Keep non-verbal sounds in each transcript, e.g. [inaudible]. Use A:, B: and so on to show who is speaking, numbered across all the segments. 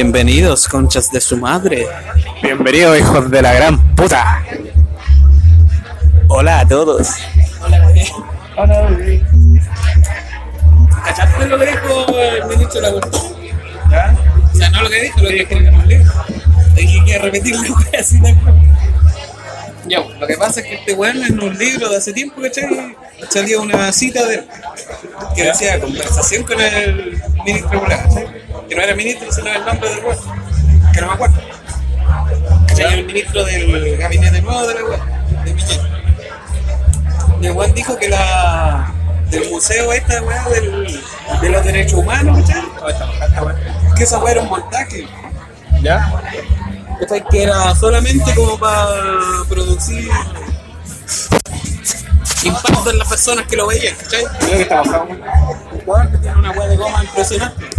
A: Bienvenidos, conchas de su madre.
B: Bienvenidos, hijos de la gran puta.
A: Hola a todos.
C: Hola, bebé.
A: ¿Cachaste lo que dijo el ministro de la Cultura?
C: ¿Ya?
A: O sea, no lo que dijo, lo que dijo en el libro. Hay que repetirlo así tal. Ya, lo que pasa es que este weón en un libro de hace tiempo, ¿cachai? Salía una cita de él que decía conversación con el ministro Bulaga, ¿cachai? Que no era ministro, sino el nombre del weón, que no me acuerdo. ¿Cachai? El ministro del gabinete nuevo de la weón, de Piñera. Y el weón dijo que la del museo esta weá del, de los derechos humanos, ¿cachai? Que esa weá era un montaje.
B: ¿Ya?
A: Que era solamente como para producir impacto en las personas que lo veían, ¿cachai?
B: Creo que está bajado.
A: Un jugador que tiene una weá de goma impresionante.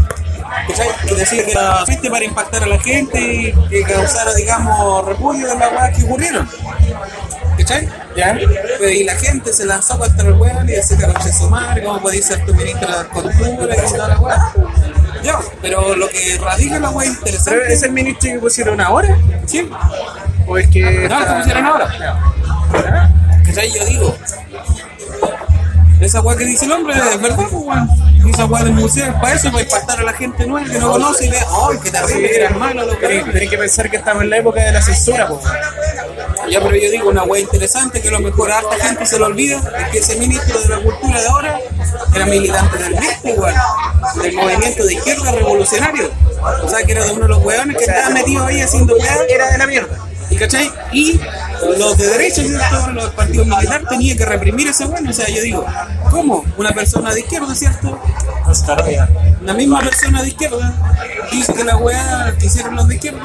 A: ¿Cachai? Que decía que era solamente para impactar a la gente y que causara, digamos, repudio en las weas que ocurrieron. ¿Cachai?
B: ¿Ya?
A: Pues, y la gente se lanzó contra el weón y decía que concha su madre, ¿cómo podéis ser tu ministro de Cultura y toda la weá? Ya, pero lo que radica la weá
B: ¿Pero
A: interesante
B: es el ministro que pusieron ahora?
A: Sí,
B: ¿O es que.?
A: No, que pusieron ahora. ¿Cachai? Yo digo, esa weá que dice el hombre es verdad, pues weón. Esa weá del museo es para eso, para impactar a la gente nueva que no conoce y ve, ¡ay, qué terrible, que eran malos los
B: tenéis que pensar que estamos en la época de la censura, pues.
A: Ya, pero yo digo una weá interesante que a lo mejor a harta gente se le olvida, es que ese ministro de la cultura de ahora era militante del MIR, weón, del movimiento de izquierda revolucionario. O sea, que era de uno de los weones que estaba metido ahí haciendo weá.
B: Era de la mierda.
A: ¿Y cachai? Y los de derecha, ¿cierto? Los partidos militares tenían que reprimir ese bueno. O sea, yo digo, ¿cómo? Una persona de izquierda, ¿cierto? Una misma persona de izquierda dice que la weá que hicieron los de izquierda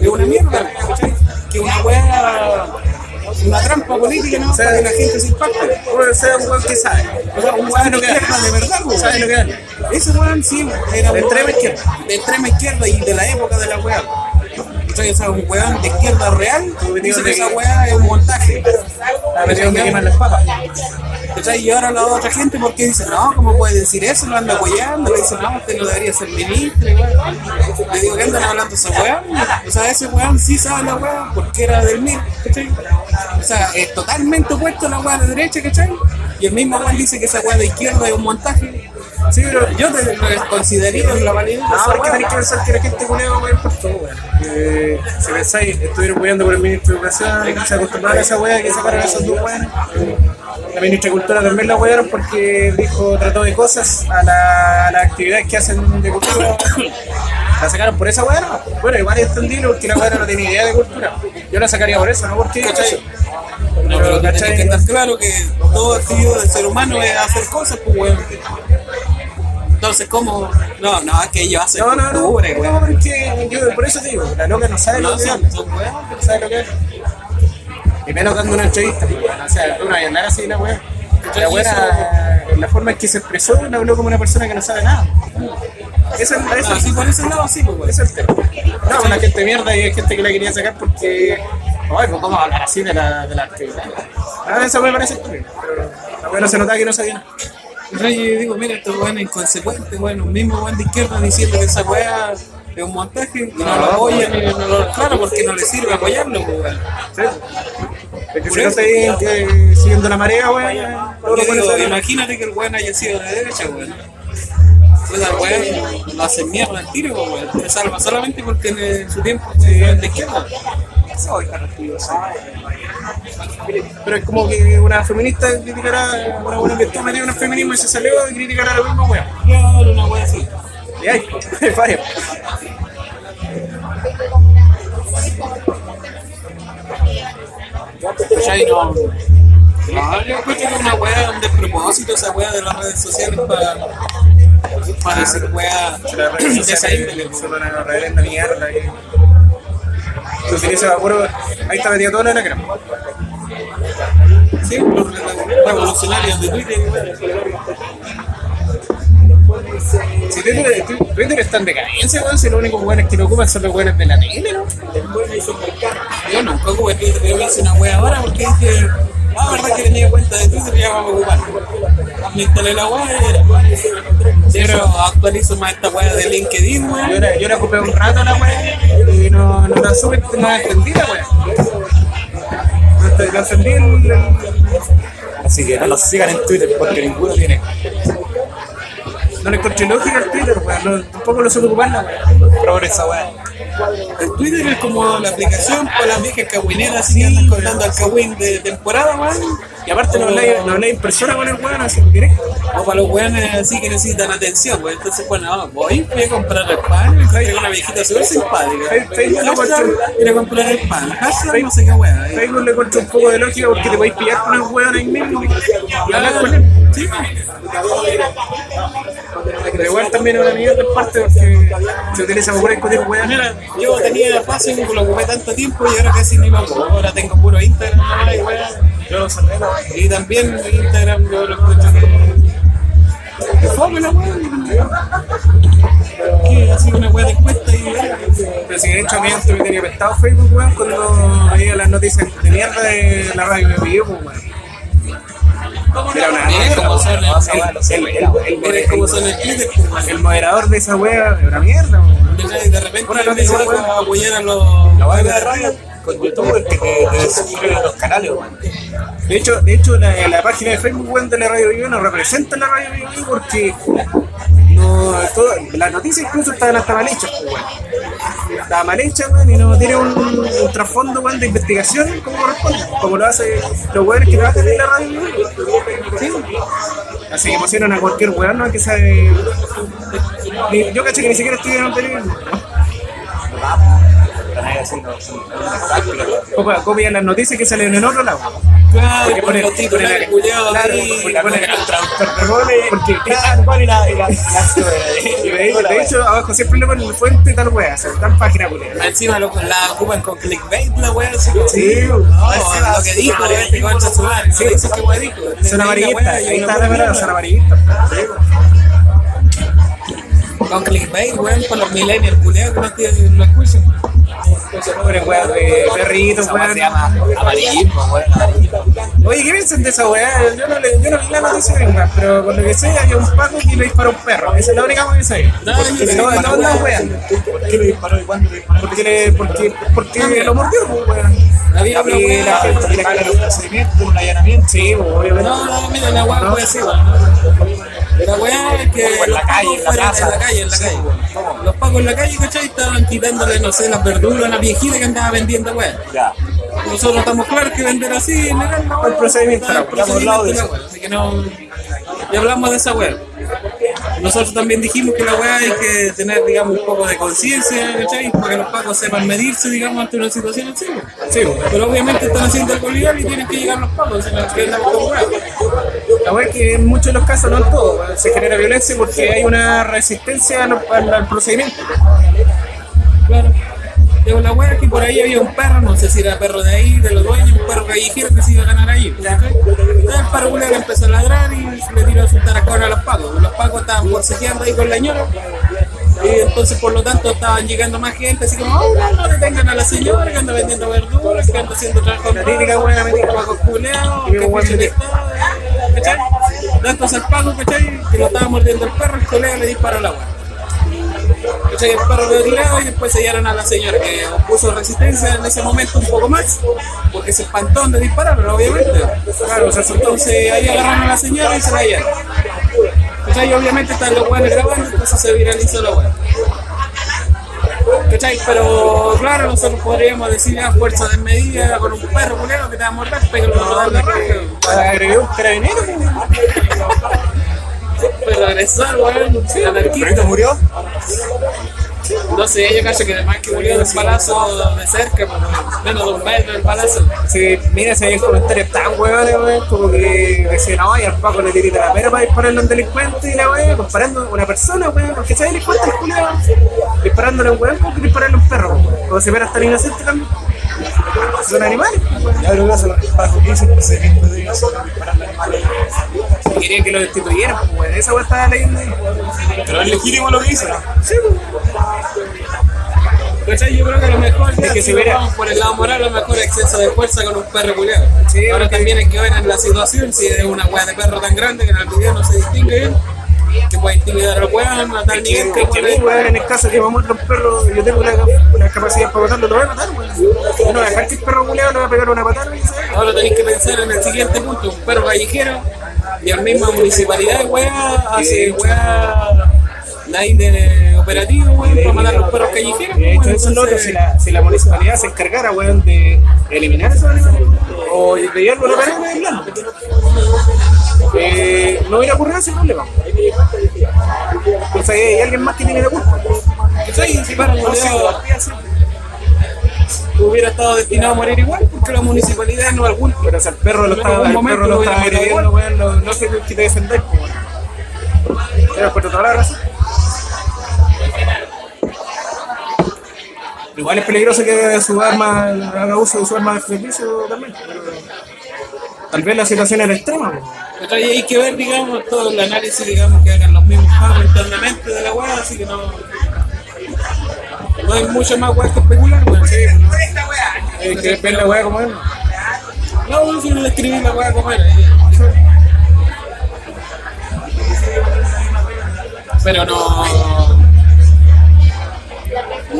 A: es una mierda, ¿cachai? Que una weá, una trampa política, ¿no? Para que la gente se impacte.
B: Puede ser un weón que sabe.
A: O sea, un weón de izquierda de verdad, weón.
B: Sabe lo que es.
A: Ese weón sí era
B: De extrema izquierda.
A: De extrema izquierda y de la época de la weá. ¿Cachai? O sea, un weón de izquierda real dice que esa weá es un montaje.
B: La metió donde queman las papas.
A: ¿Cachai? Y ahora la otra gente, porque dice, no, ¿cómo puede decir eso? Lo anda apoyando, le dice, no, usted no debería ser ministro. Le digo, ¿qué andan hablando ese weón? O sea, ese weón sí sabe la weá, porque era del MIR, ¿cachai? O sea, es totalmente opuesto a la weá de derecha, ¿cachai? Y el mismo weón dice que esa weá de izquierda es un montaje. Sí, pero yo te lo consideraría la validez de
B: No, porque
A: weá.
B: tenéis que pensar que la gente culea va a poder por todo, weón. Que Si pensáis, estuvieron cuidando por el ministro de Educación, se acostumbraron a esa weá que sacaron a esos dos weones. La ministra de Cultura también la wearon porque dijo, trató de cosas a, la, a las actividades que hacen de cultura. La sacaron por esa weá, ¿no? Bueno, igual es entendible porque la weá no tiene idea de cultura. Yo la sacaría por eso, no porque.
A: No, pero que tiene que estar claro que todo actividad del ser humano es hacer cosas, pues, weón. Entonces, ¿cómo? No, no, es que ellos hacen
B: No, no, no,
A: cultura,
B: no,
A: weón.
B: porque yo por eso te digo, la loca no sabe
A: No,
B: lo que es.
A: weón.
B: no sabe lo que es. Y menos dando una entrevista, pues, o sea, tú no vas a hablar así la weá. La weá, la forma en que se expresó, la habló como una persona que no sabe nada. Es la esa
A: Ah, sí, por ese lado, sí, pues,
B: ese es el tema. No, una gente mierda y hay gente que la quería sacar porque. Ay, pues cómo hablar así de la, de la actividad. Ah, eso me parece estúpido. Pero la no se notaba que no sabía nada.
A: Entonces digo, mira, estos weones inconsecuentes, bueno, un mismo weón de izquierda diciendo que esa weá es un montaje y no lo apoyan, y no lo, claro, porque no le sirve apoyarlo, pues, weón.
B: ¿Sí? Es que si no estáis siguiendo la marea, weón,
A: imagínate que el weón haya sido de derecha, weón. Pues al weón lo hace mierda al tiro, weón. Se salva solamente porque en su tiempo fue de izquierda.
B: Soy. Pero es como que una feminista criticará, una buena que está metida en el feminismo y se salió y criticará a la misma weón.
A: Claro, una weá así.
B: Y hay, hay varios.
A: ¿Cachai? No. No, yo encuentro que es una weá, un despropósito esa weá de las redes sociales para, para decir
B: redes [clears throat]
A: de esa índole,
B: sociales
A: weón.
B: son una reverenda mierda. Y... Se utiliza, bueno, ahí está metida toda la lacra.
A: Sí, los re- revolucionarios de Twitter.
B: Si Twitter, Twitter está en decadencia, weón, si los únicos weones que lo ocupan son los weones de la tele, ¿no?
A: Yo nunca ocupé Twitter, pero hice una wea ahora porque dije, ah, verdad que tenía cuenta de Twitter y ya vamos a ocupar. Me instalé la weá y era. Pero actualizo más esta weá de LinkedIn,
B: Yo
A: weón.
B: la, yo la ocupé un rato la wea y no, no la supe, no la entendí la wea. No el, el-
C: Así que no los sigan en Twitter porque ninguno tiene.
B: No le encontré lógica al Twitter, weón. No, tampoco lo supe ocupar la wea.
C: Progresa, weón.
A: El Twitter es como la aplicación para las viejas cagüineras que andan contando al cagüín de temporada, weón.
B: Y aparte no habláis no habláis en persona con el weón, así directo.
A: O para los weones así que necesitan atención, weón. Entonces, bueno, no, voy, voy a comprar el pan, encontré con una viejita súper simpática. Ir a comprar el pan. Hashtag, no sé qué weá.
B: Facebook le encuentro un poco de lógica porque te podéis pillar con el weón ahí mismo y hablar con él.
A: Sí,
B: Pero igual también es una mierda en parte porque se utiliza para discutir weón.
A: Mira, yo tenía Facebook, lo ocupé tanto tiempo y ahora casi ni lo ocupo. Ahora tengo puro Instagram y weá.
C: Yo lo ¿no?
A: Y también Instagram yo lo escucho que. que fome la weá. Que así una weá de encuesta y.
B: Pero si de hecho a mí antes me tenía prestado Facebook, weón, cuando veía las noticias de mierda de la radio de vivo, weón. Era una mierda,
A: el-
B: moderador de esa wea era una mierda,
A: de repente
B: Una noticia, weón.
A: apoyar a los.
C: La weá de la radio con YouTube que te, te a los canales.
B: De hecho, de hecho la, la página de Facebook weón, de la Radio Vivo no representa la Radio Vivo porque no, todo, las noticias incluso estaban hasta mal hechas, pues, weón. Estaba mal hecha, weón, y no tiene un, trasfondo weón, de investigación como corresponde, como lo hace los weones que trabajan en la Radio Vivo. Sí. Así que emocionan a cualquier weón, ¿no? Que sabe. Yo caché que ni siquiera estudiaron periodismo.
C: Están haciendo
B: Copian las noticias que salen en otro lado.
A: Claro,
B: Porque ponen-
A: los titulares culiados
B: ponen-
C: El traductor de goles,
B: Porque-
C: claro, ¿cuál es y la, [laughs]
B: Y de, hecho, abajo siempre le ponen fuente tal wea, tal página culera.
A: Encima lo, la ocupan con clickbait la wea, así como.
B: Sí,
A: No, lo que dijo este concha su madre. Sí, eso que wea dijo.
B: Son amarillistas, ahí está la verdad, son amarillistas.
A: Con clickbait, weón, con los millennials culiados que no escuchan.
B: Perritos,
C: weón se llama amarillismo, weón.
B: Oye, ¿qué piensan de esa weá? Yo no, le, yo no vi la noticia gringa, pero por lo que sé, había un paco que le disparó a un perro. Esa es la única cosa que sé.
A: No,
B: Porque no, no andan
A: weón.
C: ¿Por qué le disparó y cuándo le disparó?
B: Porque, le, porque, porque lo mordió, pues, weón.
A: Había una
B: y la
C: Pagan
B: gente-
C: un procedimiento, un allanamiento.
B: Sí, pues, obviamente.
A: No, no, mira, la weá fue así, weón. La weá es que
C: en la calle, en la
A: fueron
C: plaza.
A: en la calle, en la calle. Los pacos en la calle, ¿cachai? Estaban quitándole, no sé, las verduras a la viejita que andaba vendiendo weá.
C: Ya.
A: Nosotros estamos claros que vender así legal, ¿no?
B: El procedimiento,
C: hemos hablado de
A: weá. Así que no. Ya hablamos de esa weá. Nosotros también dijimos que la weá hay que tener, digamos, un poco de conciencia, ¿cachai? Para que los pacos sepan medirse, digamos, ante una situación así. weá.
B: Sí, pues.
A: Pero obviamente están haciendo algo legal y tienen que llegar los pacos, si no, que andamos con weá.
B: La weá es que en muchos de los casos, no en todos, se genera violencia porque hay una resistencia al, al- al procedimiento.
A: Claro. Pero la wea es que por ahí había un perro, no sé si era perro de ahí, de los dueños, un perro callejero que se iba a ganar ahí. Entonces el perro culero empezó a ladrar y le tiró a soltar a correr a los pagos. Los pagos estaban forcejeando ahí con la ñora. Y entonces por lo tanto estaban llegando más gente, así como, oh, no, no detengan a la señora que anda vendiendo verduras, que anda haciendo trabajo
B: La típica wea metida.
A: pagos culeados, que ¿cachai? El pago, ¿cachai? Que lo estaba mordiendo el perro, el colega le disparó la wea. ¿Cachai? El perro quedó tirado y después sellaron a la señora que opuso resistencia en ese momento un poco más, porque se espantó de disparar, obviamente. Claro, o entonces ahí agarraron a la señora y se la llevaron. ¿Cachai? Y obviamente están los weones grabando, entonces se viralizó la wea. ¿Cachai? Pero claro, nosotros podríamos decir a fuerza de medida con un perro culero que te va a morder, pégalo a la raja.
B: Agregué un carabinero.
A: Pero agresor, weón,
C: ¿El
A: anarquista.
C: murió?
A: No sé, yo cacho que además que murió de un balazo de cerca, pues, menos de un metro el balazo.
B: Sí, mira, se hay comentarios tan huevones, weón, como que decían, no, y al Paco le tirita la pera para dispararle a un delincuente y la weón, comparando a una persona, weón, porque ese delincuente el culiao, disparándole a un weón como que dispararle a un perro, weón, como si fuera tan inocente también. Son animales.
C: Ya bajo que el procedimiento de ellos para animales.
B: Y querían que lo destituyeran, pues, weón, esa weón estaba leyendo ahí.
C: Pero es legítimo lo que hizo, ¿no?
B: Sí, pues.
A: Yo creo que a lo mejor
B: Es que
A: si vamos por el lado moral, a lo mejor exceso de fuerza con un perro culiado.
B: Sí,
A: Ahora también hay que ver en la situación si es una weá de perro tan grande que en el video no se distingue bien, que puede intimidar weón a tal nivel que
B: Es que a mí, weón, en el caso que me muerda un perro, yo tengo la, la capacidad para matarlo, lo voy a matar, weón. No voy a dejar que el perro culeado le va a pegar una patada, weón.
A: Ahora tenéis que pensar en el siguiente punto, un perro callejero y la misma municipalidad de weá hace weá nadie operativo weón para matar a los perros callejeros.
B: De hecho,
A: weón,
B: eso es lo otro, si la, si la municipalidad se encargara, weón, de eliminar esos animales o de llevarlo a la pared aislarlo, eh, no hubiera ocurrido ese problema. Entonces hay alguien más que tiene la culpa.
A: ¿Cachai? Si hubiera estado destinado a morir igual, porque la municipalidad no algún
B: Pero o sea, el perro lo estaba, el perro lo estaba agrediendo, weón, no, no sé qué te defender, pues. Pero por toda la razón. Igual es peligroso que su arma haga uso de su arma de servicio también. Pero tal vez la situación era extrema. pues.
A: ¿Cachai? hay que ver, digamos, todo el análisis, digamos, que hagan los mismos pagos internamente de la weá, así que no. No hay mucho más weá que especular, weón. Sí, no.
B: Hay que ver la weá como es.
A: No, si no escribí la weá como era. eh. Pero no.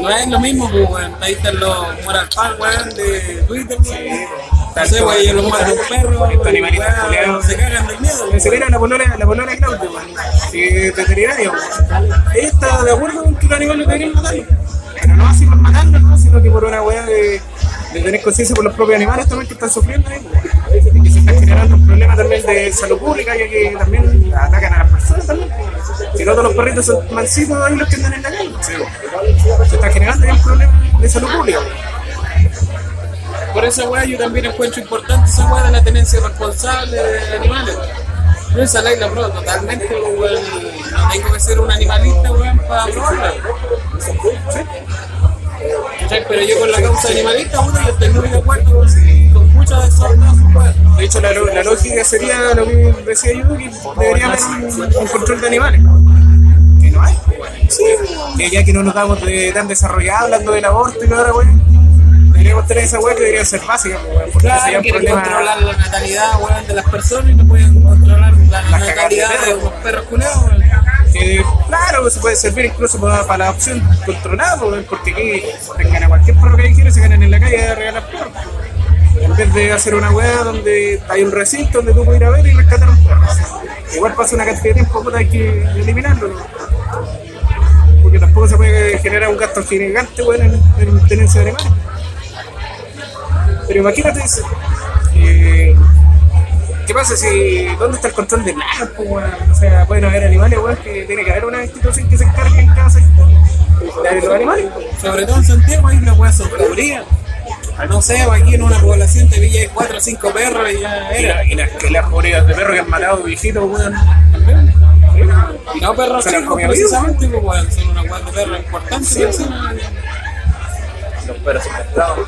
A: No es lo mismo, pues, weón. Ahí están los moral pan, weón, de Twitter, weón. No sé, weón, ellos los matan un perro,
B: Estos animalitos culiados.
A: se cagan del miedo.
B: Se mira la polola, la polola de Claudio, weón. Es veterinario, weón. Está de acuerdo con que los animales deberían matarlo. Pero no así por matarlo, ¿no? sino que por una weá de, de tener conciencia por los propios animales también que están sufriendo ahí, weón. Y que se está generando un problema también de salud pública, ya que también atacan a las Si no todos los perritos son mansitos ahí los que andan en la calle. Se está generando ya un problema de salud pública.
A: Por esa weá yo también encuentro importante esa weá de la tenencia responsable de animales. Yo esa ley la apruebo totalmente, weón. No tengo que ser un animalista, weón, para aprobarla. ¿Cachai? Pero yo con la causa animalista, weón, yo estoy muy de acuerdo con, con muchas de esas weón.
B: De hecho, la, la lógica sería lo que decía yo, que debería haber un, un control de animales. Que no hay. Que ya que no nos damos de tan desarrollados hablando del aborto y ahora, weón. Deberíamos tener esa weá que debería ser básica, weón. Porque sería
A: Claro,
B: un
A: quieren
B: problema.
A: controlar la natalidad, weón, de las personas y no pueden controlar la
B: cagadas de
A: natalidad de
B: perros.
A: los perros culeados, weón.
B: Claro, se puede servir incluso para, para la adopción controlada, pues, porque aquí tengan a cualquier perro y se ganen en la calle a regalar perros. En vez de hacer una weá donde hay un recinto donde tú puedes ir a ver y rescatar un perro. Igual pasa una cantidad de tiempo, puta, hay que eliminarlo. ¿no? Porque tampoco se puede generar un gasto gigante weón, en, en tenencia de animales. Pero imagínate eh, ¿Qué pasa si. ¿Dónde está el control de plagas, pues, weón? O sea, pueden haber animales, weón, que tiene que haber una institución que se encargue en cada sector de los animales. pues.
A: Sobre todo en Santiago ahí las weas son cabrías. No sé, aquí en una población te pillas 4 o 5 perros y ya
B: Y,
A: era.
B: la- y las, que las jodidas de perros que han matado viejitos, weón.
A: Y no perros
B: Se
A: chicos precisamente, pues weón, son una wea de perros importantes encima.
C: Los perros secuestrados.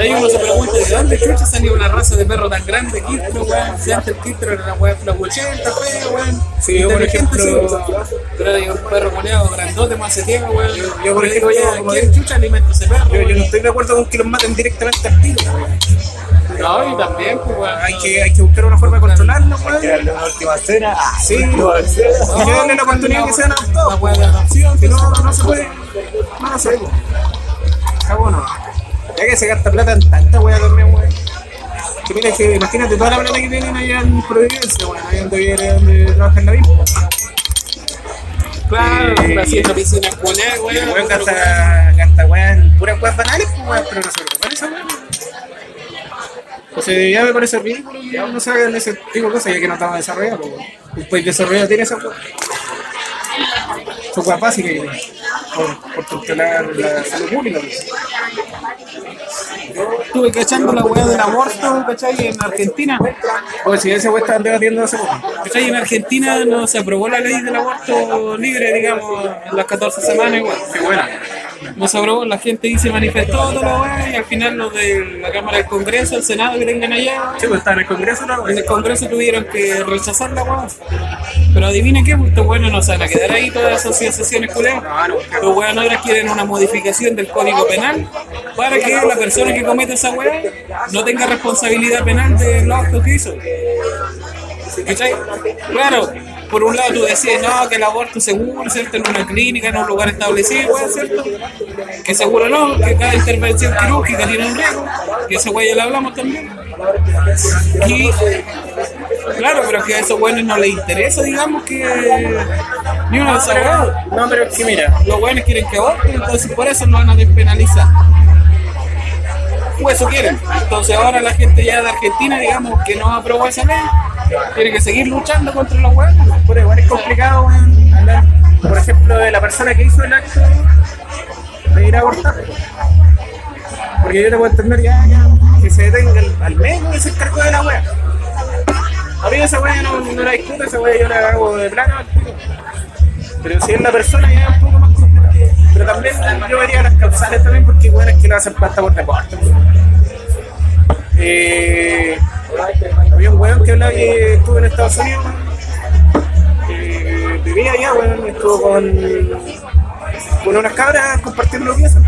A: Ahí uno se pregunta de dónde chucha salió una raza de perro tan grande, Quistro, weón. Si antes el Quistro era una de flacuchenta, feo, weón.
B: Sí, yo, por ejemplo-
A: sí. Pero hay un perro coleado grandote, macetiego, weón.
B: yo, por
A: digo,
B: ejemplo,
A: ya, ¿quién chucha alimenta ese perro?
B: Yo, yo no
A: weón?
B: estoy de acuerdo con que los maten directamente al tiro, weón.
A: No, y también, pues, weón.
B: Hay que, hay que buscar una forma de controlarlo, weón.
C: Que darle una última cena. Ah,
B: Sí.
C: última cena.
B: Y que darle la oportunidad que sean
A: La
B: adoptados. Si no, no se puede. No, no se puede. Está bueno. Ya que se gasta plata en tanta wea también, weón. Que mira, que imagínate toda la plata que tienen allá en Providencia, weón. Ahí donde viene, donde trabaja en la misma.
A: Claro,
B: Eh,
A: haciendo piscina culé,
B: El
A: weón.
B: weón gasta, gasta weá en puras weas banales, pues weón, pero no se preocupan esa weá. O sea, ya me parece ridículo que no se hagan ese tipo de cosas, ya que no estamos desarrollados, pues, weón. País desarrollado tiene esa weá. Weas básicas, por, por controlar la salud pública. pues.
A: Estuve cachando la weá del aborto, ¿cachai? En Argentina.
B: O si ese weá estaban debatiendo hace poco.
A: ¿Cachai? En Argentina no se aprobó la ley del aborto libre, digamos, en las 14 semanas igual.
B: Qué buena.
A: No se aprobó, la gente se manifestó toda la y al final los de la Cámara del Congreso, el Senado que tengan allá,
B: Sí, pues está en el Congreso, ¿no?
A: en el Congreso tuvieron que rechazar la weá. Pero adivinen qué, pues estos weones no se van a quedar ahí todas esas asociaciones culeras. Los weones ahora quieren una modificación del Código Penal para que la persona que comete esa weá no tenga responsabilidad penal de los actos que hizo. ¿Cachai? Claro, por un lado tú decías, no, que el aborto es seguro, ¿cierto? En una clínica, en un lugar establecido, ¿cierto? Que seguro no, que cada intervención quirúrgica tiene un riesgo, que ese weá ya lo hablamos también. Y, claro, pero que a esos weones no les interesa, digamos, que ni uno de esos.
B: No, pero es que mira,
A: Los weones quieren que aborten, entonces por eso lo van a despenalizar. Eso quieren. Entonces ahora la gente ya de Argentina, digamos, que no aprobó esa ley, tiene que seguir luchando contra los weones.
B: Pero igual es complicado hablar, por ejemplo, de la persona que hizo el acto de ir a abortar. Porque yo te puedo entender ya, que se detenga al, médico que se de la wea. A mí esa wea no, no la discuto, esa wea yo la hago de plano. Pero si es la persona ya es un poco más. Pero también yo vería las causales también porque bueno es que lo hacen pasta por deporte. Eh, había un weón que hablaba que estuvo en Estados Unidos eh, vivía allá, weón, estuvo con, con unas cabras compartiendo piezas,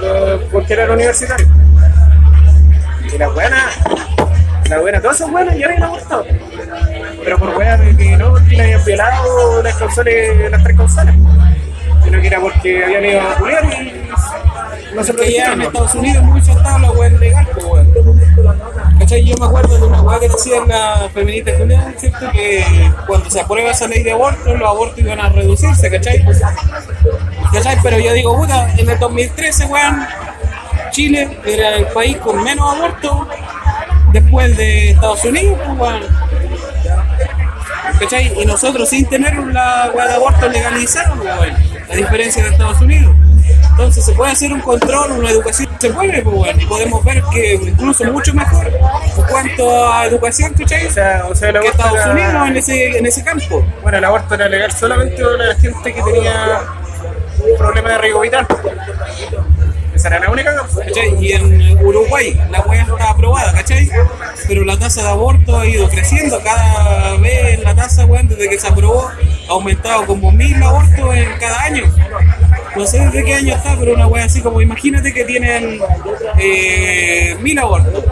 B: Por- porque era universitario. Y la buena, la buena, todas esas buenas ya habían abortado. Pero por weas que no, porque le habían violado las causales, las tres causales. Que era porque habían ido a culiar y no se
A: Que ya en. Estados Unidos mucho estaba la weá legal, pues weón. ¿Cachai? Yo me acuerdo de una weá que decían la feminista Julián, ¿cierto? Que cuando se aprueba esa ley de aborto, los abortos iban a reducirse, ¿cachai? ¿Cachai? Pero yo digo, puta, en el 2013, weón, Chile era el país con menos abortos después de Estados Unidos, pues weón. ¿Cachai? Y nosotros sin tener la weá de aborto legalizada, weón, a diferencia de Estados Unidos. Entonces se puede hacer un control, una educación, se puede, pues bueno, podemos ver que incluso mucho mejor en cuanto a educación, ¿cachai?
B: O sea, o sea, el
A: que Estados
B: era-
A: Unidos en ese, en ese campo.
B: Bueno, el aborto era legal solamente para la gente que tenía un problema de vital. Esa era la única.
A: Y en Uruguay la weá está aprobada, ¿cachai? Pero la tasa de aborto ha ido creciendo cada vez la tasa, weón, desde que se aprobó, ha aumentado como mil abortos en cada año. No sé desde qué año está, pero una weá así como imagínate que tienen eh, mil abortos.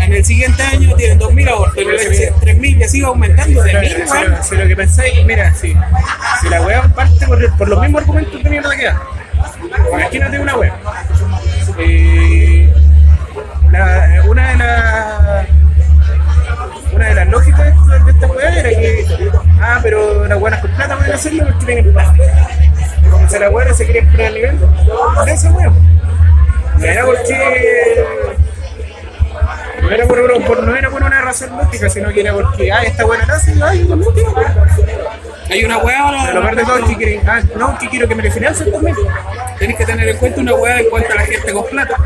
A: En el siguiente año tienen dos mil abortos, en el tres mil y así va aumentando de mil,
B: si,
A: weón.
B: lo, si lo que pensáis, mira, si, si la weá parte por, por los mismos argumentos de mierda que da. Imagínate una weá. Eh, la- una de las una de las lógicas de esta- weá era que ah pero las weas con plata pueden hacerlo porque tienen plata. O sea, las weas se quieren poner al nivel de esa weá. Era porque no era por, por- por- no era por una razón lógica, sino que era porque, ah, esta buena la hace, ay, también.
A: Hay una weá ahora.
B: Pero lo peor de todo es que quieren, ah, no, que quiero que me le financien también.
A: Tienes que tener en cuenta una hueá en cuanto a la gente con plata.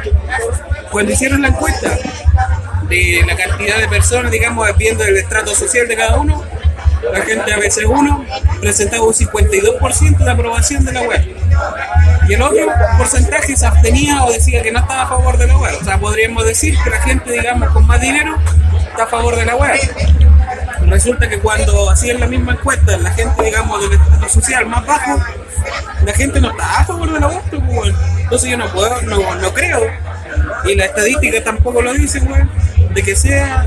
A: Cuando hicieron la encuesta de la cantidad de personas, digamos, viendo el estrato social de cada uno, la gente ABC1 presentaba un 52% de aprobación de la web. Y el otro porcentaje se abstenía o decía que no estaba a favor de la web. O sea, podríamos decir que la gente, digamos, con más dinero está a favor de la web. Resulta que cuando hacían la misma encuesta, la gente, digamos, del estrato social más bajo, la gente no está a favor del aborto, pues. Entonces yo no puedo, no, no creo, y la estadística tampoco lo dice, weón, de que sea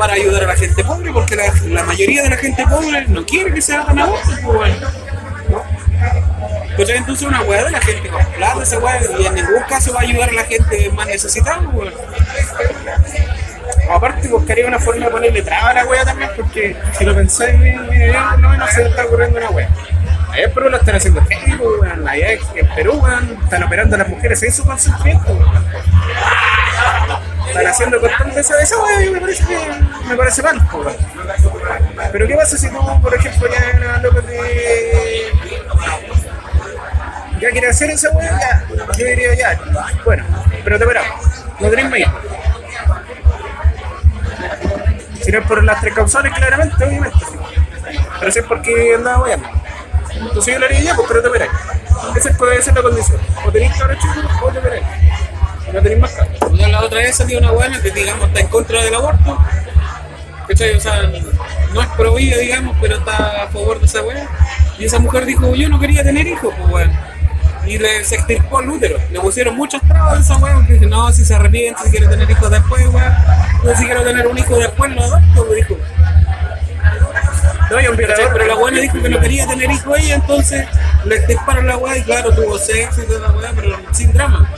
A: para ayudar a la gente pobre, porque la, mayoría de la gente pobre no quiere que se hagan abortos, pues, weón. Pues entonces una weá de la gente con plata, esa weá, y en ningún caso va a ayudar a la gente más necesitada, pues, weón.
B: O aparte buscaría una forma de ponerle traba a la wea también, porque si lo pensáis bien, bien, no, no se está ocurriendo una wea. Allá en Perú lo están haciendo pues, en Perú, están operando a las mujeres en su consentimiento, weón. Están haciendo constante esa, esa me parece que me parece mal. Pero ¿qué pasa si tú, por ejemplo, ya loca te... Ya quieres hacer esa wea, ya. Yo diría ya. Bueno, pero te esperamos. No tenés hijos. Si no es por las tres causales, claramente, obviamente. Pero si es porque andaba weando. Entonces yo lo haría ya, pues, pero te verás. Esa puede ser la condición. O tenéis cabros chicos o te tenéis. No tenéis más cabros.
A: Una la otra vez salió una buena que digamos está en contra del aborto. ¿Cachai? O sea, no es pro vida, digamos, pero está a favor de esa weá. Y esa mujer dijo, yo no quería tener hijos, pues weón. Y le, se extirpó el útero. Le pusieron muchas trabas a esa weá, porque dice, no, si se arrepiente, si quiere tener hijos después, weón. No, si quiero tener un hijo después, lo adopto, pues, dijo.
B: No, y un violador.
A: Pero la buena dijo que no quería tener hijos ella, entonces le extirparon la weá y claro, tuvo sexo y toda la weá, pero sin drama.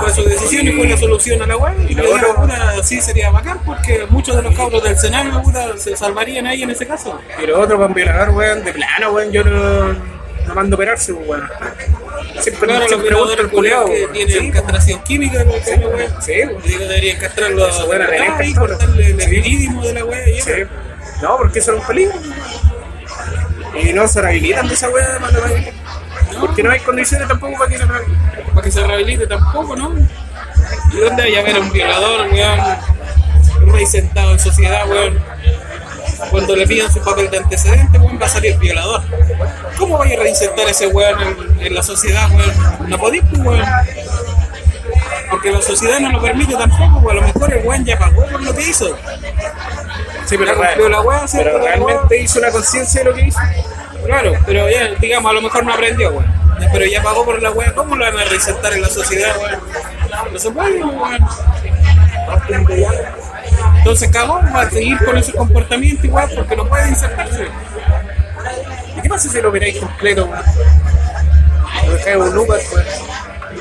A: Fue su decisión y fue la solución a la weá. Y
B: otro-
A: puta, sí sería bacán porque muchos de los cabros del Senado se salvarían ahí en ese caso.
B: Y lo otro para un violador, weón, de plano, weón, yo no, no mando a operarse, pues, weón. Siempre,
A: Claro, los
B: siempre gusta el culiao,
A: que
B: weón.
A: tienen
B: Sí,
A: castración química.
B: Sí,
A: la weá.
B: sí, weón.
A: Digo, deberían castrarlo
B: weá la
A: de verdad y cortarle el
B: Sí.
A: viridimo de la weá
B: Sí. No, porque eso es un peligro. Y no se rehabilitan de esa weá, mano, Porque no hay condiciones tampoco para que se
A: para que se rehabilite tampoco, ¿no? ¿Y dónde hay a ver a un violador, weón? Un rey sentado en sociedad, weón. Cuando le pidan su papel de antecedente, weón, va a salir violador. ¿Cómo vaya a reinsertar ese weón en, en la sociedad, weón? No podéis, pues, weón. Porque la sociedad no lo permite tampoco, weón. A lo mejor el weón ya pagó por lo que hizo.
B: Sí, pero,
A: la La weá.
B: realmente hizo una conciencia de lo que hizo.
A: Claro, pero ya, digamos, a lo mejor no aprendió, weón. Pero ya pagó por la weá, ¿cómo lo van a reinsertar en la sociedad, weón? No se puede, weón. Entonces cagó, va a seguir con ese comportamiento igual porque no puede insertarse.
B: ¿Y qué pasa si lo operáis completo, weón? Lo dejáis un Lucas, weón.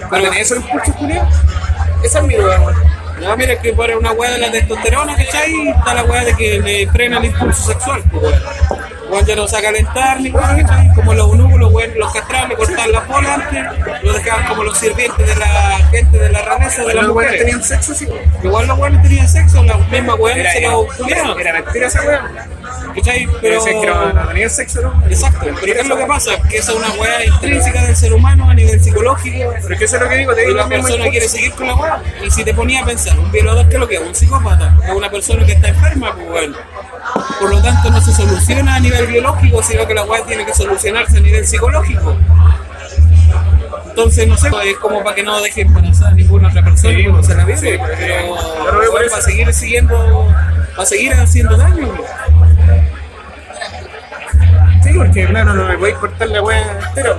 B: ¿Pero en eso impulso, Julián? Esa es mi duda, weón.
A: No, mira que por una weá de la testosterona, ¿cachai? Está la weá de que le frena el impulso sexual, pues. Weón ya no se va a calentar. Como los eunucos, los los castraban, le cortaban las bolas antes, lo dejaban como los sirvientes de la gente de la realeza, de las
B: Los
A: mujeres.
B: tenían sexo, sí.
A: Igual los weones tenían sexo, las mismas weones se
B: era,
A: lo culiaban,
B: era mentira esa weón.
A: ¿Cachai?
B: Pero
A: Pero... Exacto, pero ¿qué es lo que pasa? Que esa es una weá intrínseca del ser humano a nivel psicológico.
B: Pero es que eso es lo que digo, te
A: Y
B: digo
A: la
B: lo mismo
A: persona quiere seguir con la weá. Y si te ponía a pensar, un violador, ¿qué es lo que es? Un psicópata. Es una persona que está enferma, pues bueno. Por lo tanto, no se soluciona a nivel biológico, sino que la weá tiene que solucionarse a nivel psicológico. Entonces, no sé, es como para que no deje embarazada a ninguna otra persona
B: Sí,
A: cuando se la
B: sí.
A: vive. Pero
B: Yo lo veo por
A: weón,
B: eso.
A: va a seguir siguiendo, va a seguir haciendo daño. weón.
B: Porque claro, no me voy a cortar la weá entera.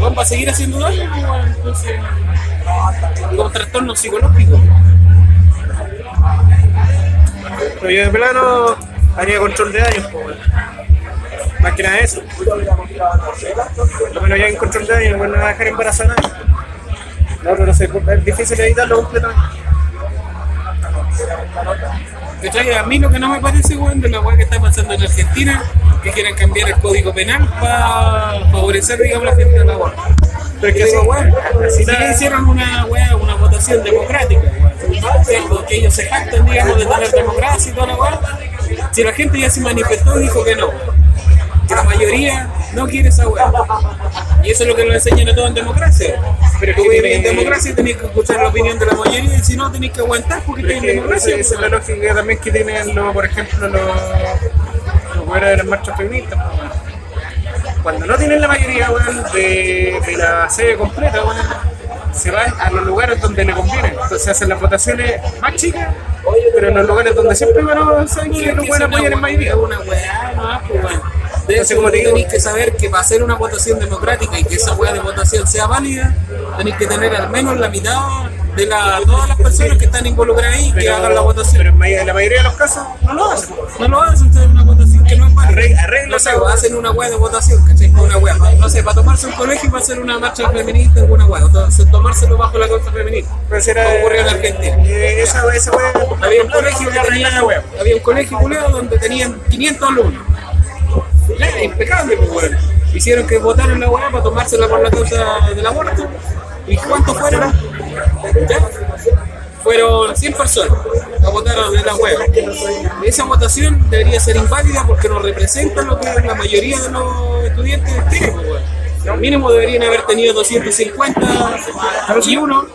A: Weón, va a seguir haciendo daño, pues, entonces, con trastornos psicológicos.
B: Pero yo de plano haría control de daños, pues. Más que nada eso. Lo menos ya en control de daños, no me a dejar embarazada. No, pero no sé, es difícil evitarlo completamente.
A: A mí lo que no me parece, weón, de la weá que está pasando en Argentina, que quieren cambiar el código penal para favorecer, digamos, la gente del aborto.
B: Pero es
A: Que digo, weón, si
B: la-
A: hicieron una weá, una votación democrática, weón, ¿cierto? que ellos se jactan, digamos, de tener democracia y toda la weá, si la gente ya se manifestó dijo que no, la mayoría no quiere esa weá. Y eso es lo que nos enseñan a todos en democracia. Pero tú
B: tiene-
A: en democracia y tenés que escuchar la opinión de la mayoría y si no tenés que aguantar porque
B: que
A: democracia.
B: esa, es la
A: weón.
B: lógica también que tienen, los, por ejemplo, los, los de las marchas feministas. pues. Cuando no tienen la mayoría weón, de, de la sede completa, weón, se van a los lugares donde le conviene. Entonces hacen las votaciones más chicas, pero en los lugares donde siempre bueno, saben que los buenos apoyan en mayoría.
A: Una weá, no, pues
B: Entonces, como te digo-
A: tenéis que saber que para hacer una votación democrática y que esa weá de votación sea válida, tenéis que tener al menos la mitad de la, todas las personas que están involucradas ahí que
B: Pero,
A: hagan la
B: pero
A: votación.
B: en may- la mayoría de los casos no lo hacen.
A: No lo hacen, una votación que no es válida.
B: Arreg- arregla
A: No sé, hacen una weá de votación, ¿cachai? Una pa- no sé, para tomarse un colegio y para hacer una marcha feminista, alguna o sea, tomárselo bajo la causa feminista.
B: Pues era,
A: Como ocurrió en Argentina.
B: eh, esa, esa weá,
A: Había un colegio que tenía, había un colegio donde tenían 500 alumnos. Impecable, pues. Hicieron que votaron la weá para tomársela por la causa del aborto. ¿Y cuántos fueron? Ya. Fueron 100 personas a votar de la weá. Esa votación debería ser inválida porque no representa lo que la mayoría de los estudiantes quieren, pues. Mínimo deberían haber tenido 250 y uno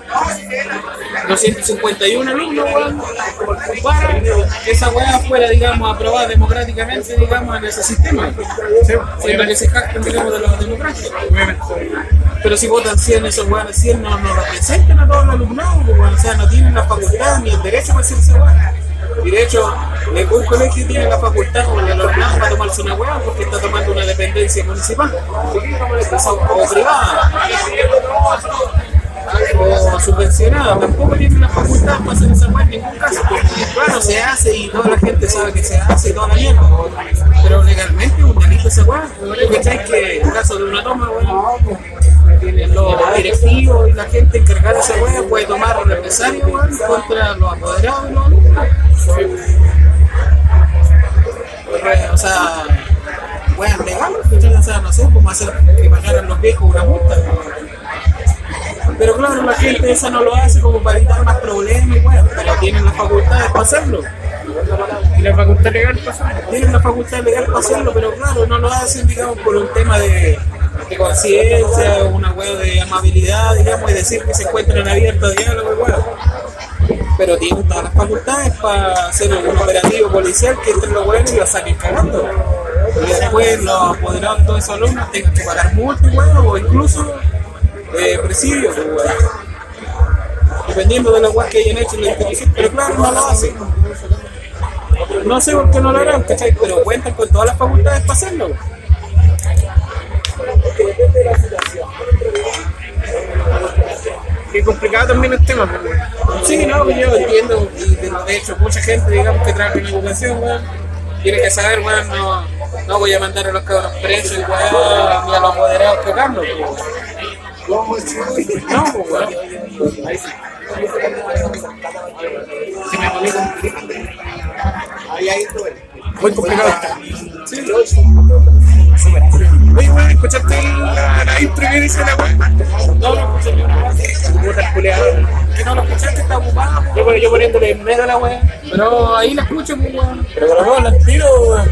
A: 251 alumnos, weón, para que esa weá fuera, digamos, aprobada democráticamente, digamos, en ese sistema. Siempre que se jactan, digamos, de los democráticos. Pero si votan 100, esos weones 100 no, no representan a todos los alumnados, pues, weón. o sea, no tienen la facultad ni el derecho para hacer esa weá. Y de hecho, ningún colegio tiene la facultad el para tomarse una weá porque está tomando una dependencia municipal o privada o subvencionada, tampoco tiene la facultad para hacer esa weá en ningún caso. Claro, se hace y toda la gente sabe que se hace y toda la mierda, pero legalmente un delito esa weá. ¿Cachai? Que en caso de una toma, weón, los directivos y la gente encargada de esa weá puede tomar weón, contra los apoderados alumnos. O sea, weón, legal, ¿cachai? o sea, no sé, cómo hacer que pagaran los viejos una multa. Pero claro, la gente esa no lo hace como para evitar más problemas y bueno, pero tienen las facultades para hacerlo.
B: Y la facultad legal para hacerlo.
A: Tienen la facultad legal para hacerlo, pero claro, no lo hacen, digamos, por un tema de, de conciencia, una hueá de amabilidad, digamos, y decir que se encuentran abiertos a diálogo y bueno. Pero tienen todas las facultades para hacer un operativo policial que entren los huevos y los saquen cagando. Y después los apoderados de todos esos alumnos tengan que pagar multas, o incluso eh, presidio, pues, weón. Dependiendo de los weas que hayan hecho en la institución, pero claro, no lo hacen. No sé por qué no lo harán, ¿cachai? Pero cuentan con todas las facultades para hacerlo.
B: Qué complicado también el tema, pues, weón.
A: Sí, no, yo entiendo, y de, de hecho, mucha gente, digamos, que trabaja en educación, weón, tiene que saber, weón, no, no voy a mandar a los cabros presos, y weón, ni a los moderados tocarlos, pues, weón. No, pues, weón. Ahí sí.
B: Muy. Oye, weón, ¿escuchaste la, la intro que dice la weón?
A: No, no escuché ni una
B: culeado.
A: Que no lo escuchaste, está ocupado.
B: Yo, yo poniéndole en medio a la weón.
A: Pero ahí la escucho, weón.
B: Pero dos al tiro, weón.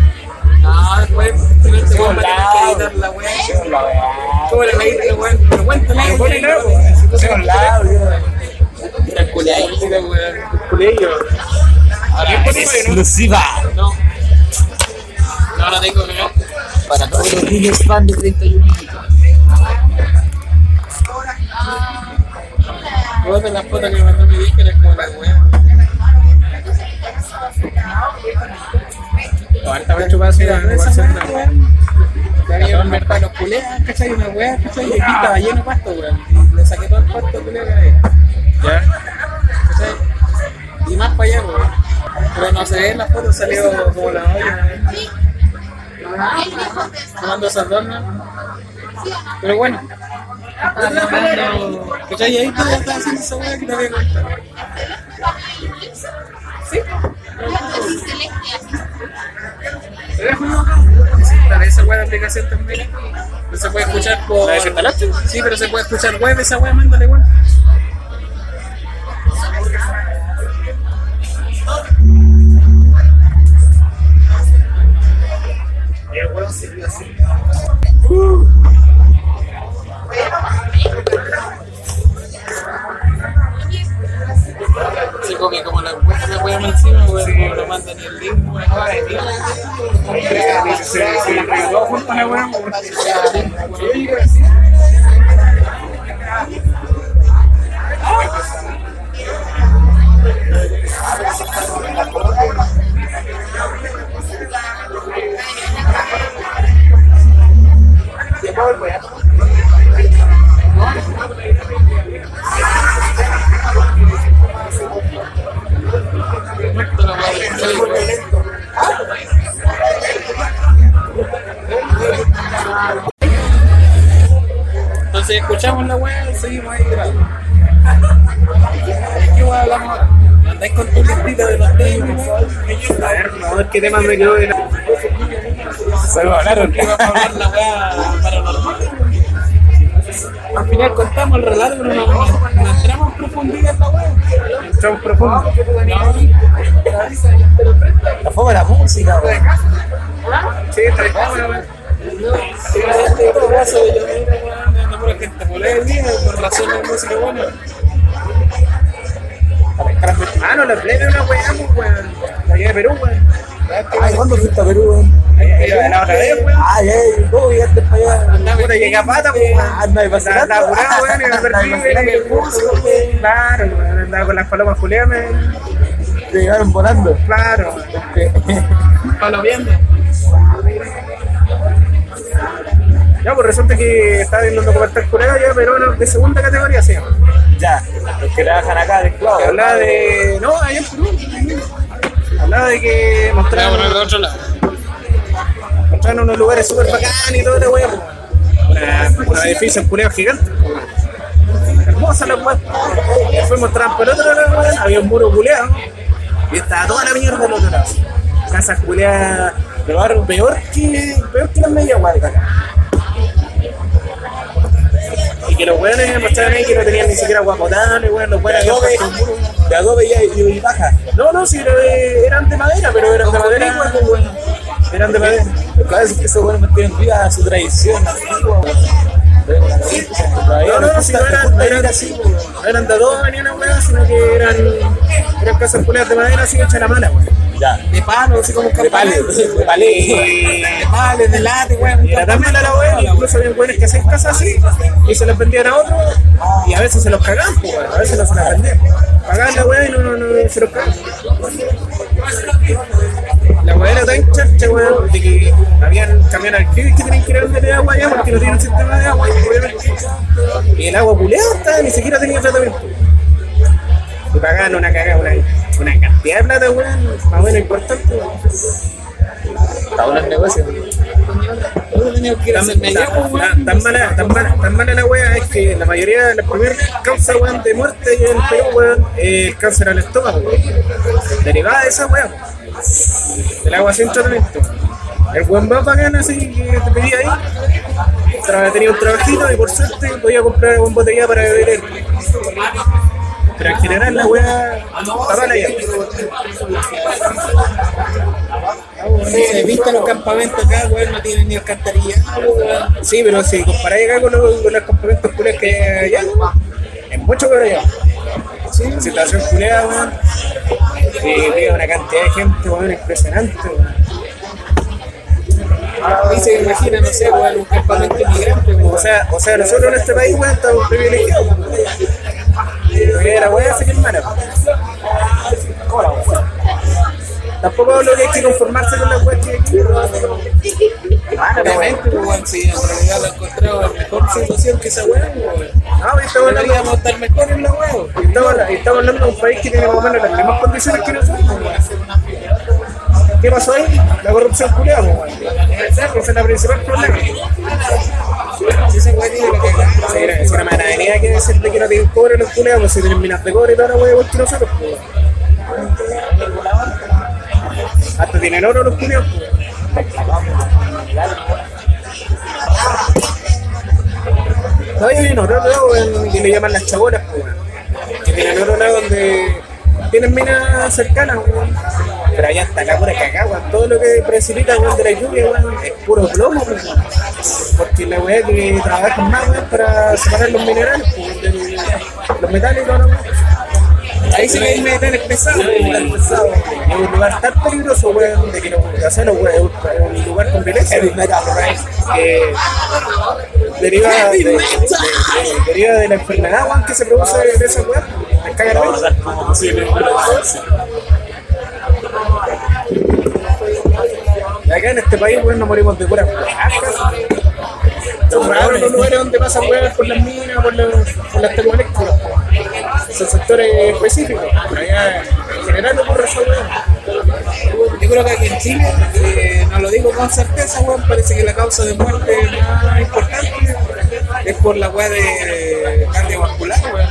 A: No, después, finalmente, weón, va a editar la weá. ¿Cómo era la intro, weón? Pero cuéntame,
B: Pero ponle la,
A: weón.
B: weón. Se lado,
A: weón.
B: Culeillo.
A: Ahora,
C: Exclusiva.
A: No.
C: Para todos los niños fan de 31 minutos.
A: De las fotos que me mandó mi vieja eres como la weá.
B: Ahorita voy a chupar así.
A: Que había un mercado los culeas, ¿cachai? Una weá, ¿cachai? Y aquí estaba lleno de pasto, weón. Le saqué todo el pasto culeo que había.
B: Ya.
A: ¿cachai? Y más para allá, weón. Pero no se ve en las fotos, salió como la olla. Tomando esas donas. Pero bueno. Tomando- ¿Cachai? Y ahí tú estás haciendo esa weá que te había contado. Sí. Sí, para esa de aplicación también. No se puede escuchar por.
B: ¿La desinstalaste?
A: Sí, pero se puede escuchar web esa weá, mándale weón. Sí, como que como la weá la weá más encima, no lo mandan ni el link, weón.
B: Se, se, se regó junto a la.
A: Esto Entonces escuchamos la weá y seguimos ahí grabando. ¿Qué weá hablamos ahora? ¿Andáis con tu listita de los temas?
B: A ver, a ver qué tema me quedó de la. Se lo hablaron.
A: ¿Qué vamos a hablar la weá paranormal? Al final contamos el relato, pero no, no- no entramos en profundidad en la weá.
B: Entramos profundo.
C: La de la música, weón.
B: Sí, está bien. weón.
A: Gente de todo caso, yo weón, ando pura gente molesta, por razón de música buena.
B: Ah, no, la plena es una weá, pues, weón. La de Perú, weón.
C: Ay, ¿cuándo fuiste a Perú, weón? Ay, ay, ¿cómo llegaste para allá?
B: Puta, llegué a pata, pues, weón.
C: Anda, y vacilando.
B: Andaba curado, weón, y [laughs] me perdí, weón.
C: el curso.
B: Claro. Andaba con las palomas Julián, me-
C: Te llegaron volando.
B: Claro. [laughs]
A: Palo viendo.
B: Ya, pues resulta que estaba viendo un documental curado ya, pero bueno, de segunda categoría se llama.
C: Ya, los que trabajan acá de esclavos.
B: Hablaba de. No, allá en Perú. Hablaba de que
A: Vamos a otro lado.
B: Mostraban unos lugares súper bacanes y toda la pues. Una, unos edificios culeados gigantes. Hermosas las weas. Y después mostraban por otro lado, había un muro culeado. Y estaba toda la mierda del otro lado. Casas culeadas de barrio peor que, peor que las medias de acá. Y que los weones mostraban ahí que no tenían ni siquiera agua potable, weón, los
C: De
B: weones
C: de adobe y, y baja.
B: No, no, sí, eran de madera, pero eran de madera. Eran de madera.
C: Cada vez que esos buenos mantienen viva su tradición antigua.
B: No, no, si no eran, eran así, no eran de dos ni una weá, sino que eran, eran casas de madera así hechas a la mala.
C: Ya.
A: De palo, así como un
C: De palo, de palé.
A: De palo, de late, weón.
B: Era tan mala la weá, incluso había weones que hacían casas así y se las vendían a otros y a veces se los cagaban, pues, weón, a veces no se las vendían. Pagaban la weá y no, no, no se los cagaban. La weá era tan charcha, weón, de que habían camiones alquileres que tenían que ir a venderle agua allá porque no tienen sistema de agua. Y el agua culeada hasta ni siquiera tenía tratamiento. Y pagaban una cagada, una, una cantidad de plata, weón, más o menos importante, weón.
C: Está bueno el negocio.
A: Yo tenía que ir a
B: Tan,
A: hacerme allá,
B: tan-
A: pues,
B: tan-
A: weón.
B: Tan mala, tan, mala, tan mala la wea es que la mayoría de las primeras causas weón, de muerte en el Perú weón, es el cáncer al estómago, derivada de esa wea, del agua sin tratamiento. El buen más bacán así que te pedía ahí, tenía un trabajito y por suerte podía comprar una botella para beber. Pero en general la wea está mala ya.
A: Sí, he visto los campamentos acá, weón, no tienen ni alcantarilla, weón.
B: Sí, pero si comparáis acá con los, con los campamentos culeos que hay allá, es mucho peor allá. Sí, situación culea, weón. Y veo una cantidad de gente, weón, impresionante, weón.
A: Ahí se imagina, no sé, weón, un campamento inmigrante,
B: O
A: weón.
B: sea, o sea, nosotros en este país, weón, estamos privilegiados. Porque la weá se que es mala. Tampoco hablo que hay que conformarse con las weas que hay aquí.
A: Obviamente, weón, si en realidad lo he encontrado en mejor situación que esa weón.
B: No, estamos hablando,
A: Deberíamos estar mejor en la weón.
B: estamos, hablando de un país que tiene más o menos las mismas condiciones que nosotros. ¿Qué pasó ahí? La corrupción culeada, weón. Ese es el principal problema.
A: Si ese weón tiene
B: una manadería que decirle que no tienen cobre los culeados, pues si tienen minas de cobre y toda la wea igual que nosotros, pues. Hasta tienen oro los culeados, pues. No, hay en otro lado que le llaman las chabolas, pues, weón. Que tienen otro lado donde tienen minas cercanas, weón. Pero allá está la pura cagada, weón. Todo lo que precipita, weón, de la lluvia, weón, es puro plomo, weón. Porque la weá que trabajan más, weón, para separar los minerales, pues, los metales y todo
A: ahí sí que hay metales pesados,
B: pesado. Es un lugar tan peligroso, weón, de que los gaseros, weón, es un- es un lugar con violencia.
C: Metal, right?
B: que deriva [laughs] de, de- de- deriva de la enfermedad weón, que se produce de esa weá. Me caga la vida. Acá en este país, weón, nos morimos de puras placas. Son raros los lugares donde pasan weas por las minas, por, los, por las termoeléctricas. Son sectores específicos. Pero allá en general ocurre esa.
A: Yo creo que aquí en Chile, eh, no lo digo con certeza, weón, parece que la causa de muerte más importante es por la weá de cardiovascular, weón.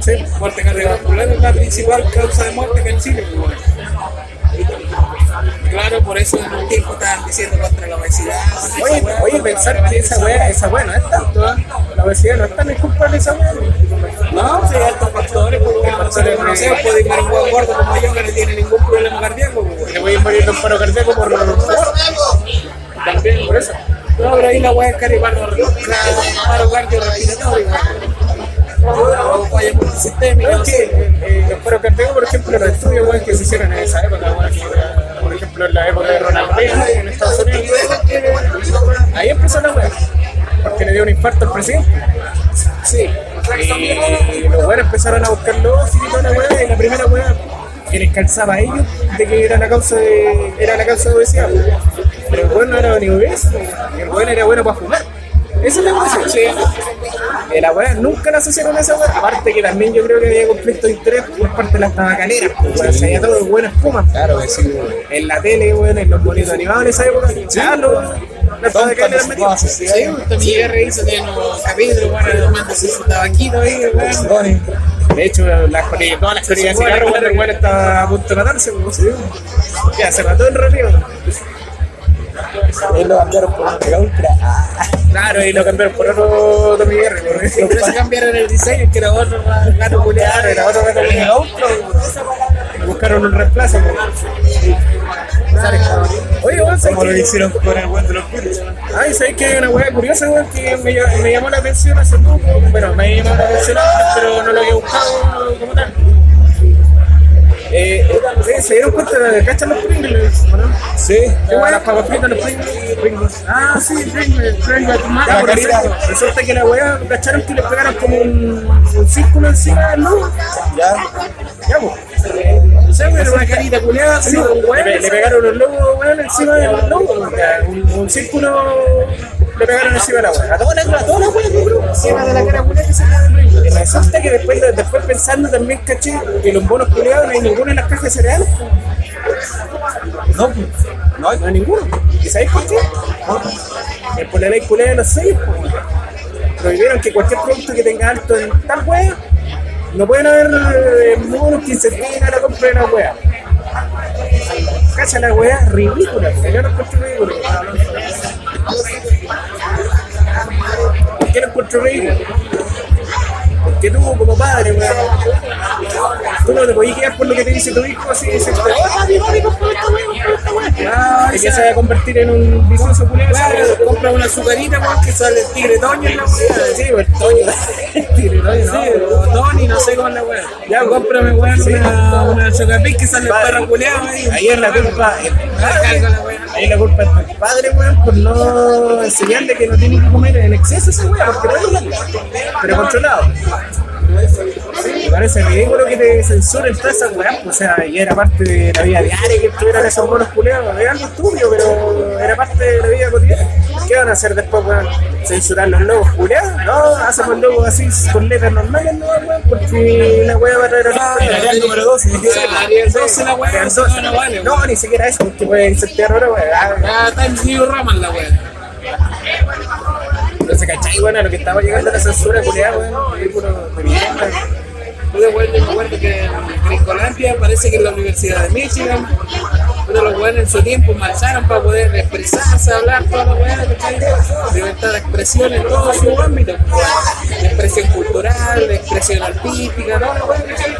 B: Sí.
A: Muerte cardiovascular es la principal causa de muerte que en Chile, weón. Claro, por eso en un tiempo estaban diciendo contra la obesidad. esa
B: Oye, oye, pensar que esa weá, esa weá no es tanto, ¿eh? La obesidad no es tan culpable esa weá.
A: No, sí, hay altos factores, pues, sé, puede ir un huevo gordo como yo que no tiene ningún problema cardíaco, pues.
B: Le voy a morir de un paro cardíaco por También por eso.
A: No, pero ahí la weá es cardioparo, paro cardiorrespiratorio. O falla multisistémica,
B: es que eh, los paros cardíacos, por ejemplo, no se hicieron en esa época, que, ejemplo en la época de Ronald Reagan en Estados Unidos, ahí empezó la weá, porque le dio un infarto al presidente. Sí, y los weones empezaron a buscar lobos y toda la y la primera weá que les calzaba a ellos de que era la causa de, era la causa de obesidad. Pero el weón no era ni obeso, el weón era bueno para fumar. Esa es la weá, sí. Eh, la weá nunca la asociaron a esa weá. Aparte que también yo creo que había conflicto de interés por parte de las tabacaleras, pues weón. Se veía todo el weón espuma.
C: Claro que sí, weón.
B: En la tele, weón, en los bonitos animados en esa época. Ya, los, las tabacaleras metían.
A: Sí, usted mi guerra hizo que en los capítulos, bueno, tomándose su tabaquito ahí, weón.
B: De hecho, las todas las colillas de cigarro, weón estaba a punto de matarse, sí. Ya, se mató en realidad.
C: Él lo cambiaron por un Mega Ultra. Ah,
B: Claro, y lo cambiaron por otro Tommy Guerra,
A: se cambiaron el diseño, que era otro gato
B: Claro,
A: culiado.
B: era otro gato Mega Ultra. Buscaron un reemplazo. Oye, weón, ¿sabes
C: como lo hicieron con el buen de los Pulis.
B: Ay, ¿sabes que hay una hueá curiosa, weón, que me, ll- me llamó la atención hace poco? Bueno, me llamó la atención antes, pero no lo había buscado como tal. Eh, ¿Se dieron cuenta de cachan los Pringles, no?
C: Sí,
B: ¿Qué? Las papas fritas, los Pringles. Pringles. Ah, sí, Pringles, Pringles.
C: La
B: por
C: carita.
B: Resulta que la hueá, cacharon que le pegaron como un, un círculo encima del logo.
C: ya.
B: Ya, pues.
A: O sea, era una carita culiada, así,
B: le, le pegaron los weón, encima del logo. Un, un círculo le pegaron encima de la weá. A todas las a todas las weas, yo creo. Encima de la cara culiada que se le de Y resulta que después, después pensando también, caché, que los bonos culiados no hay ninguno en las cajas de cereales.
C: No, pues, no hay.
B: No hay ninguno. ¿Y sabéis por qué? Es por la ley culiada de los sellos, pues. Prohibieron que cualquier producto que tenga alto en tal wea, no pueden haber eh, monos que incentiven a la compra de la wea. Cacha la wea ridícula, weón. yo no encuentro ridículo. ¿Por qué lo encuentro ridículo? Porque tú como padre, weón, tú no te podías quedar por lo que te dice tu hijo así, decirte, oh, papi, papi, compra esta
A: esa-
B: se va a convertir en un vicioso.
A: Claro, compra una azucarita, weón, que sale el tigre Toño en la weá.
B: Sí, pues Toño. [laughs] Tigre Toño,
A: Sí,
B: no.
A: Tony, no sé cómo es la weá. Ya, cómprame, weón, una, una chocapic que sale el perro culiado ahí.
B: Ahí es la culpa.
A: Carga la weá.
B: Ahí la culpa es del padre, weón, por no enseñarle que no tiene que comer en exceso esa weá, porque es normal, pero controlado. Me parece ridículo que te censuren todas esas weas, pues, o sea, y era parte de la vida diaria que estuvieran esos monos culeados, es algo tuyo, pero era parte de la vida cotidiana. ¿Qué van a hacer después, weón? ¿Censurar los logos culeados? No, hacemos logos así con letras normales, no, weón, porque la wea va a traer a
C: el número 12.
A: Haría el 12 la
B: dos.
A: no, vale.
B: No, ni siquiera eso, porque puede incentivar ahora, weón. Ah,
A: está en New Raman la weá.
B: Entonces, ¿cachai? Bueno, lo que estaba llegando la censura, culiada, weón, ridículo de mierda.
A: Yo bueno, me acuerdo que en Gringolandia parece que en la Universidad de Michigan, pero los weones en su tiempo marcharon para poder expresarse, hablar, toda la weá, ¿cachai? Libertad de expresión en todo su ámbito. De expresión cultural, de expresión artística, toda la weá, ¿cachai?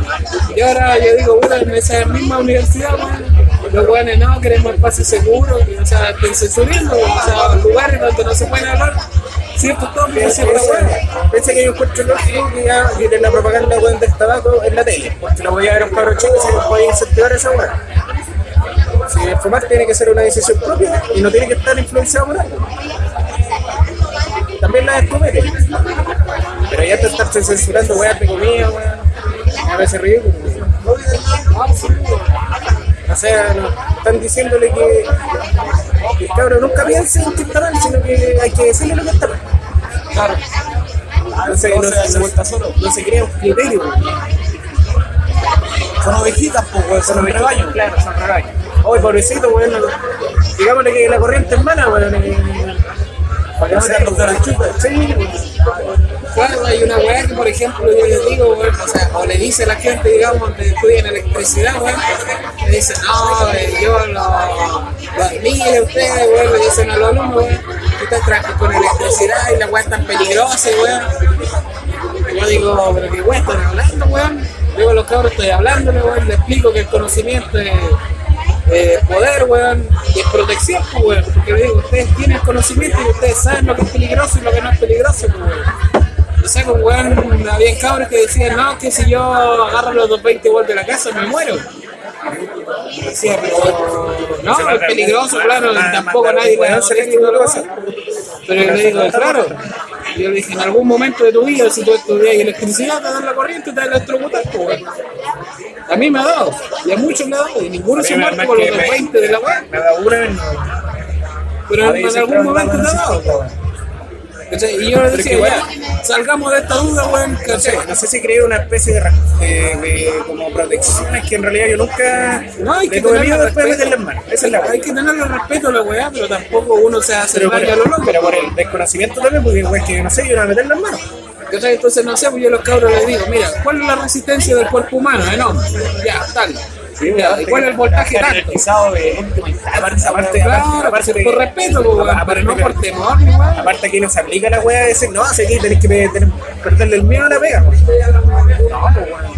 A: Y ahora yo digo, bueno, en esa misma universidad, weón, los weones no, queremos espacio seguro, que no se estén censurando, o sea, lugares donde no se pueden hablar ciertos tópicos, ciertas weá.
B: Pensé que yo encuentro lógico que ya que la propaganda weón, del tabaco en la tele, porque la voy a ver a un cabro chico si no puede incentivar esa weá. Si fumar tiene que ser una decisión propia y no tiene que estar influenciado por algo. También la descubrí. Pero ya te estás censurando weas de comida, weón. Me parece ridículo. O sea, no, están diciéndole que, que el cabro nunca piense en que está mal, sino que hay que decirle lo que está mal.
C: Claro.
B: No se, no,
C: se solo.
B: no se crea un criterio.
C: Son ovejitas, pues, son un rebaño.
B: Claro, son rebaños. Oye, pobrecito, weón. no- Digámosle que la corriente es mala, weón. eh,
C: Para que no se el chupe.
B: Sí,
A: Claro, hay una weá que, por ejemplo, yo les digo, o sea, o le dice a la gente, digamos, que estudian electricidad, weón, le dicen, no, yo lo, lo admiro ustedes, weón, le dicen a los alumnos, weón, que trabajan con electricidad y la weá es tan peligrosa, weón. Yo digo, pero qué weá están hablando, weón. Digo, a los cabros estoy hablándole, weón, le explico que el conocimiento es poder, weón, y es protección, pues, weón. Porque digo, ustedes tienen conocimiento y ustedes saben lo que es peligroso y lo que no es peligroso, pues, weón. O sea, con weón, había cabros que decían, no, que si yo agarro los 220 y vuelvo a la casa, me muero. Decía, pero no, es peligroso, claro, tampoco nadie
B: weón
A: hacer esto,
B: cosa.
A: Pero yo le digo, claro, yo le dije, en algún momento de tu vida, si tú estudias electricidad, te dan la corriente, te dan electrocutar, pues, weón. A mí me ha dado, y a muchos le ha dado, y ninguno se muerto por los
B: que
A: de
B: me-
A: 20 de la web,
B: una no.
A: pero en, algún momento te
B: no
A: ha dado.
B: Weón.
A: Y yo decía, ya, salgamos de esta duda, weón,
B: No sé,
A: ¿cachai?
B: no sé si creé una especie de, de, de como protecciones que en realidad yo nunca
A: No, hay que tenerle
B: miedo después de meterle en mano. Esa es la
A: Hay que tenerle respeto a la weá, pero tampoco uno se hace
B: Pero por,
A: a lo loco.
B: pero por el desconocimiento también, porque igual que no sé, yo no voy a meterle en mano.
A: Entonces, no sé, pues yo a los cabros les digo, mira, ¿cuál es la resistencia del cuerpo humano? Ya, tal. Ya, ¿Y cuál es el voltaje tanto?
B: Aparte, aparte,
A: Claro,
B: aparte,
A: por respeto, pues,
B: aparte,
A: no por temor.
B: Aparte aquí no se aplica la weá de decir, no, aquí tenés que tener- perderle el miedo a la pega. pues.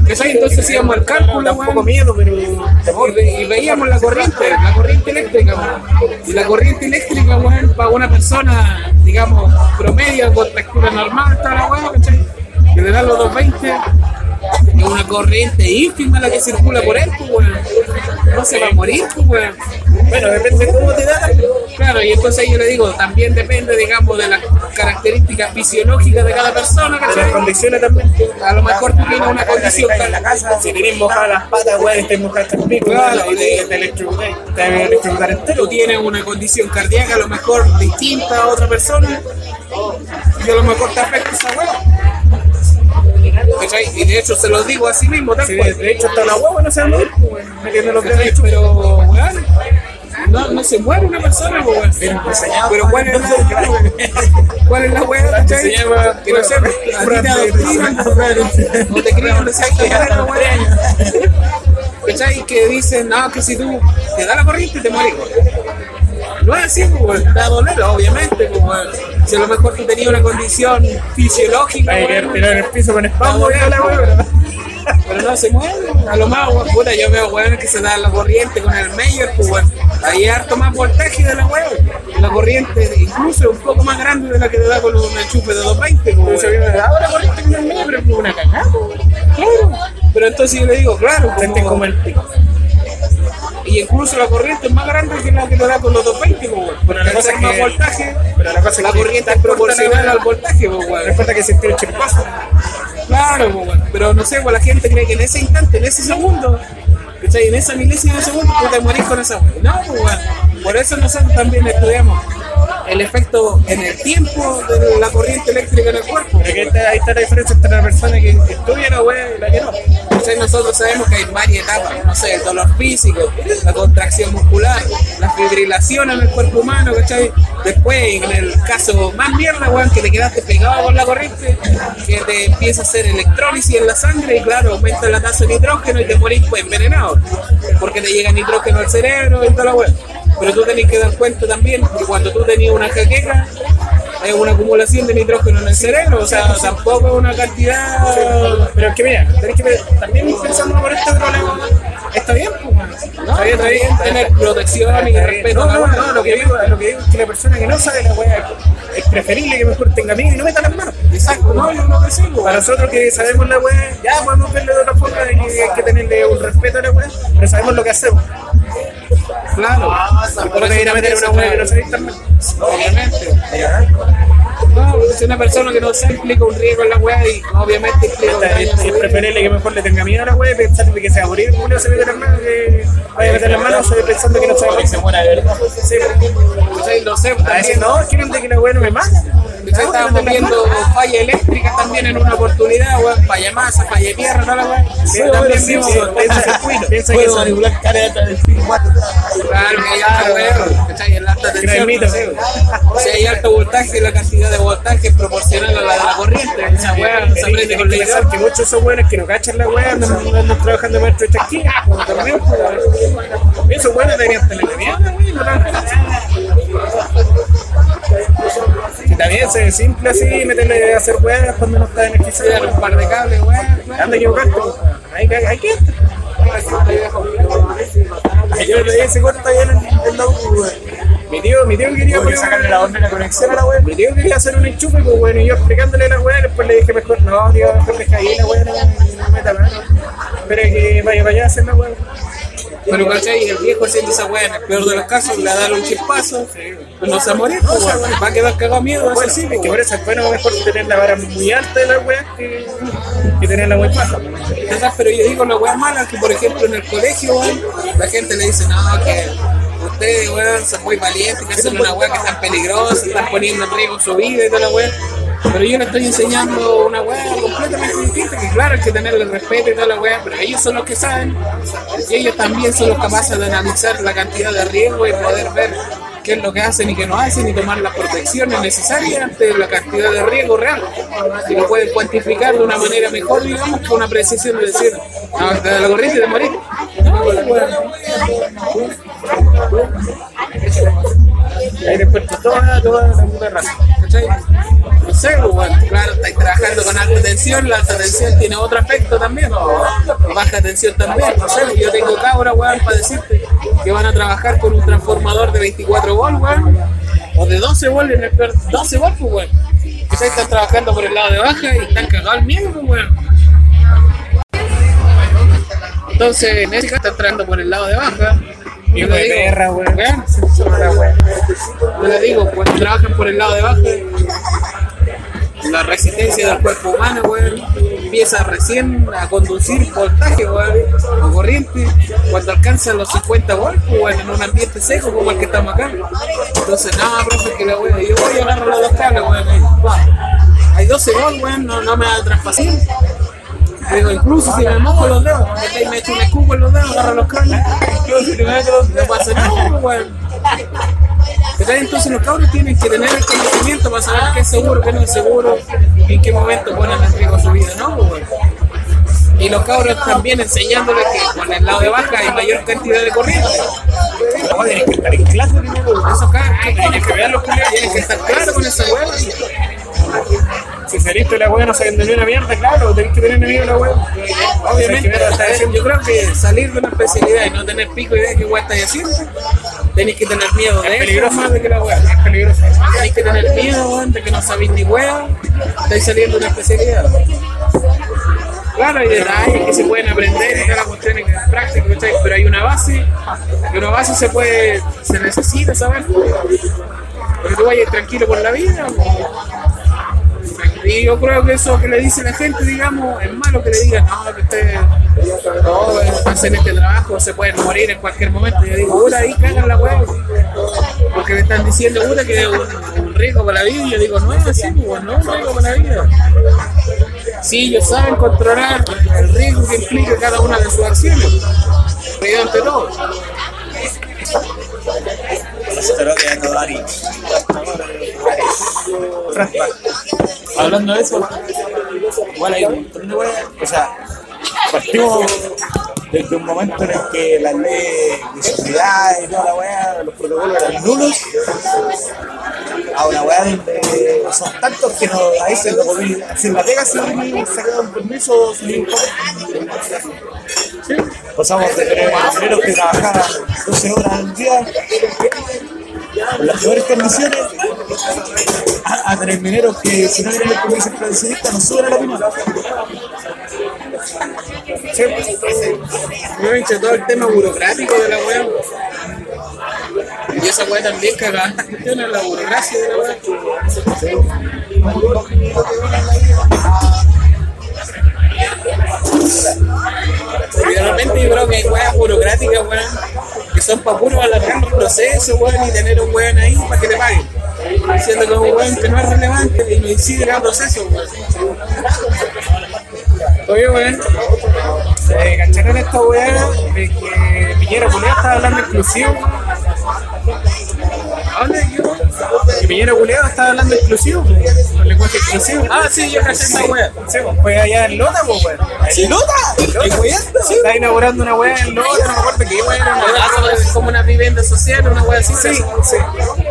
A: ¿Cachai? Entonces íbamos al cálculo,
B: Tampoco
A: weón.
B: miedo, pero
A: Y, ve- y veíamos la corriente, la corriente eléctrica, weón. Y la corriente eléctrica, weón, para una persona, digamos, promedio, con textura normal, toda la weón, ¿cachai? Que le dan los 220, es una corriente ínfima la que circula por él, pues, weón. No se va a morir, pues, weón.
B: bueno, depende de cómo te da.
A: Claro, y entonces yo le digo, también depende, digamos, de las características fisiológicas de cada persona,
B: De las condiciones también.
A: A lo mejor tú tienes una condición
B: en la casa, si tenés mojadas las patas, weón, estés mojadas hasta el pico,
A: Claro,
B: weón,
A: y
B: te, te te electrocutar entero.
A: tú tienes una condición cardíaca a lo mejor distinta a otra persona y a lo mejor te afecta esa hueá. ¿Cachai? Y de hecho se lo digo así mismo, tal
B: Sí,
A: cual.
B: de hecho, hasta la huevo no se va a morir, metiendo los.
A: ¿Cachai? Pero, weón, no, no se muere una persona, weón. Pero ¿cuál es la, cuál es la hueá, cachai?
B: Se llama-
A: Que no sé, ti te adoctrinan, o te crían de cierta manera, weón. ¿Cachai? Que dicen, no, que si tú te da la corriente te morís, weón. No es así, pues, te va a doler, obviamente, pues. Si a lo mejor tú tenías una condición fisiológica,
B: Hay que tirar en el piso con espalda, la
A: pues. Pero no se mueve, a lo más, weón, puta, yo veo weón que se da la corriente con el mayor, pues weón, ahí hay harto más voltaje de la weón. La corriente incluso es un poco más grande de la que te da con un enchufe de 220, pues,
B: Se
A: weón.
B: la corriente con el medio, pero es como una cagada.
A: Claro. Pero entonces yo le digo, claro,
B: Sentís
A: como-
B: como el pico.
A: Y incluso la corriente es más grande que la que te da con los 220, pues, weón. Porque
B: la cosa
A: ser
B: es
A: más
B: que-
A: voltaje,
B: Pero la cosa
A: la
B: es que
A: corriente es
B: la
A: proporcional al voltaje, weón.
B: Recuerda que sentí el chispazo.
A: Claro, bueno. pero no sé, la gente cree que en ese instante, en ese segundo, ¿cachai? En esa milésima de segundo tú te morís con esa weá. No. Por eso nosotros también estudiamos el efecto en el tiempo de la corriente eléctrica en el cuerpo.
B: Pero que está- ahí está la diferencia entre la persona que estudia la weá y la que no.
A: ¿Cachai? Nosotros sabemos que hay varias etapas, no sé, el dolor físico, la contracción muscular, la fibrilación en el cuerpo humano, ¿cachai? Después, en el caso más mierda, weón, que te quedaste pegado con la corriente, que te empieza a hacer electrólisis en la sangre y claro, aumenta la tasa de nitrógeno y te morís pues envenenado, porque te llega nitrógeno al cerebro y toda la weón. Pero tú tenés que dar cuenta también que cuando tú tenías una jaqueca, hay una acumulación de nitrógeno en el cerebro, o sea, tampoco es una cantidad
B: Pero es que mira, tenés que ver, también pensando por este problema, está bien, pues, weón.
A: No, está bien, está bien tener protección y
B: Está bien.
A: respeto
B: No, no, no, lo que digo, lo que digo es que la persona que no sabe la weá es preferible que mejor tenga miedo y no meta las manos.
A: Exacto, no, yo no que sí,
B: Para nosotros que sabemos la weá, ya podemos verlo de otra forma, de que hay que tenerle un respeto a la weá, pero sabemos lo que hacemos.
A: Claro. Por
B: No
A: eso
B: ir a meter una weá que no
A: se
B: sabéis también.
A: Obviamente. No, porque si una persona que no sabe implica un riesgo en la weá y obviamente implica un
B: Es preferible que mejor le tenga miedo a la weá y pensar que se va a morir culo se mete las manos, que vaya a meter las manos pensando que no se va a morir.
C: Se muera de verdad.
B: Sí.
A: No sé,
B: a decir,
A: también,
B: no, quieren de que la weá no me mata.
A: ¿Cachai? Estábamos viendo fallas eléctricas también en una oportunidad, weón, falla masa, falla tierra, toda la.
B: Sí,
A: También vimos,
B: vimos, piensa, [laughs] piensa que
C: Puedo
B: son-
C: manipular caretas del 4.
A: Claro, que alta weón, ¿cachai? En la alta tensión, weón. Si hay alto voltaje, la cantidad de voltaje es proporcional a la de la corriente. Esa weá se aprende con
B: que muchos de esos buenos que no cachan la weá andan, trabajando maestro de chasquilla, como también, Esos buenos deberían tener no así. Si también se simple así, meterle a hacer weas cuando no está energizado.
A: un par de cables, weón.
B: Anda equivocarte, hay que, hay que. Ayer le di ese corto ahí en, en la U, wey. Mi tío, mi tío quería
C: que
B: poner
C: sacarle la
B: una-
C: orden de la conexión a la web.
B: mi tío quería hacer un enchufe, pues bueno, y yo explicándole la weá, después le dije mejor, no, tío, mejor deja ahí la weá, no, no meta mano. Pero que vaya, vaya a hacer la weá.
A: Pero, ¿cachai? El viejo haciendo esa weá, en el peor de los casos, le da un chispazo, no se va a morir, pues, weón. va a quedar cagado miedo, eso sí,
B: es
A: pues,
B: que por
A: weón.
B: eso es bueno mejor tener la vara muy alta de la weá que, que tener la weá baja.
A: Entonces, pero yo digo la weá mala que por ejemplo en el colegio, weón, la gente le dice, no, que ustedes, weón, son muy valientes, que hacen una weá que es tan peligrosa, están poniendo en riesgo su vida y toda la weá. Pero yo le estoy enseñando una weá completamente distinta, que claro, hay que tenerle respeto y toda la weá, pero ellos son los que saben, y ellos también son los capaces de analizar la cantidad de riesgo y poder ver qué es lo que hacen y qué no hacen y tomar las protecciones necesarias ante la cantidad de riesgo real. Y lo pueden cuantificar de una manera mejor, digamos, que una precisión de decir, te da la corriente y te morís. No.
B: Ahí después toda, toda la raza.
A: ¿cachai? Sé, pues, bueno, claro, estáis trabajando con alta tensión, la alta tensión tiene otro efecto también, o baja tensión también, no sé, yo tengo cabra, weón, para decirte que van a trabajar con un transformador de 24 volts, weón, o de 12 volts, en el peor, 12 volts, pues, weón, que están trabajando por el lado de baja y están cagados al miedo, pues, weón. Entonces, en ese están trabajando por el lado de baja. Yo
B: Hijo
A: le
B: de
A: digo,
B: perra, weón.
A: yo le digo, cuando trabajan por el lado de baja, la resistencia del cuerpo humano, weón, empieza recién a conducir voltaje, weón, o corriente, cuando alcanzan los 50 volts, weón, en un ambiente seco como el que estamos acá. Entonces, no, profe, que la weón, yo voy a agarrar los cables, weón, hay 12 volts, weón, no, me va a traspasar. Digo, incluso si me mojo los dedos, me, echo un escupo en los dedos, agarro los cables, no pasa nada, weón. Entonces los cabros tienen que tener el conocimiento para saber qué es seguro, qué no es seguro, y en qué momento ponen en riesgo su vida, ¿no? Pues. Y los cabros también enseñándoles que con el lado de baja hay mayor cantidad de corriente.
B: No, tienes que estar en clase primero.
A: Eso acá, tienes que ver los culiados, tienes que estar claro con esa hueá.
B: Si saliste de la weá no de ni una mierda, claro, tenés que tener enemigo la weá.
A: Obviamente,
B: ver
A: yo creo que salir de una especialidad y no tener pico idea de qué hueá estáis haciendo, tenéis que tener miedo de
B: Es
A: eso
B: peligroso.
A: más de que la hueá.
B: Es peligroso.
A: Tenéis que tener miedo, de que no sabéis ni hueá, estáis saliendo de una especialidad. Claro, hay detalles que se pueden aprender y cada cuestión es práctica, ¿cachai? pero hay una base, y una base se puede, se necesita saber. Porque tú vayas tranquilo por la vida. Y yo creo que eso que le dice la gente, digamos, es malo que le digan, no, que ustedes no, hacen este trabajo, se pueden morir en cualquier momento. Yo digo, puta, ahí cagan la hueá. Porque me están diciendo, puta, que es un, un riesgo para la vida. Y yo digo, no es así, pues, no es un riesgo para la vida. Sí, ellos saben controlar el riesgo que implica cada una de sus acciones. Pero ante todo.
C: Hablando de eso, igual hay un montón de weas. O sea, partimos desde un momento en el que las leyes de seguridad y toda la wea, los protocolos eran nulos, a una wea donde son tantos que no, ahí se lo podí hacer la pega sin sacar un permiso, sin ningún. Pasamos de mineros que trabajaban 12 horas al día con las peores condiciones a, a mineros que si no tienen el permiso extradicionista no suben a la mina.
A: Me he todo el tema burocrático de la web. Y esa web también caga estas cuestiones, la burocracia de la web. De repente yo creo que hay weas burocráticas, weón, que son para puro alargar los procesos, weón, y tener un weón ahí para que te paguen. Diciendo que un weón que no es relevante y no incide el proceso, weón. Oye, weón.
B: Eh, ¿Cacharon esta weá de que Piñera Culeado estaba hablando exclusivo? Que Piñera Culeado estaba hablando exclusivo, con lenguaje exclusivo.
A: Ah, sí, yo caché esa wea.
B: Sí, pues, fue allá en Lota, pues, weón.
A: ¿Sí? ¿Lota? ¿Qué wea?
B: Sí, está inaugurando una weá en Lota, no me acuerdo qué weá era una
A: Ah, es como una vivienda social, una wea así.
B: Sí, sí.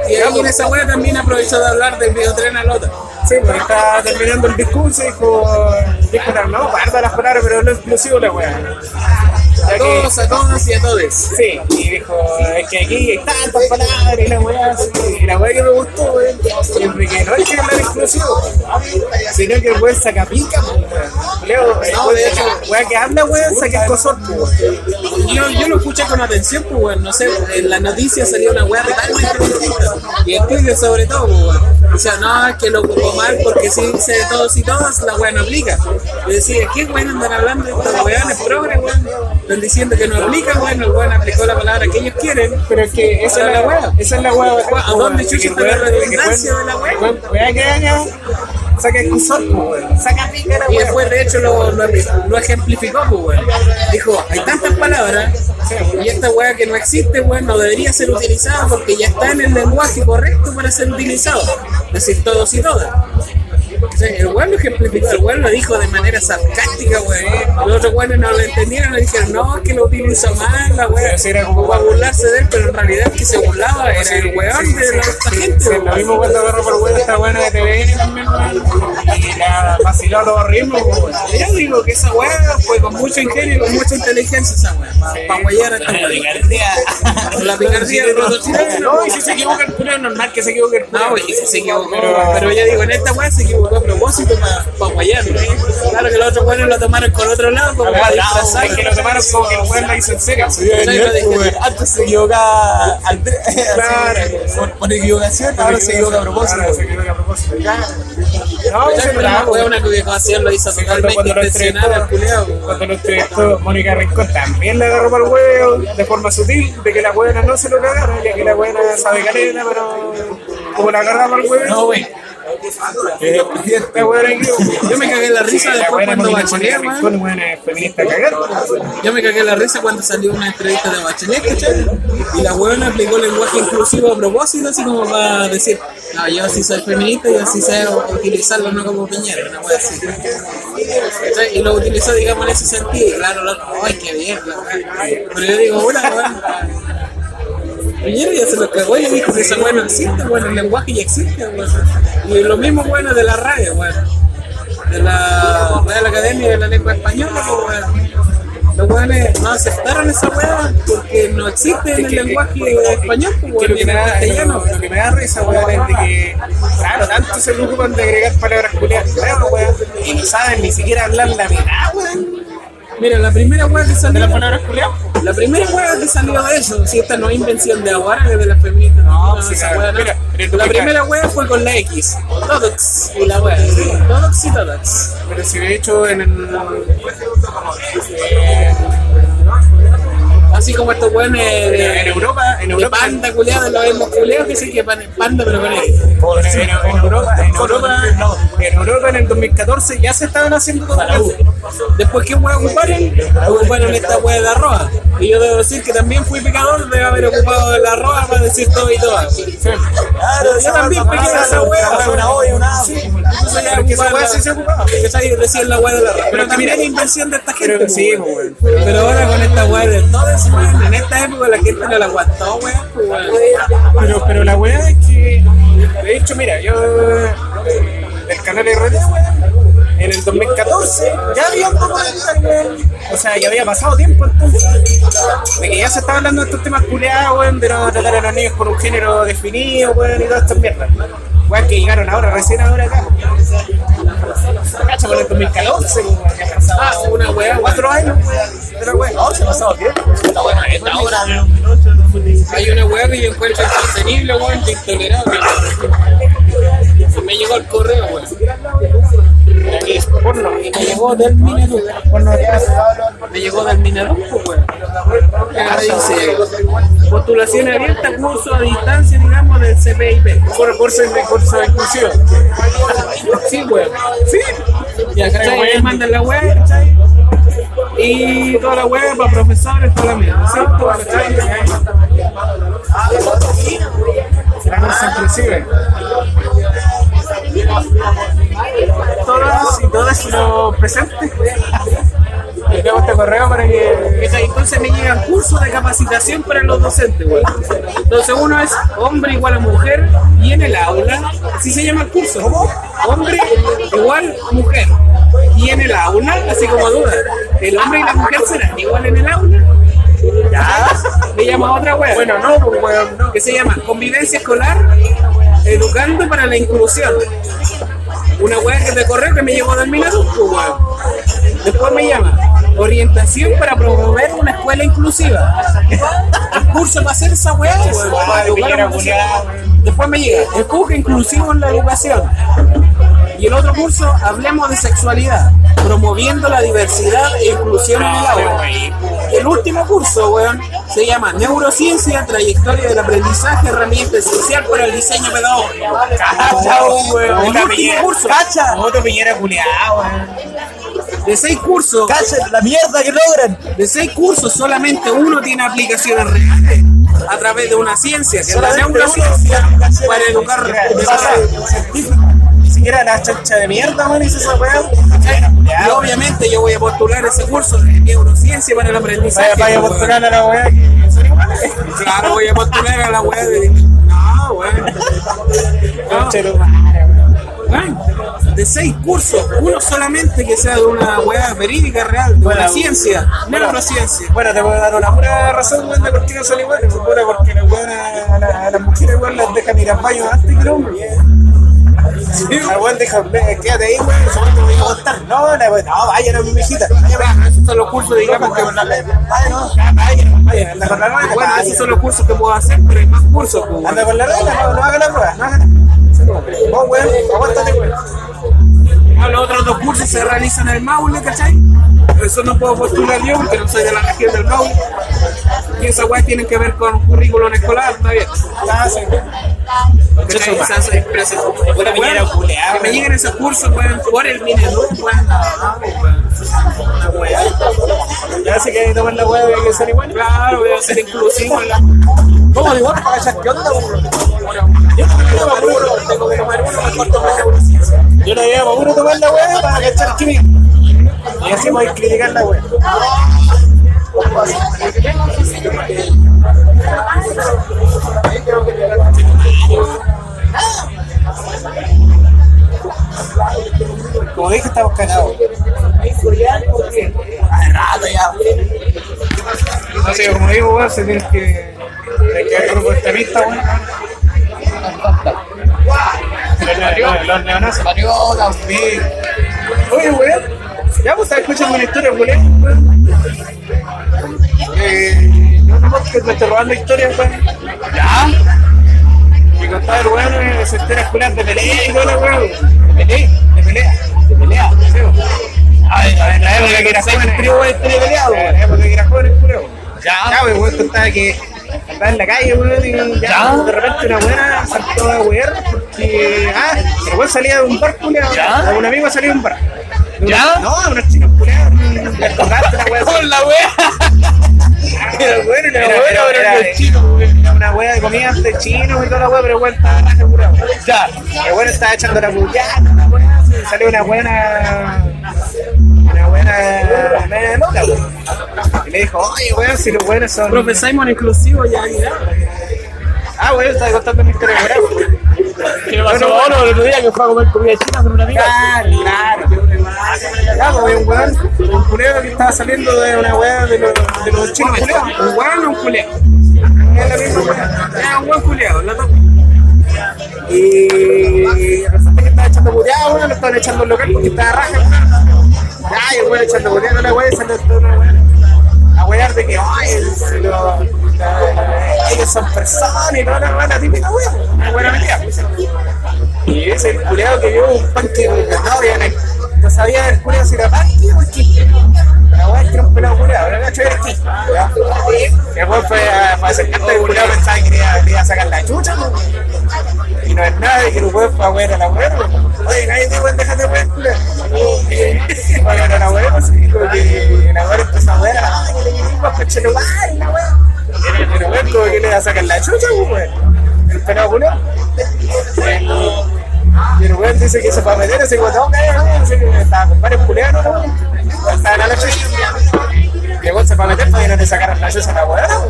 A: Y ahí en esa wea también aprovechó de hablar del videotren a Lota.
B: Sí, pues estaba terminando el discurso y dijo, dijo no, guarda las palabras, pero lo exclusivo la weá.
A: A todos, a todas y a todos.
B: Sí, y dijo, es que aquí hay tantas palabras y la weá, y la weá que me gustó, weón, de que no hay que hablar exclusivo, sino que el weón saca pica. Leo,
A: No, de hecho,
B: weá que habla, weón, saca el cosor.
A: Yo, yo lo escuché con atención, pues, weón. No sé, en las noticias salió una weá totalmente distinta. Y el Twitter, sobre todo, pues, weón. O sea, no, es que lo ocupó mal porque si dice de todos y todas, la weá no aplica. Yo decía, ¿qué weón andan hablando de estos weones progres, weón? Están diciendo que no aplica, weón. El weón aplicó la palabra que ellos quieren.
B: Pero es que esa es la weá, esa es la weá.
A: ¿A dónde chucha está la redundancia de la weá?
B: Weá que haga, saca weón. Saca pica la
A: Y después, de hecho, lo, lo, lo ejemplificó, pues. Dijo, hay tantas palabras y esta weá que no existe, weón, no debería ser utilizada porque ya está en el lenguaje correcto para ser utilizado. Es decir, todos y todas. O sea, el weón lo ejemplificó, el weón lo dijo de manera sarcástica, weón. Los otros weones no lo entendieron y dijeron, no, es que lo utilizó mal, la
B: si era como-
A: para burlarse de él, pero en realidad el que se burlaba era el weón de la otra gente,
B: Sí,
A: weón.
B: lo mismo cuando agarró por weón esta buena de TVN también, weón. Y la vaciló a los ritmos, weón.
A: Yo digo que esa weá fue con mucho ingenio y con mucha inteligencia esa weá, para pa a esta weá. Con la picardía roto chileno.
B: No, y si se equivoca el culo, es normal que se equivoque el culo.
A: No, güey, sí se equivocó. Pero, yo digo, en esta weá se equivocó a propósito para pa guayar. Claro que los otros weones lo tomaron con otro lado, como para disfrazar.
B: Que lo tomaron como que el weón lo hizo en serio.
C: Antes se equivocaba Andrés, [laughs]
B: Claro.
C: por, equivocación, ahora se equivoca a propósito.
B: Ahora se equivoca a propósito. No,
A: pero
B: bravo.
A: fue una equivocación, lo hizo totalmente intencional al culiao.
B: cuando lo entrevistó Mónica Rincón también le agarró para el huevo de forma sutil de que la buena no se lo cagara, ya que la buena sabe caleta, pero como la agarraba para el huevo,
C: No, güey. Eh,
A: Yo me cagué la risa después cuando Bachelet. Yo me cagué la risa cuando salió una entrevista de Bachelet, ¿cachai? Y la weona aplicó lenguaje inclusivo a propósito, así como para decir, no, yo sí soy feminista y así sé utilizarlo no como piñera, una wea así. ¿Cachai? Y lo utilizó, digamos, en ese sentido. Y claro, loco, ay, qué bien, la. Pero yo digo, una weón. Piñera ya se lo cagó y dijo que esa no existe, bueno, el lenguaje ya existe, weón. Y lo mismo, bueno, de la radio, weón. De la Real Academia de la Lengua Española, pues, weón. Los weones no aceptaron esa weá porque no existe en el lenguaje español, pues,
B: lo, que me da, lo, que me da risa, weón, es de que, claro, tanto se preocupan de agregar palabras culiadas weón, y no saben ni siquiera hablar la mitad, weón,
A: Mira, la primera weá que
B: de
A: salió.
B: las palabras culiadas.
A: La primera weá que salió de eso, si esta no es invención de ahora, es de las feministas. No,
B: sí,
A: esa weá no.
B: Mira,
A: La primera weá fue con la X, Todox, y la weá. Todox y Todox.
B: Pero si de hecho en el.
A: Así como estos weones de,
B: En Europa, en
A: de
B: Europa.
A: panda culiado, los hemos que sí que pan- panda, pero con.
B: En, en- en Europa, en Europa, en Europa en el 2014 ya se estaban haciendo todo eso.
A: Después, ¿qué weá ocuparon? Ocuparon esta weá de arroba. Y yo debo decir que también fui pecador de haber ocupado la arroba para decir todo y todo.
C: Claro,
A: Yo también pequé de esa wea.
C: Una O y una A.
A: Entonces ya
B: esa sí se ocupaba.
A: Decían la weá de la arroba. Pero también era invención de esta gente.
B: Pero sí,
A: weón.
B: weón.
A: Pero ahora con esta weá de todo eso, en esta época la gente no la aguantó, weón.
B: Pero, pero la weá es que, de hecho, mira, yo del canal RD, weón, en el 2014 ya había un documental, weón. O sea, ya había pasado tiempo entonces. De que ya se estaba hablando de estos temas culeados, weón, de no tratar a los niños por un género definido, weón, y todas estas mierdas. Weón, que llegaron ahora, recién ahora acá. Cacha, por el 2014, weón, ya ha pasado
A: Ah, una weá,
B: cuatro años, de la weá.
C: No, se pasado tiempo. Está bueno, esta hora
A: Hay una weá que yo encuentro insostenible, weón, intolerable. Y me llegó el correo, weón.
B: Porno.
A: Me llegó del Mineduc.
B: Porno
A: Me llegó del Mineduc, pues, weón. Acá dice, postulación abierta, curso a distancia, digamos, del CPIP.
B: Por curso de curso de inclusión.
A: Sí, weón.
B: Sí.
A: Y acá mandan la web. Y toda la web para profesores, toda la mierda, ¿cierto?
B: Será curso inclusive. Todas y todas los presentes. Enviamos este correo para que.
A: Entonces me llegan cursos de capacitación para los docentes, weón. Entonces uno es hombre igual a mujer y en el aula, así se llama el curso. Hombre igual mujer. Y en el aula, así como duda, ¿el hombre y la mujer serán igual en el aula?
B: Ya.
A: Le llama otra wea.
B: Bueno, no, pues, no.
A: que se llama Convivencia Escolar Educando para la Inclusión. Una weá que te correo que me llegó del Minadú, pues, weón. Después me llama Orientación para promover una escuela inclusiva. El curso va a ser esa weá, weón, para a. Después me llega Empuje inclusivo en la educación. Y el otro curso, hablemos de sexualidad, promoviendo la diversidad e inclusión en el aula. Y el último curso, weón, se llama Neurociencia, trayectoria del aprendizaje, herramienta esencial para el diseño pedagógico.
B: Cacha, weón.
A: El último curso.
B: Cacha. Otro piñera culiado, weón.
A: De seis cursos,
C: ¡Cacha la mierda que logran!
A: de seis cursos, solamente uno tiene aplicaciones reales a través de una ciencia, que es la neurociencia, para educar.
B: Siquiera la chancha de mierda, weón, hizo esa weá.
A: Y obviamente yo voy a postular ese curso de neurociencia para el aprendizaje.
B: Vaya, a postular a la weá que son iguales.
A: Claro, voy a postular a la weá de. No, weón. De seis cursos, uno solamente que sea de una weá verídica real, de una ciencia, neurociencia.
B: Bueno, te puedo dar una pura razón, weón, de por qué no son iguales. pues, porque las a, a mujeres, weón, las dejan ir al baño antes que el La weón deja, "Ve, quédate ahí, weón, eso te voy a contar. No, la no, vaya, no, mi mijita.
A: Esos son los cursos, digamos, que.
B: Vaya, no, vaya, vaya, anda con la regla.
A: Bueno, esos son los cursos que puedo hacer, pero hay más cursos,
B: Anda con la regla, no, no haga la prueba, no haga la Vos, weón, aguántate, weón.
A: Ah, Los otros dos cursos se realizan en el Maule, ¿cachai? Eso no puedo postular yo porque no soy de la región del Maule. Y esas weas tienen que ver con currículum escolar, está bien.
B: Ah, sí.
A: Esas empresas.
B: Culeada,
A: Que me lleguen esos cursos, weón, por el weón. no, weón. Una wea.
B: Ya sé que hay que tomar la weá de que son iguales.
A: Claro, voy a ser inclusivo en la.
B: ¿Cómo digo? Para qué onda, weón.
A: Tengo que tomar uno, mejor tomar neurociencia.
B: Yo le llevo a uno tomar la weá para cachar química. Y así a criticar la weá. Como dije, estamos cagados. No sé, como digo, weón, se tiene que. Hay que ver grupo extremista, weón. Los, neonazis. Oye, weón. Ya vos estás escuchando una historia, weón. Eh, no no que me estoy robando historias, weón. Ya. Que contaba el weón de su historia escolar de pelea y toda la weón. De pelea, de pelea, de pelea. Weón. Ay, en la época que era joven, el trío de pelea, weón. En la época que era joven, el culo. Ya. Ya, weón, weón, contaba que andaba en la calle, weón, y ya, de repente una buena saltó a wear porque, ah, el weón salía de un bar, culiao.
C: Ya.
B: Un amigo salía de un bar.
C: ¿Ya?
B: No, unos chicos culiados. Le escogaste la weá. Una weá de comida de chino y toda la weá, pero igual estaba raja curado.
C: Ya.
B: El bueno estaba echando la una weá, así, salió una buena. Una buena. media loca, weón. Le dijo, oye, weón, si los buenos son.
A: Profe Simon inclusivo ya, ya.
B: Ah, weón, estaba contando mi historia weón.
C: ¿Qué le pasó a uno el otro día que fue a comer comida china con una amiga?
B: Claro, claro. Ya, pues, un weón, un culeo que estaba saliendo de una weá de los, de los chinos culeados.
A: ¿Un weón o un culeado?
B: Es la misma weá.
A: Era un buen culeado, la toco.
B: Y resulta que estaba echando bureado, weón, lo estaban echando al local porque estaba raja. Ya, y el weón echando bureado, la weá, y salió toda una weá. Wear de que, ay, lo, la- ellos son personas y toda la típica weá, una metida. Y ese el que vio un panque, no, no, no sabía el culeado si era panque o esquí. La es que era un pelado culeado, era gacho era. Y el weón fue a, fue a acercarse al culeado, pensaba que quería, le iba a sacar la chucha. Y no es nada de que el weón fue a wear a la weá. Oye, nadie weón, déjate weón, culeado. Y fue a wear a la weá, pues, y como que weá empezó a wear a la weá, que le quería coche lugar weá. Y el weón como que le iba a sacar la chucha, pues, weón. El pelado. Y el weón dice que se fue a meter ese weón, que estaba con varios culeados, ¿no? Estaba en la noche. Y el weón se fue a meter para que no le sacaran la chucha la weá, ¿no?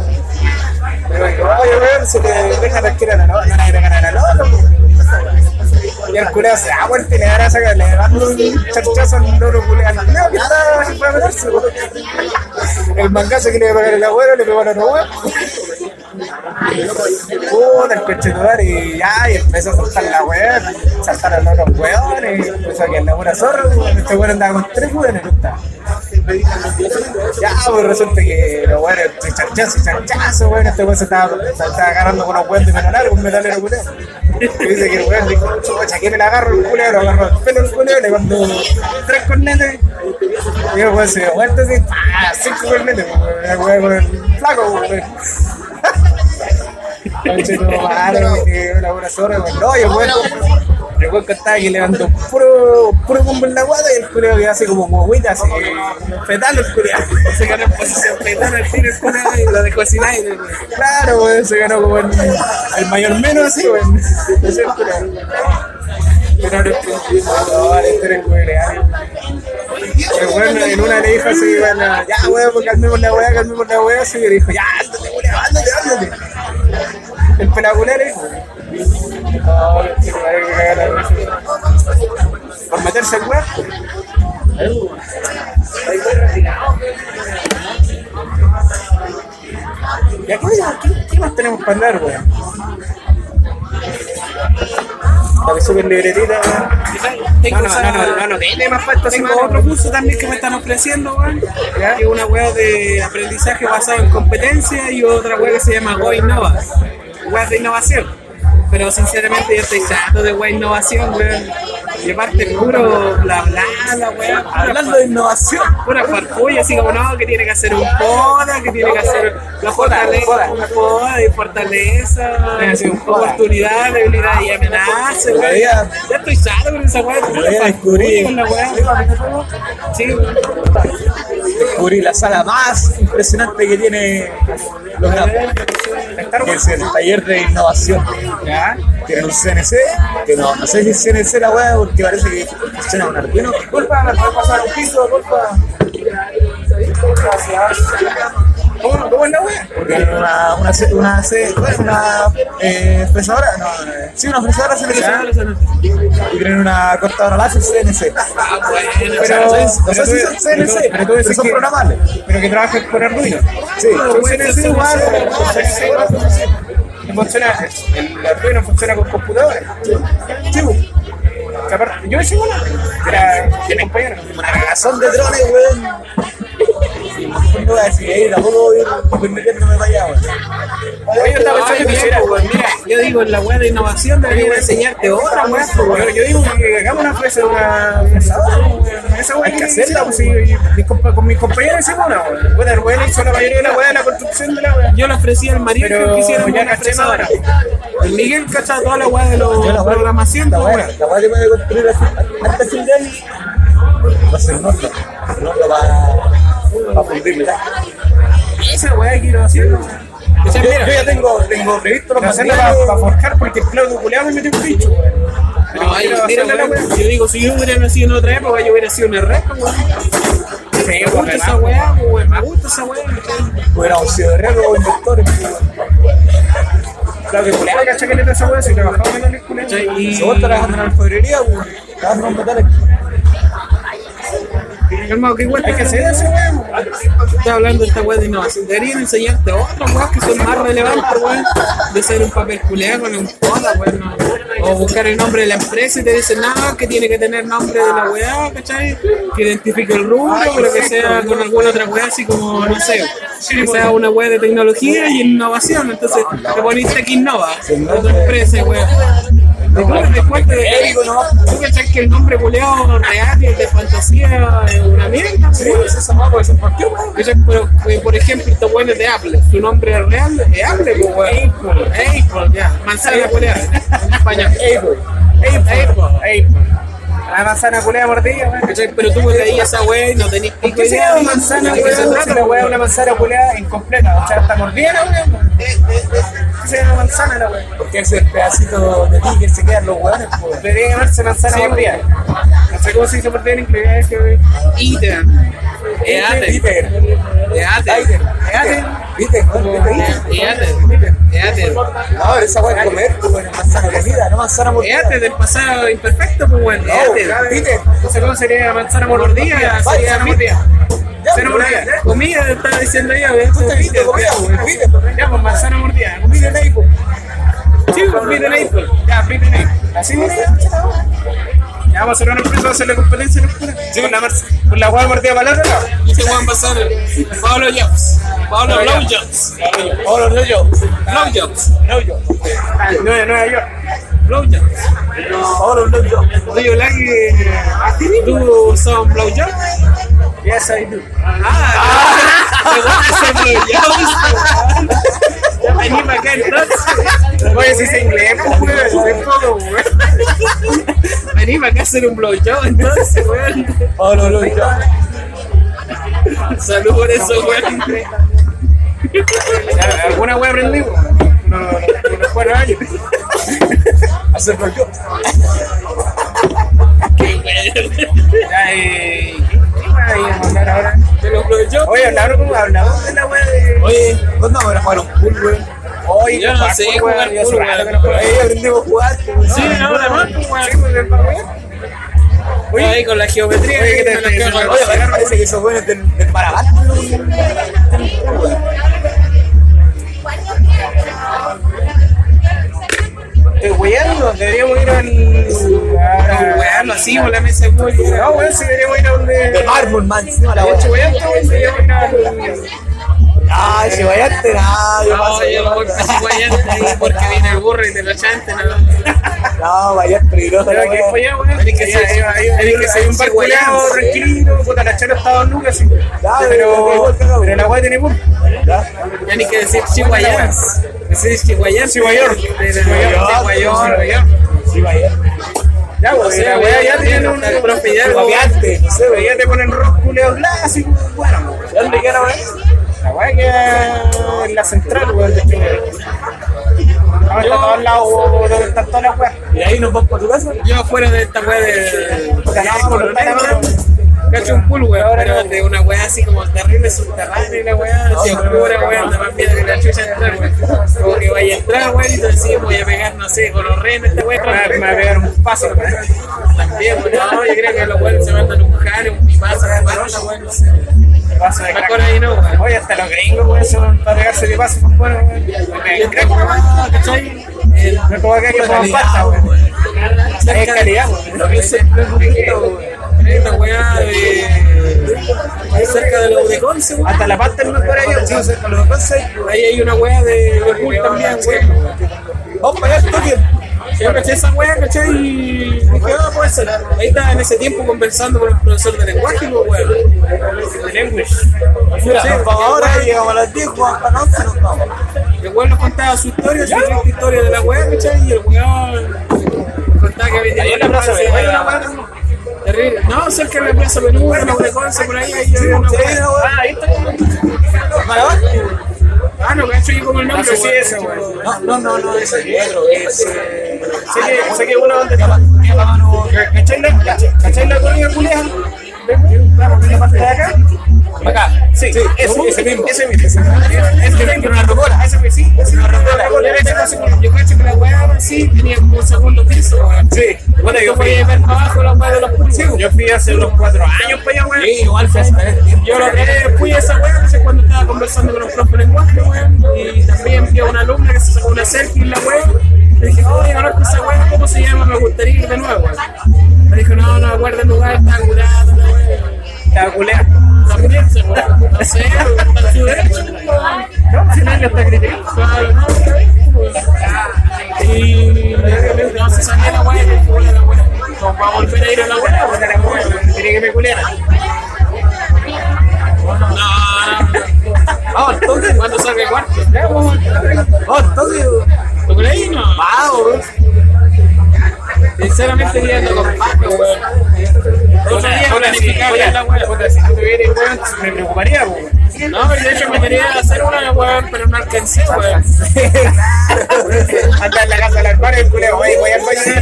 B: Pero digo, oye, weón, se le deja tranquila la no, no le agregan a la Y el culeo se da vuelta y le da saca, le da un charchazo al loro culeo. culeo que ahí para meterse. El mangazo que le iba a pegar el abuelo le pegó al otro weón. Puta, el y ya, y empezó a saltar la weá, saltar a los otros weones, empezó a quedar la buena zorra. Este weón andaba con tres weones, está. Ya, pues resulta que los weones, chanchazo, chanchazo, weón, este weón se estaba, estaba agarrando con los weones de largo, un metalero culero. Y dice que el weón dijo, chucha, la agarro el culero, el pelo le mandó tres cornetes. Y el weón se dio vuelta así, cinco cornetes, el weón el flaco, weón. Madre, [laughs] que una buena zorra, weón. No, weón, weón que levantó puro, puro combo en la guata y el culeo quedó así como guaguita, así, fetal el culeo. [laughs]
A: Se ganó en posición fetal al tiro el culeo y lo dejó sin aire, weón.
B: Claro, weón, se ganó como el, el mayor menos así, weón. Ese es el culeo. Pero no es no, este era el culeo. El weón en una le dijo así, bueno, ya weón, pues calmemos la weá, calmemos la weá, así que le dijo, ya, ándate, culeo, ándate, ándate. El risa. Por meterse el weón. ¿Y aquí, qué, qué más tenemos para hablar, weón? La que súper libretita.
A: Tengo
B: No, no, no, no, no, no, tiene más falta
A: Tengo
B: semana.
A: otro curso también que me están ofreciendo, weón.
B: ¿Ya?
A: Que es una weá de aprendizaje basado en competencia y otra weá que se llama Go Innova. Weá de innovación. Pero sinceramente yo estoy chato de de innovación, weón. Y aparte puro bla bla, la pura
C: Hablando de innovación,
A: pura farfulla, así como no, que tiene que hacer un poda, que tiene que hacer la fortaleza, una poda y fortaleza, oportunidad, debilidad y amenaza,
C: En
A: weón. Ya estoy chato con esa weá, pura
C: descubrí-
A: con la. Sí, weón.
C: descubrí la sala más impresionante que tiene los que es el taller de innovación.
B: ¿Ya?
C: Tienen un CNC, que no, no sé si es CNC la weá, porque parece que funciona un Arduino.
B: Disculpa, ¿me puedes pasar un piso? Gracias. ¿Cómo, ¿Cómo es la wea?
C: Tienen una, una, una, C- una eh, fresadora, no, sí, una fresadora CNC. Y tienen una cortadora láser CNC.
B: Pero,
C: Pero, no sé si son CNC,
B: pero
C: son
B: que-
C: programables.
B: Pero que trabajes con Arduino.
C: Sí,
B: Son CNC igual. Funciona, el Arduino funciona con computadores. Sí, pues. Aparte- Yo hice una. Era mi compañero.
C: una cagazón de drones, weón. No voy a decir, ahí tampoco ir permitiéndome para allá, weón.
B: Oye, yo estaba pensando que hiciera.
A: mira, yo digo en la weá de innovación debería enseñarte otra weá,
B: Yo,
A: weón.
B: yo digo que hagamos una fresa, una fresadora, weón. Esa weá
C: Hay que hacerla,
B: pues sí, y mis compa- con mis compañeros hicimos una, weón. Bueno, el weón hizo la mayoría de la weá de la construcción de la weá.
A: Yo le ofrecí al marido que hiciera
B: ya
A: fresadora.
B: ahora.
A: El Miguel cacha toda la weá de la
C: Yo la weá-
A: programación,
C: la
A: pues,
C: weá, la weá que puede construir así, hasta fin de año va a ser un horno. Un horno para, para fundir metal.
A: Esa weá quiero hacer. O sea,
C: Yo,
A: mira,
C: yo ya tengo, tengo previsto los
B: Para hacerla para,
C: materiales.
B: forjar porque el Claudio Culeado me metió un bicho.
A: No,
B: quiero
A: mira,
B: la
A: weón,
B: weá.
A: yo digo, si yo hubiera nacido en otra época, yo hubiera sido un RP, weón.
B: Sí,
A: Me
B: pues,
A: gusta esa weá, pues, weón. Me gusta esa weá.
C: Hubiéramos sido de riesgo o inversores.
B: Claudio Culeado, cacha que esa weá, si trabajaba en.
A: ¿Cachai? Y...
C: Si vos trabajando en la alfarería, weón, trabajando en metales.
A: Calmado, ¿qué weá
B: Hay que hacer eso, weón.
A: Estás hablando de esta weá de innovación. Deberían enseñarte otras weas que son más relevantes, weón. De hacer un papel culeado con un poda, weón. no. O buscar el nombre de la empresa y te dicen nada, que tiene que tener nombre de la weá, ¿cachai? Que identifique el rubro, pero que sea con alguna otra weá, así como, no sé, que sea una weá de tecnología y innovación. Entonces te poniste Tech Innova, tu empresa, weá. Y tú después te ¿Tú cachai que el nombre culeado real y el de fantasía es una mierda?
C: Sí, es esa pues, ¿por qué, weón?
A: Pero, eh, por ejemplo, estos buenos de Apple, su nombre real es Apple, pues, weón. Apple, Apple, ya. Manzana culeada, en español.
B: Apple. Apple. Apple. La manzana culeada mordida, weón.
A: ¿Cachai? Pero tú veías esa weá y no tenías
B: ¿Y qué manzana,
A: ¿De qué se
B: weón? la weá es una manzana culeada incompleta. O sea, está mordida la weón. ¿Qué manzana la weón?
C: Porque ese es el pedacito de ti que se quedan los weones, pues.
B: Debería llamarse manzana mordida. No sé cómo se dice mordida en inglés. es que-
A: Iter. Eate.
C: Peter. ¿Viste?
A: Fíjate.
C: No, esa weá es comer, pues, weón, es manzana comida, no manzana mordida.
A: Fíjate del pasado imperfecto, pues bueno. Fíjate.
C: ¿viste?
B: Entonces, ¿cómo sería manzana mordida? Sería mordida. Cero mordida.
A: Comida, estaba diciendo yo.
C: Puta, ¿viste? Comida, ¿viste?
B: Ya, pues manzana mordida. Comida en pues. Sí, pide en pues. Ya, pide en ahí. Así. Ya vamos a hacer una empresa, a competencia a la escuela. Sí, con la, mar- con la hueá mordida para el otro lado.
A: Este weón va a ser Pablo Jobs. Pablo Blow Jobs.
C: Yo.
A: Blow Jobs.
C: No yo.
B: Ah, Nueva, Nueva York.
A: Blow Jobs.
C: Ahora no yo.
B: Do you like uh,
A: ¿Tú son Blow Jobs?
B: Yes, I do.
A: Ah, te vas a hacer Blow Jobs.
B: Vení para acá entonces. Oye, si se inglés, pues, weón. Es todo,
A: para acá a hacer un Blow Job, entonces, weón.
C: Ahora no yo.
A: Salud por eso, weón.
B: ¿Alguna wea aprendí? No, no, no, unos cuatro años.
C: Hacerlo yo.
A: Qué weón.
B: Ya, eh, ¿qué a hablar ahora?
A: De los.
B: Oye, hablaron como hablamos de la wea de.
C: Oye, ¿cuándo vamos a jugar un pool, weón?
B: Oye,
A: Yo no sé jugar pool.
C: Ahí aprendimos a jugar.
A: Sí, la más, pues.
B: Sí, pues, el.
A: Oye, ahí con la geometría,
C: parece que esos buenos del, del.
B: Weyando, deberíamos ir al. A-
A: lo hacíamos la mesa de.
B: No, weón, sí deberíamos ir a donde.
C: De mármol, man, encima la weá.
B: weyando, weón, deberíamos ir al.
C: Ay, si vayaste, nada, yo
A: No, yo no voy guayante ahí porque viene el burro y te lo ¿no?
C: No, peligroso.
B: Pero que
C: weá.
B: weón.
A: Ser- que
B: un culeado tranquilito, puta, la Lucas, sí.
C: Ya,
B: Pero, pero la weá tiene.
C: Ya.
A: Ya ni que decir. Decís chihuayans.
B: Chihuayor.
A: Chihuayor.
C: Sí, vaya.
B: Ya, weón, la weá ya tiene un.
C: Guapiante, no sé,
B: te ponen rock clásicos, bueno.
C: ¿De dónde queda weá?
B: La weá queda en la central, weón, de. Ahora está todo al lado donde están todas las weas.
C: Y ahí nos vamos para tu casa.
A: Yo fuera de esta weá de.
B: Por
A: Cacho un pool, weón, pero de una weá así como terrible subterránea y la weá, así oscura, weón, da más miedo que la chucha entrar, weón. Como que vaya a entrar, weón, y tú decís, voy a pegar, no sé, con los renos, esta weá,
B: me va- a pegar un paso.
A: también, weón, no, yo creo que los weones se mandan un jale, un pipazo, un palo, weón, no sé.
B: Paso de
A: Mejor ahí no, weón.
B: Oye, hasta los gringos, weón, se van para pegarse de paso, pues, bueno, weón. Me crack,
A: weón, ¿cachai?
B: No como acá que pongan pasta, weón. Es calidad, weón.
A: Lo que es el esta weá de. cerca de los de Conce, weón.
B: Hasta la pasta es mejor ahí, sí, sea, con los seis.
A: Ahí hay una weá de de pool también, weón.
C: Vamos para allá, toque.
A: Yo caché esa weá, ¿cachai? Y dije, ah, puede ser. Ahí estaba en ese tiempo conversando con el profesor de lenguaje, pues, weón.
B: De language.
C: Mira, vamos ahora, llegamos a las 10, jugamos hasta las 11 nos vamos.
A: El weón nos contaba su historia, su triste historia de la weá, ¿cachai? Y el weón contaba que había
B: Ahí en la plaza,
A: Sí, Terrible. No, cerca de la plaza Perú, la de por ahí, ahí una
C: Sí, no, weón.
A: Ah, ahí está. Ah, no, cacho yo como el
B: No
A: nombre,
B: si
A: weón.
B: ese, weón.
C: No, no, no, no, ese es otro, es.
B: Sé que, uno donde está. ¿Cachai la. Vamos, en la parte de acá.
C: Acá.
B: Sí, ese, ese mismo. Ese mismo. Ese
C: Ese
B: mismo.
C: una rocola.
B: Ese mismo, sí. Ese
A: Una rocola. Yo cacho que la weá sí tenía como un segundo piso.
B: Sí. Bueno, yo fui,
A: podía ver abajo la weá de los puros.
B: yo fui hace unos cuatro años para allá, weón.
C: Sí, igual fue tiempo.
A: Yo lo que fui a esa weá, no sé cuando estaba conversando con los profes de lenguaje, weón, y también vi a una alumna que se sacó una selfie en la weá. Le dije, oye, conozco esa weá, ¿cómo se llama? Me gustaría ir de nuevo, weón. Me dijo, no, no acuerdo el lugar, está curado, la weá.
B: Estaba culeado.
A: También se weón, no sé, está su derecho, weón.
B: No, si nadie lo está criticando.
A: Claro, no. Y no se salió la fue a volver a ir a la
B: Tiene que me culeara.
A: no, no, no.
C: Vamos, toque.
A: ¿Cuándo salga el cuarto?
C: Toque.
A: ¿Tú crees? No.
C: Vamos.
A: Sinceramente viendo con Paco, weón.
B: Puta, si-
A: weón.
B: no tuviera, weón, me preocuparía, weón.
A: No, pero de hecho me quería hacer una weón, pero no alcancé, weón.
B: Anda en la casa del armario el culeo, voy, voy al baño la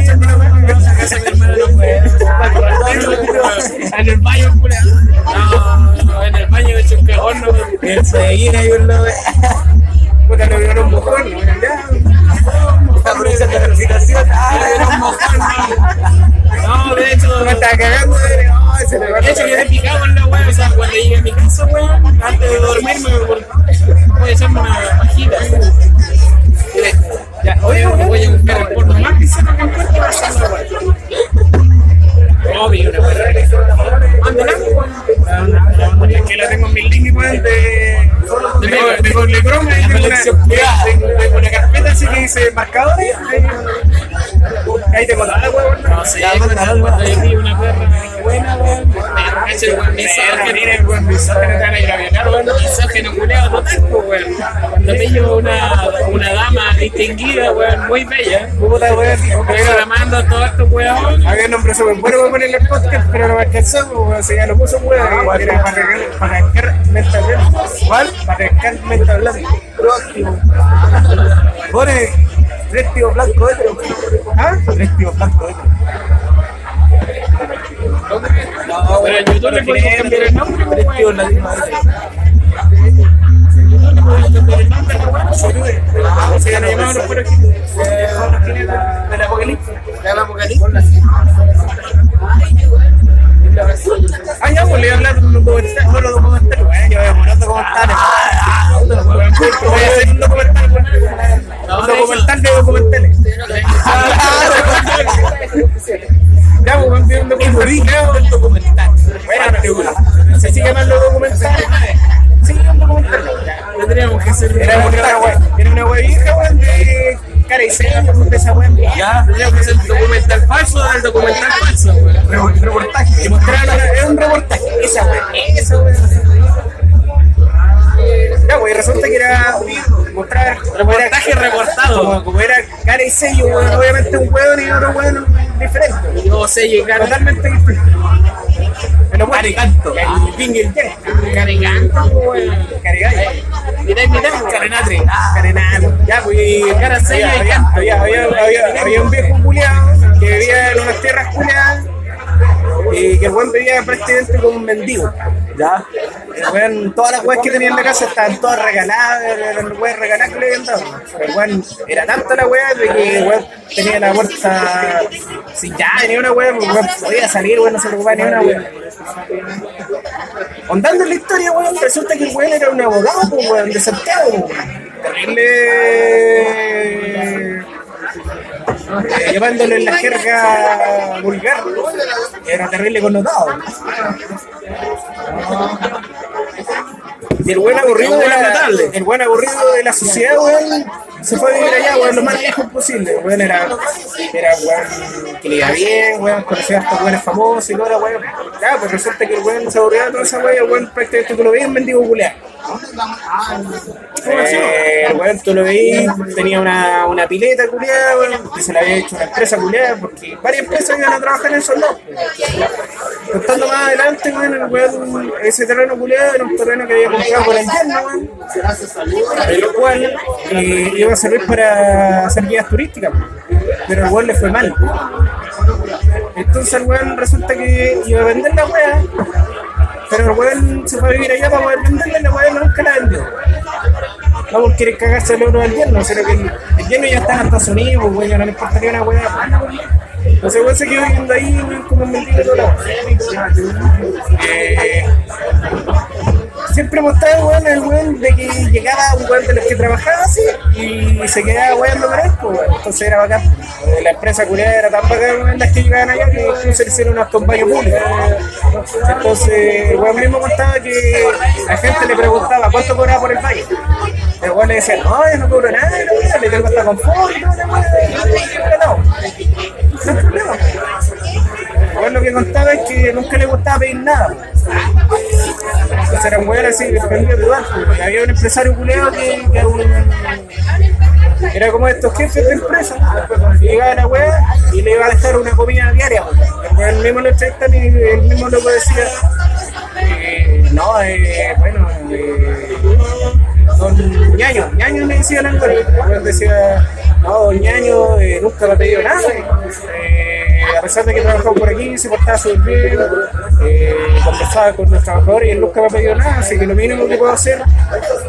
A: En el baño, culero. No, no,
D: No, en el baño he hecho un cagón, no.
C: Enseguida yo lo veo.
B: Puta, lo vieron mojón, ¿no? Ya.
C: Aprovechando
D: Era un mojón, no. De hecho.
B: Me estaba cagando de. Se
D: De hecho, yo he picado en la weá, o sea, cuando llegué a mi casa, weón, antes de dormirme, voy a echarme una pajita. Ya, oye, voy a buscar el porno más que encuentro para hacer la weá. Vi una
B: Es que la tengo en mi link, de. De Google tengo una, tengo- tengo una carpeta así que dice marcadores. Ahí, tengo toda la weón.
D: No vi una perra buena, weón, me caché el weón misógeno.
B: Mira el weón misógeno, te van a ir a violar, weón.
D: Misógeno total, pues, weón. Cuando pillo una, una dama distinguida, weón, muy bella,
B: Puta, weón.
D: reclamando a todos estos weón.
B: Había un nombre súper bueno para ponerle el podcast, pero no me alcanzó, pues, se ya lo puso weón. Era para arrancar- mental blanco. ¿Cuál? Para arrancar mental blanco. Proactivo.
C: Pone Restio blanco hetero.
B: ¿Ah?
C: Restio blanco hetero.
D: Pero en YouTube le podemos cambiar el nombre, pues, pues.
B: Se los puros del apocalipsis.
D: Ya la apocalipsis.
B: Ah, ya, pues le voy a hablar de un documental, no los documentales, bueno, yo voy a poner documentales. Voy a hacer un documental. Un documental de documentales. Weón, un documental.
C: El documental.
B: Bueno, se sigue más los documentales. Sí, un documental.
D: Tendríamos que hacer
B: Era una wea, era una wea vieja, weón, de cara y sello, de esa wea.
D: Ya, tendríamos que hacer el documental falso del documental falso, weón.
C: Reportaje.
B: Era un reportaje, esa wea, esa wea. Ya, wey, resulta que era mostrar
D: Reportaje reportado.
B: como, como era cara y sello, weón, obviamente un weón y otro weón diferente,
D: Yo sé llegar
B: totalmente distinto. Pero bueno,
C: Caricanto.
B: el ping y el yang,
D: Caricanto, weón.
B: carigay.
D: Mirá, mirá,
C: Carenatre.
B: Carenal. Ya, pues.
D: Cara
B: había, había, había, había, había un viejo culiado que vivía en unas tierras culiadas y que el vivía prácticamente como un mendigo.
C: Ya.
B: Weón, todas las weas que tenía en la casa estaban todas regaladas, eran weas regaladas que le habían dado. Pero weón era tanta la wea de que weón tenía la puerta sin llave ni una wea, weón podía salir, weón, no se preocupaba ni una wea. Ondando en la historia, weón, resulta que el weón era un abogado, pues, weón, de Santiago, weón. Terrible. Llamándolo en la jerga. vulgar, era terrible connotado. Y el buen aburrido de la, el buen aburrido de la sociedad, weón, se fue a vivir allá, weón, lo más lejos posible. Weón era, era weón que le iba bien, weón, conocía a estos weones famosos y toda la weón. Ya, pues resulta que el weón se aburría toda esa weón, el weón prácticamente tú lo veías mendigo culeado. Eh, el weón tú lo veías, tenía una, una pileta culeada, weón, que se la había hecho una empresa culeada, porque varias empresas iban a trabajar en esos lados. Contando más adelante, weón, el weón, ese terreno culeado era un terreno que había comprado con el weón, el cual eh, iba servir para hacer guías turísticas, pero el weón le fue mal. Entonces el weón resulta que iba a vender la weá, pero el weón se fue a vivir allá para poder venderla y la weá nunca la vendió. No por querer cagarse el oro del yerno, sino que el, yerno ya está en Estados Unidos, pues, no le importaría una weá. Entonces el weón se quedó viviendo ahí, como un mendigo de todo lado. Eh, siempre mostraba weón, el weón de que llegaba un weón de los que trabajaba y se quedaba weando con él, weón. entonces era bacán. Eh, La empresa culiada era tan bacán weón, las que llegaban allá que incluso le hicieron unos baños públicos. Entonces el weón mismo contaba que la gente le preguntaba cuánto cobraba por el baño. El weón le decía, no, yo no cobro nada, weá, le tengo hasta confort no, no hay problema. El weón lo que contaba es que nunca le gustaba pedir nada. Entonces era un weón así, dependiendo de y Había un empresario culeado que, que era un. Era como estos jefes de empresa. que Llegaba la weá y le iba a dejar una comida diaria. El mismo lo entrevistan y el mismo loco decía. eh, no, eh, bueno, eh, don ñaño, ñaño le decía al weón decía, no, ñaño eh, nunca me ha pedido nada. Eh, a pesar de que trabajaba por aquí, se portaba súper bien, eh, conversaba con los trabajadores y él nunca me ha pedido nada, así que lo mínimo que puedo hacer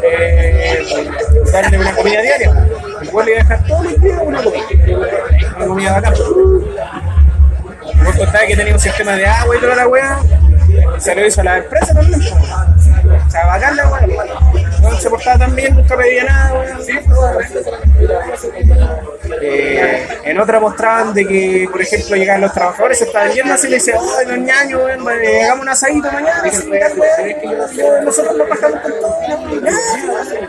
B: es darle una comida diaria. El cual le iba a dejar todos los días una comida, una comida bacana. Vos contaba que tenía un sistema de agua y toda la weá, se lo hizo a la empresa también. Sea, bacán la weá. No se portaba tan bien, nunca pedía nada, weá. Eh, en otra mostraban de que, por ejemplo, llegaban los trabajadores, se estaban yendo así le decían, ay, los ñaños, weón, eh, hagamos un asadito mañana, tal, weón, nosotros nos bajamos con todo,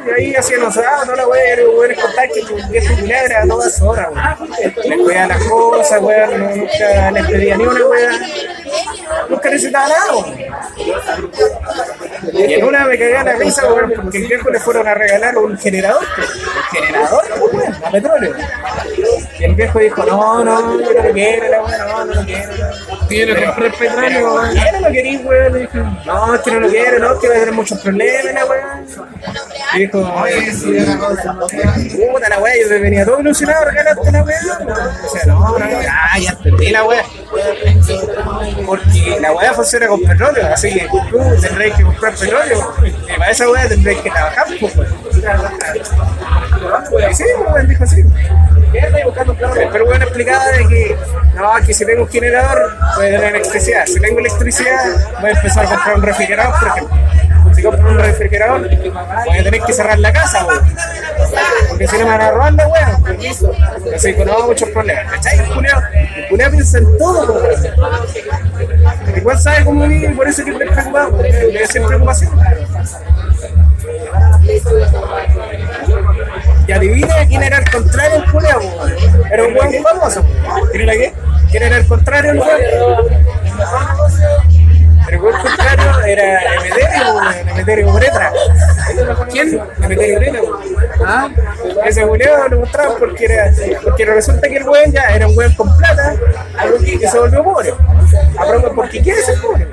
B: y ahí hacían los asados, toda la weá, y weón, contar que el viejo a todas horas, weón. Les cuidaba las cosas, weón, no- nunca les pedía ni una weá, nunca necesitaba nada, weón. Y una me cagué a la risa, porque el viejo le fueron a regalar un generador, un generador, pues, a petróleo. Y el viejo dijo, no, no, yo no lo quiero, weón, no, no lo quiero.
A: Quiero comprar petróleo,
B: ¿Por qué no lo querís, weón? Le dije, no, es que no lo quiero, no, es que va a tener muchos problemas, la weón. Y dijo, puta la weón, yo me venía todo ilusionado a regalarte la weón. O sea, no, no, no, ah, ya entendí la weón. Porque la weá funciona con petróleo, así que tú tendréis que comprar petróleo. Y para esa weá tendréis que trabajar, pues, weón. Y sí, weón, dijo así. Pero bueno, explicaba de que no, que si tengo un generador voy a tener electricidad. Si tengo electricidad voy a empezar a comprar un refrigerador, por ejemplo. Si compro un refrigerador voy a tener que cerrar la casa, weón. Porque si no me van a robar la. Así que no, muchos problemas. ¿Cachai? El culiao, el culiao piensa en todo, weón. Igual sabe cómo vivir y por eso es que estoy preocupado. Le siempre preocupación. Y adivina quién era el contrario el weón. Era un weón famoso. ¿Quién era qué? ¿Quién era el contrario el weón? El weón contrario era Emeterio. Emeterio Uretra. ¿Quién? Emeterio Uretra, weón. Ah, ese culiao lo mostraban porque era, porque resulta que el weón ya era un weón con plata y se volvió pobre. A porque quiere ser pobre.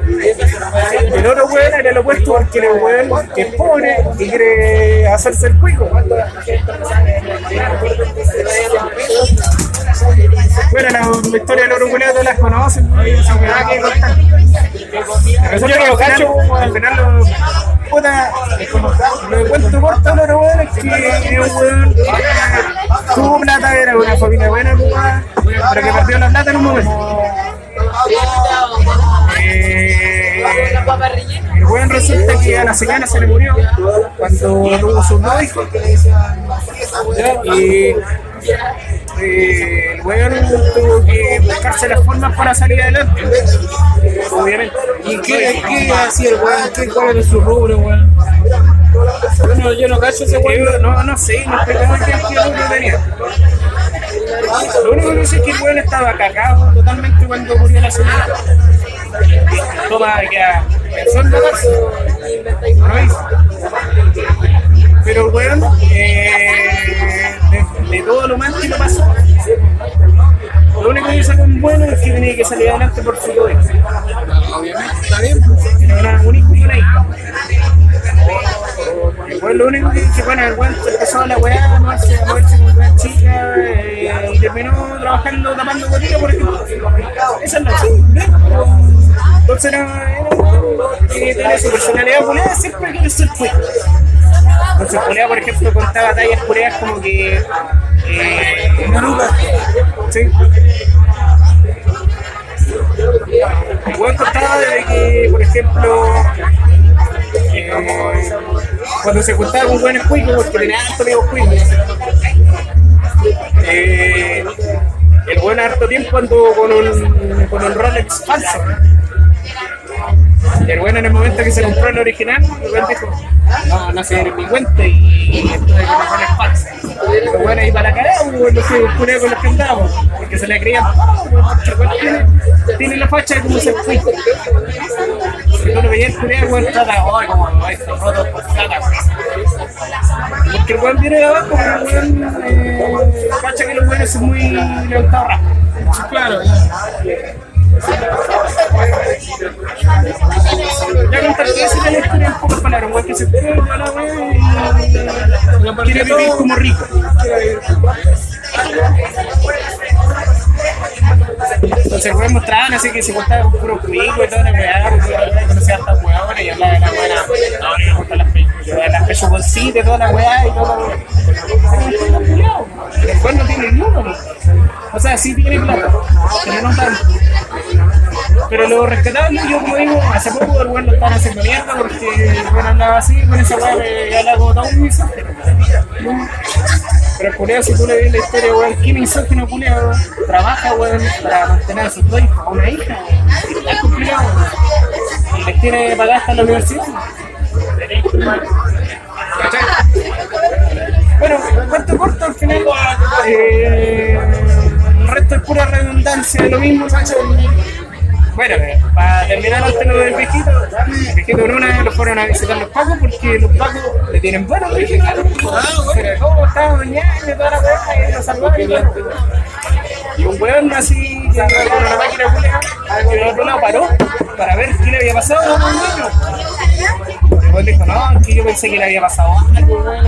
B: El otro weón era el opuesto porque era un weón que es pobre y quiere hacerse el cuico. Bueno, la, la historia del oro culiao todas las conocen, no esa weá que contar. Resulta que al final, al final lo, puta, lo que cuento corto oro weón es que era un weón tuvo plata, era una familia buena, pues, pero que perdió la plata en un momento. Eh, el weón resulta que a la señora se le murió cuando tuvo sus dos hijos. Y eh, el weón tuvo que buscarse las formas para salir adelante. Obviamente.
A: ¿Y qué, qué hacía el weón? ¿Qué, ¿Cuál era su rubro, weón? Bueno, yo no cacho ese weón.
B: Yo no, no sé, no sé cómo es que rubro tenía. Lo único que sé es que el weón estaba cagado totalmente cuando murió la señora. Toma. No lo hizo. Pero el weón, eh, de, de todo lo malo que lo pasó, lo único que sacó en bueno es que tenía que salir adelante por su poder.
A: Obviamente, está bien.
B: Era una, un hijo y una hija. El lo único que, que bueno, el se empezó a la weá, a moverse, a moverse con weá chica eh, y terminó trabajando tapando botellas, por ejemplo. Esa es la sí, Entonces era, era un weón que tenía su personalidad culiada, siempre quiere ser fuerte. Entonces Julián, por ejemplo, contaba tallas culiadas como que... Eh, Naruto. Sí. El weón contaba de que, por ejemplo, eh, cuando se juntaba con buenos cuicos, porque tenía harto amigos cuicos, eh, el buen harto tiempo anduvo con un, con un Rolex falso. Y el bueno en el momento que se compró el original, el buen dijo, no, no sé, mi cuenta y que me pones falsa. Pero bueno, ahí para la cara, pues, los que culé con los que andábamos, porque se le creían pues, weón tiene, tiene la facha de como ser cuico. Culiado, el weón trata, ay, como estos rotos por plata, porque el weón viene de abajo, pero el weón eh, cacha que los weones son muy levantados rápido.
A: Claro,
B: Ya contar que esa es la historia en pocas palabras, un weón que se pega la y quiere vivir como rico. Entonces weón mostraban así que se contaba con puro cuico y toda la weá, porque conocía a estas weones y hablaba de la buena, no, yo conté las pe- las pecho bolsitas y toda la weá y todo. Después no tiene ni o sea, sí tiene plata, pero no tanto. Pero lo rescatable, yo como digo, hace poco el weón lo estaban haciendo mierda porque el weón andaba así con esa weá que habla como todo un misógino. Pero el culiao, si tú le ves la historia, weón, qué misógino weón, trabaja, weón, para mantener a sus dos hijos, a una hija, weón. Es complicado, weón. Les tiene pagada hasta la universidad. Bueno, cuento corto al final. eh, el resto es pura redundancia de lo mismo, ¿cachai? Bueno, eh, para terminar el tema del viejito, el viejito en una lo fueron a visitar los pacos porque los pacos le tienen buenos. Pero cómo estaba doñando y toda la weá, y lo salvaron y un weón así que con una máquina culia, que el otro lado paró para ver qué le había pasado. A un niño. El dijo, no, que yo pensé que le había pasado algo, pues.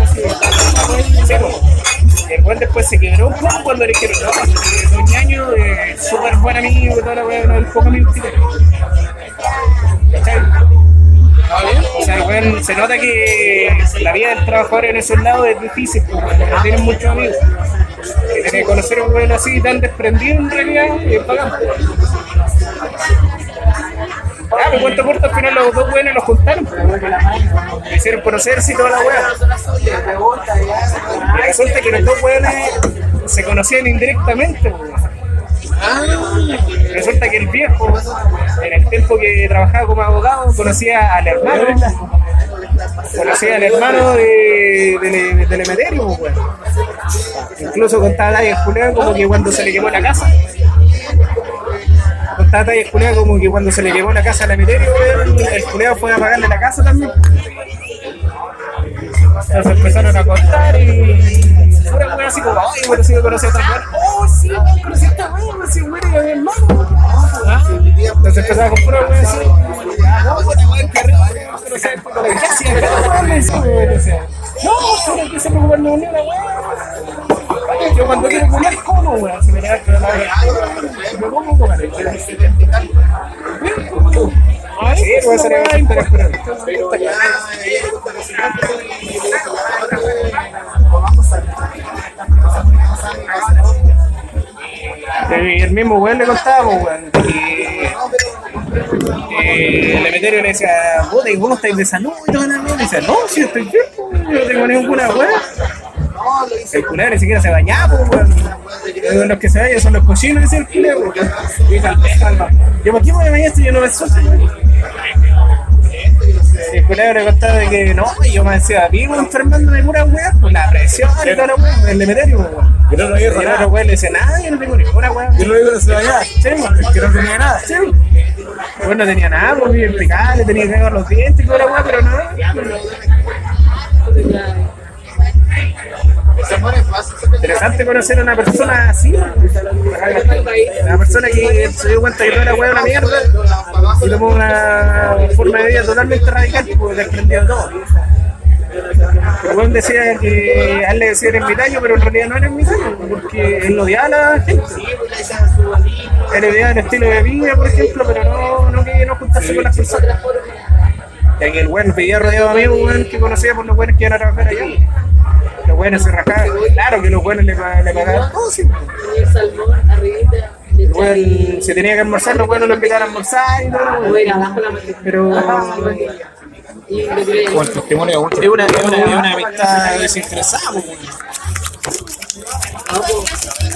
B: El weón después se quebró un poco cuando le dijeron, no, Don Ñaño es súper buen amigo toda la weá, poco el weón, se nota que la vida del trabajador en esos lados es difícil, porque no tienen muchos amigos. Que que conocer a un weón así tan desprendido en realidad es bacán. Ah, me cuento corto, al final los dos weones los juntaron. Me hicieron conocerse y toda la wea. Y resulta que los dos weones se conocían indirectamente. weón. Resulta que el viejo, en el tiempo que trabajaba como abogado, conocía al hermano. Conocía al hermano de, de, de. Incluso contaba tallas Julián como que cuando se le quemó la casa. Contaba tallas Julián como que cuando se le quemó la casa al Emeterio, el Julián fue a pagarle la casa también. Entonces empezaron a contar y pura weón así como, ay, bueno, conocí a otra weón. Oh, sí, conocí a esta weón, sí, weón, era mi hermano. Ah, Entonces empezaba con pura weón así. No, weón, pero o sea, ¿qué hacía acá, weón? Le decía, weón. No, pero que se preocupan de a weón. Yo cuando quiero comer, como, weón, se me da que la Yo como comer. Sí, voy a hacer el interés, pero. El mismo weón le contaba, pues, weón, eh, el Emeterio le decía, puta, ¿y vos estáis de salud? Y toda la mierda. Y decía, no, si estoy bien, yo no tengo ninguna weón. El culero ni siquiera se bañaba, pues, weón. Los que se bañan son los cochinos, decía el culero. weón. Y dice, "Al peja, al mar". Yo, ¿por qué me bañé si yo no me suelto, el culero le contaba de que no, y yo me decía, vivo enfermándome de pura weá, pues la presión y toda la weá, el Emeterio, pues, weón.
C: Yo no lo digo nada.
B: weón le dice, nada, yo no tengo ninguna weá.
C: Yo no lo digo no se bañaba.
B: Sí, weón.
C: Que no tenía nada.
B: Sí. Bueno, no tenía nada, pues bien impecable, tenía que cagar los dientes y toda la weá, pero no. Interesante conocer a una persona así, una persona que se dio cuenta que toda la weá era una mierda y tomó una forma de vida totalmente radical, pues desprendido de todo. El weón decía que él le decían ermitaño, pero en realidad no era ermitaño, porque él odiaba a la gente. Él odiaba el estilo de vida, por ejemplo, pero no, no que no juntarse con las personas. Y el weón pedía rodeado de amigos que conocía por los buenos que iban a trabajar allá. Los buenos se rajaban, claro que los buenos le, le pagaban todo, sí.
D: el salmón.
B: El weón, si tenía que almorzar, los buenos lo invitaban a almorzar y todo. Pero
D: Y tiré
C: Como el testimonio de.
A: Es una, es una, es una amistad desinteresada, pues, weón.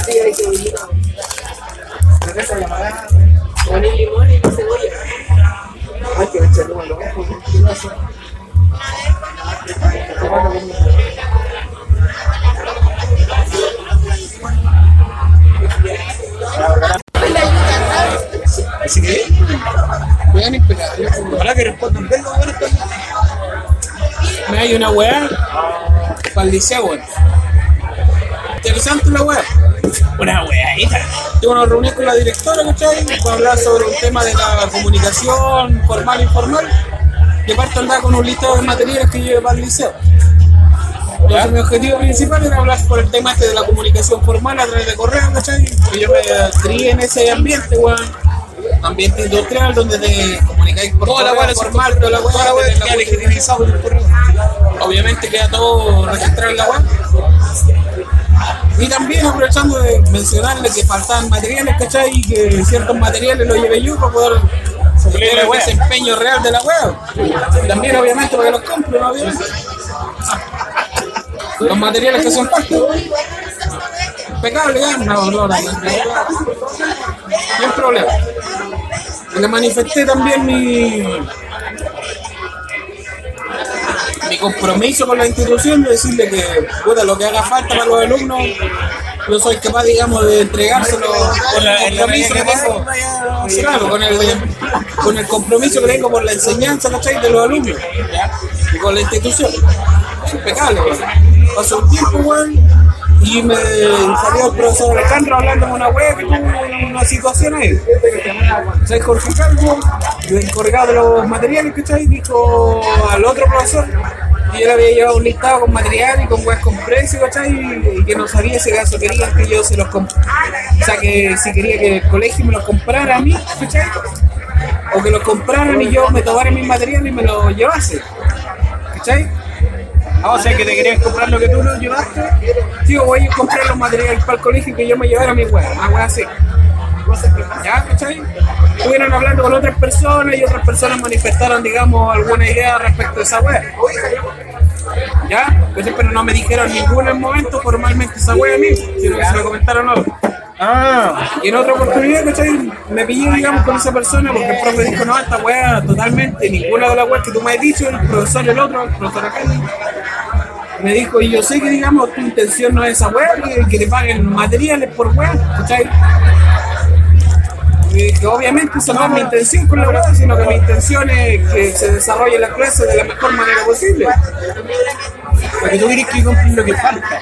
D: Sí, hay cebollita. Con el limón y la cebolla.
A: Así que, weón impecable. Ojalá que respondan bien los weones también. Me hay una weá para el liceo, weón. Interesante la weá. Una weá, Tengo una reunión con la directora, ¿cachai? Para hablar sobre un tema de la comunicación formal e informal. Y aparte andaba con un listado de materiales que lleve para el liceo. Entonces mi objetivo principal era hablar por el tema este de la comunicación formal a través de correo, ¿cachai? Que yo me crié en ese ambiente, weón. Ambiente industrial donde te comunicáis por
B: Toda la
A: formal, toda la weá,
B: toda la weá
A: tenés la
B: queda
A: weá.
B: legitimizado por el correo.
A: Obviamente queda todo registrado en la web. Y también aprovechando de mencionarle que faltaban materiales, ¿cachai? Y que ciertos materiales los llevé yo para poder el
B: web.
A: desempeño real de la web. Y también obviamente porque los compro, ¿no? Obviamente. Los materiales que son falta. Impecable, ya, no, no, no, no, no, no hay problema. Y le manifesté también mi, mi compromiso con la institución de decirle que puta, lo que haga falta para los alumnos, yo soy capaz, digamos, de entregárselo con el compromiso que tengo. Claro, con el, con el compromiso que tengo por la enseñanza, ¿cachai? De los alumnos. Y con la institución. Impecable, weón. Pasó un tiempo, weón, y me salió el profesor Alejandro hablando con una wea que tuvo una situación ahí. ¿Sabes? Jorge Calvo, el encargado de los materiales, ¿cachai? Dijo al otro profesor que yo le había llevado un listado con material y con weas con precio, ¿cachai? Y que no sabía si acaso querían que yo se los comprara. O sea, que si quería que el colegio me los comprara a mí, ¿cachai? O que los compraran y yo me tomara mis materiales y me los llevase. ¿Cachai?
B: Ah, o sea que te querían comprar lo que tú no llevaste.
A: Tío, voy a comprar los materiales para el colegio que yo me llevara a mi weá, una weá así. ¿Ya? ¿Cachai? Estuvieron hablando con otras personas y otras personas manifestaron, digamos, alguna idea respecto a esa weá. ¿Ya? ¿Cachai? Pero no me dijeron en ningún momento formalmente esa weá a mí, sino que se lo comentaron a otros.
B: Ah,
A: Y en otra oportunidad, ¿cachai? Me pillé, digamos, con esa persona porque el profe dijo, no, esta weá totalmente, ninguna de las weas que tú me has dicho, el profesor el otro, el profesor acá, me dijo, y yo sé que, digamos, tu intención no es esa weá, que, que te paguen materiales por weá, ¿cachai? Que obviamente esa no es mi intención con la weá, sino que mi intención es que se desarrolle la clase de la mejor manera posible.
B: porque tú quieres que compren lo que falta.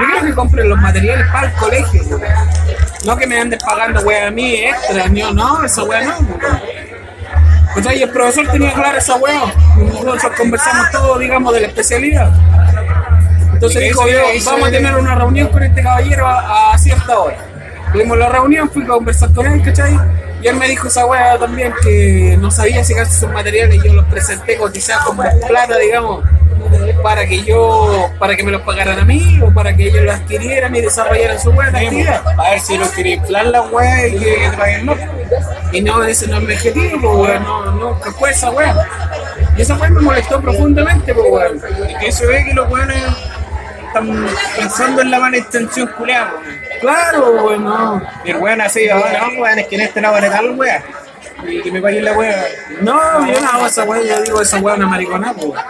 A: Yo quiero que compren los materiales para el colegio, weón. no que me andes pagando weá a mí extra, no, no, esa weá no. Y el profesor tenía clara esa weá, y nosotros conversamos todo, digamos, de la especialidad. Entonces
B: ¿Y
A: dijo yo, vamos a tener una reunión con este caballero a, a cierta hora. Tuvimos la reunión, fui a conversar con él, ¿cachai? Y él me dijo esa weá también que no sabía si gastar sus materiales y yo los presenté cotizados como plata, digamos, para que yo, para que me los pagaran a mí o para que ellos lo adquirieran y desarrollaran su buena actividad.
B: A ver si lo quería inflar la weá y que paguen más.
A: Y no, ese no es mi objetivo, pues, weón, no, nunca fue esa weá. Y esa weá me molestó profundamente, pues, weón.
B: Y que se ve que los weones están pensando en la mala intención culeada.
A: Claro, weón, no.
B: Y el weón así, ahora no, weón, es que en este lado vale tal weá. Y que me paguen la weá.
A: No, yo no hago esa weá, yo digo esa weá es una maricona, pues.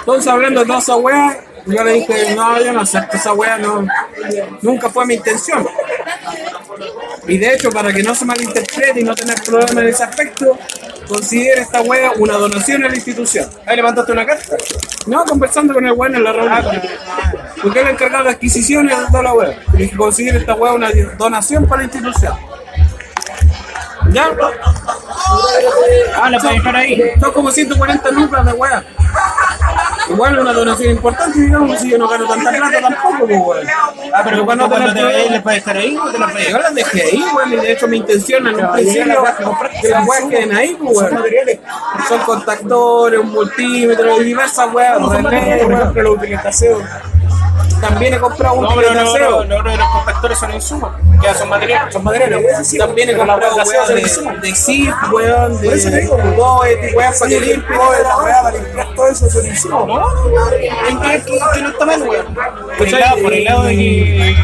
A: Entonces, hablando de toda esa weá, yo le dije, no, yo no acepto esa weá, no. Nunca fue mi intención. Y de hecho, para que no se malinterprete y no tener problemas en ese aspecto, considero esta weá una donación a la institución.
B: Ahí le mandaste una carta.
A: No, conversando con el weón en la reunión. Porque él encargado de adquisiciones de toda la weá. Y dije, considero esta weá una donación para la institución. ¿Ya?
B: Ah, la puedes dejar ahí.
A: Son como 140 lucas de weá. Igual es una donación importante, digamos, si yo no gano tanta plata tampoco, pues weón.
B: Ah, pero cuando
A: tener
B: te
A: problemas.
B: ¿le puedes dejar ahí o te la puedes
A: Yo las dejé ahí, weón, y de hecho mi intención en un principio que las weas queden ahí, pues weón.
B: materiales.
A: Son contactores, un multímetro diversas weas, relés,
B: Por
A: weón.
B: ejemplo, los utilización.
A: También he comprado un
B: No, pero no,
A: utilizaseo.
B: no, no, los contactores son insumos. Ya son materiales. Son materiales.
A: También he comprado weón
B: son insumos.
A: de, de zip, weón,
B: Por eso te
A: de
B: digo,
A: Goet, weón, para que limpie.
B: la weá para limpiar todo eso son insumos. No, no, weón. ¿En qué- qué- qué no está mal, weón? Por el lado, de que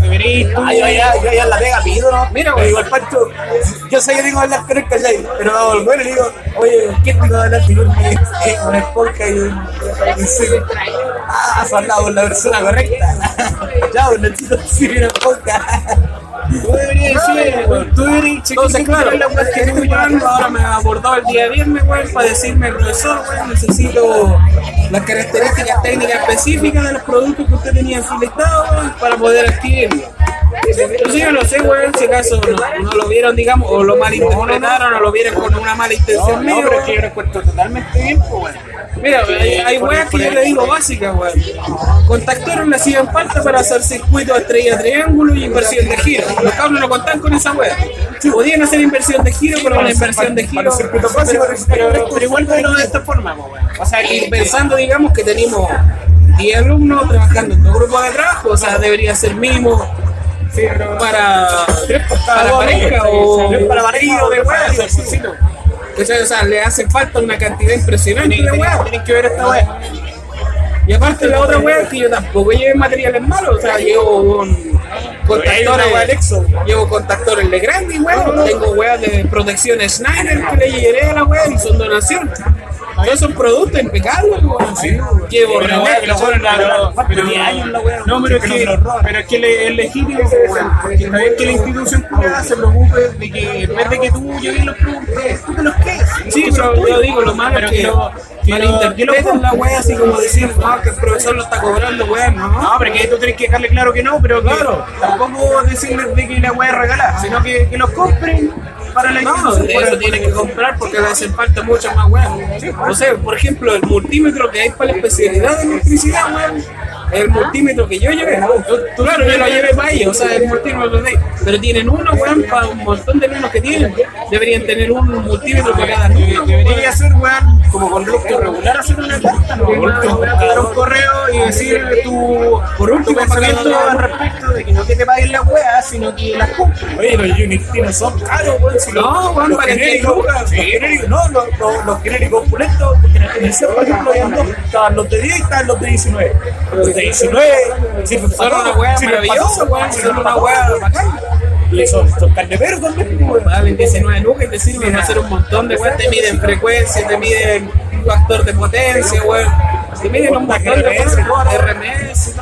B: deberéis tú.
C: Ah, yo en la pega pido, ¿no?
A: Mira,
C: Le
A: güey.
C: digo al Pancho, yo sé que tengo que hablar con él, ¿cachai? Pero no, bueno le digo, oye, ¿qué tengo que hablar con un con el podcast y. Ah, has hablado con la persona correcta. [laughs] ya, pues [laughs] necesito decir el podcast.
B: Tú deberías decir, weón, tú deberías
A: Entonces, claro, la que estoy llevando ahora me ha abordado el día viernes, weón, para decirme, profesor, weón, necesito las características técnicas específicas de los productos que usted tenía en su listado, weón, para poder adquirirlos. Entonces yo no sé, weón, si acaso no, no lo vieron, digamos, o lo malinterpretaron, o lo vieron con una mala
B: No,
A: intención
B: no,
A: mía,
B: pero es que yo lo encuentro totalmente bien, pues, weón.
A: Mira, hay, weas que yo le digo básicas, weón. Contactores le hacían falta para hacer circuitos estrella triángulo y inversión de giro. Los cabros no contan con esa wea. Podían hacer inversión de giro, pero una inversión de giro. Pero, pero- pero igual bueno de esta forma, weón. O sea, y pensando, digamos, que tenemos 10 alumnos trabajando en dos grupos de trabajo, o sea, debería ser mínimo para, para pareja o
B: Tres para pareja o
A: de
B: tres
A: O sea, le hace falta una cantidad impresionante de weas.
B: Tienen que ver esta.
A: Y aparte la otra wea es que yo tampoco llevo materiales malos, o sea, llevo un contactores, llevo contactores Legrand y weón, tengo weas de protección Schneider que le llevé a la wea y son donaciones. Todos son productos impecables, weón.
B: Pero, wea, que la-
C: Pero 10 años la wea.
B: No, pero es que, pero es que es legítimo, weón. Porque está bien que la institución culiada se preocupe de que en vez de que tú lleves los productos, tú te los quedes.
A: Sí, pero yo digo, lo malo
B: Pero
A: es que
B: lo- que lo-
A: malinterpretan la wea así como decir, no, que el profesor lo está cobrando, weón, no.
B: No, pero que tú tienes que dejarle claro que no, pero claro, tampoco decirles de que la weá es regalada, sino que, que los compren para la
A: No, de eso tienen que comprar porque le hacen falta muchas más weas. No sé, por ejemplo, el multímetro que hay para la especialidad de electricidad, weón. El multímetro que yo llevé. Tú- Claro, yo lo llevé para ellos, o sea, el multímetro de Pero tienen uno, weón, para un montón de niños que tienen. Deberían tener un multímetro para cada niño.
B: Debería ser, weón, como con rostro regular, hacer una carta, ¿no? Mandar un correo y decir tu,
A: Por último,
B: pensamiento al respecto de que no que te paguen las weas, sino que las compren.
C: Oye, los Unity son caros, weón. Si
A: No, weón,
C: los genéricos,
A: lucas.
C: los genéricos, no, los, los, los genéricos opulentos, porque en la televisión, por ejemplo, habían dos, estaban los de 10 y estaban los de 19. Los de 19 sirven
A: Son
C: para
A: una
C: todo,
A: wea
C: sirven para
A: maravillosa, Son una wea bacán.
C: Y son, son carne verde también.
A: Valen 19 lucas te sirven para hacer un montón de weas. Te miden frecuencia, te miden factor de potencia, weón. Miden un montón de
C: RMS.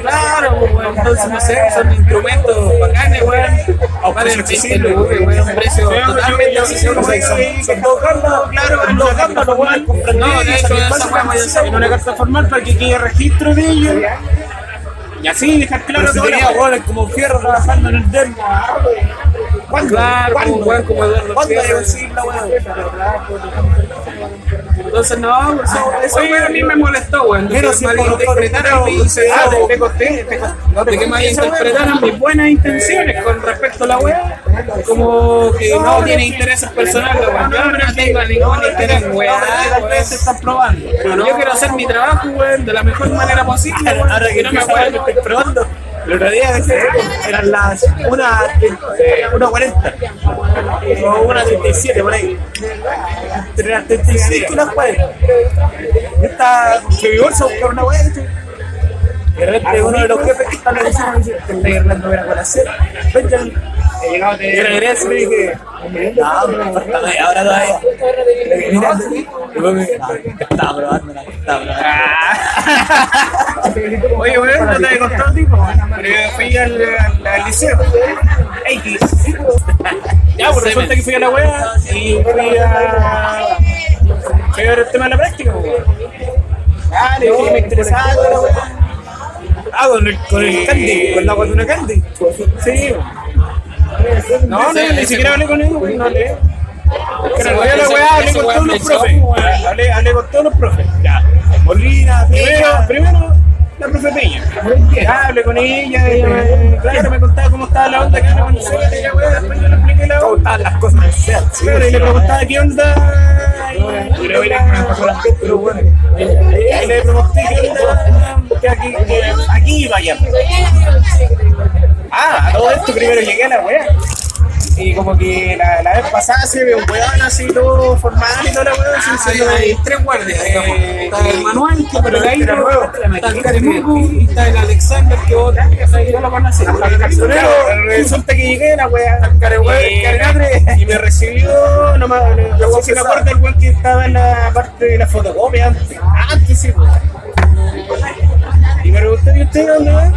A: Claro, weón. Entonces, no sé, son instrumentos bacanes, weón. Valen 20 lucas, weón. Un precio totalmente accesible.
C: Son, son dos gambas, claro, en dos gambas weones compran
A: No, de hecho, esa
B: En una carta formal para que quede registro de ellos. Y así dejar claro todo.
C: tenía weones como fierro trabajando en el dermo. ¿Cuándo?
A: Claro,
C: ¿Cuándo?
A: como Eduardo
C: ¿Cuándo weá?
A: Entonces, no, eso, eso weón, a mí me molestó, weón. De
C: Pero
A: que
C: si
A: malinterpretaran mis,
B: Ah,
A: de que malinterpretaran mis buenas intenciones con respecto a la wea, como que no tiene intereses personales, weón. Yo no tengo ningún interés
B: vez se están probando.
A: weón. Yo quiero hacer mi trabajo, weón, de la mejor manera posible, weón.
C: Ahora que
A: no me weón.
C: estoy probando. El otro día eran las una, eh, una 40 o una 37 por ahí. Entre las 35 y las 40. Esta se a buscar una. Y de repente uno de los jefes que están en la me dice, te estoy arreglando ver a colación. Benjamin. Y regreso y dije, no, me falta media hora todavía. Mira, estaba probando, estaba probando.
B: Oye, weón, no te había contado, tipo. Pero yo fui al, al, al liceo. X. Ya, pues resulta que fui a la wea y fui a. Fui a ver el tema de la práctica, weón. Ah, le dije que me interesaba toda la wea. Ah, con el, con el candy, con la agua de una candy. Sí. No, no, ni siquiera hablé con weón, no hablé. Pero voy a la weá, hablé con todos los profes. Hablé, hablé con todos los profes. Ya. Molina, primero, primero la profe Peña. Ya, hablé con ella, ella me, claro, me contaba cómo estaba la onda Venezuela, y la weá, después yo le expliqué la
C: ¿Cómo
B: onda.
C: estaban las cosas en el?
B: Claro, y le preguntaba qué onda. Y le
C: Pero bueno,
B: y le pregunté qué onda. Que aquí, que aquí iba ya. Ah, a todo esto primero llegué a la wea. Y como que la, la vez pasada se ve un weón así todo formal y toda la así
A: Hay,
B: diciendo
A: hay tres guardias, digamos.
B: Eh,
A: Está el Manuel, que por ahí está el Caremuco y está el Alexander, que vos yo lo conocí.
B: Pero resulta que llegué a la wea y, y me recibió, no me, no sé si me acuerdo el weón que estaba en la parte de la fotocopia antes. Antes sí, pues. Y me pregunté, ¿y usted dónde va?